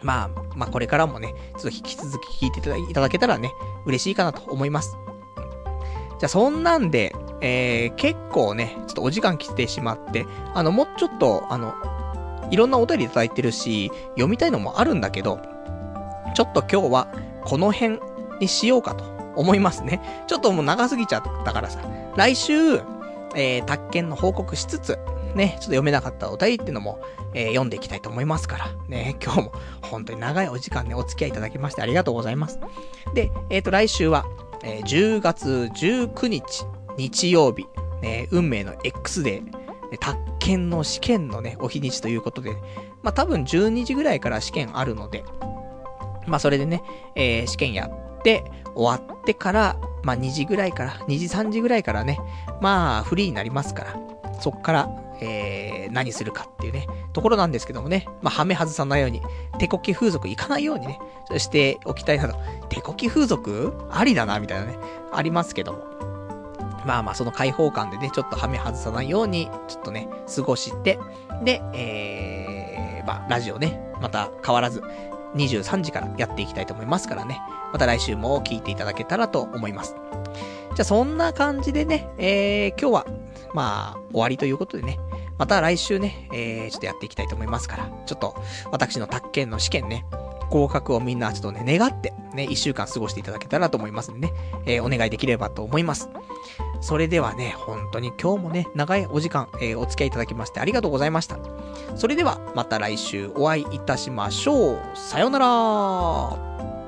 まあ、まあこれからもね、ちょっと引き続き聞いていただけたらね、嬉しいかなと思います。じゃあそんなんで、えー、結構ね、ちょっとお時間来てしまって、あの、もうちょっと、あの、いろんなお便りいただいてるし、読みたいのもあるんだけど、ちょっと今日はこの辺にしようかと思いますね。ちょっともう長すぎちゃったからさ、来週、えー、宅建の報告しつつ、ね、ちょっと読めなかったお便りっていうのも、えー、読んでいきたいと思いますから、ね、今日も本当に長いお時間ね、お付き合いいただきましてありがとうございます。で、えっ、ー、と、来週は、えー、10月19日、日曜日、ね、運命の X デー、宅建の試験のね、お日にちということで、まあ、多分12時ぐらいから試験あるので、まあ、それでね、えー、試験やって、終わってから、まあ、2時ぐらいから、2時3時ぐらいからね、まあ、フリーになりますから、そっから、えー、何するかっていうね、ところなんですけどもね、まあ、はめ外さないように、手こき風俗行かないようにね、しておきたいなと。手こき風俗？ありだな、みたいなね、ありますけども。まあまあ、その開放感でね、ちょっとはめ外さないように、ちょっとね、過ごして、で、えー、まあ、ラジオね、また変わらず、23時からやっていきたいと思いますからね。また来週も聞いていただけたらと思います。じゃあそんな感じでね、えー、今日は、まあ、終わりということでね、また来週ね、えー、ちょっとやっていきたいと思いますから、ちょっと、私の宅建の試験ね、合格をみんなちょっとね、願って、ね、一週間過ごしていただけたらと思いますんでね、えー、お願いできればと思います。それではね、本当に今日もね、長いお時間、えー、お付き合いいただきましてありがとうございました。それでは、また来週お会いいたしましょう。さようなら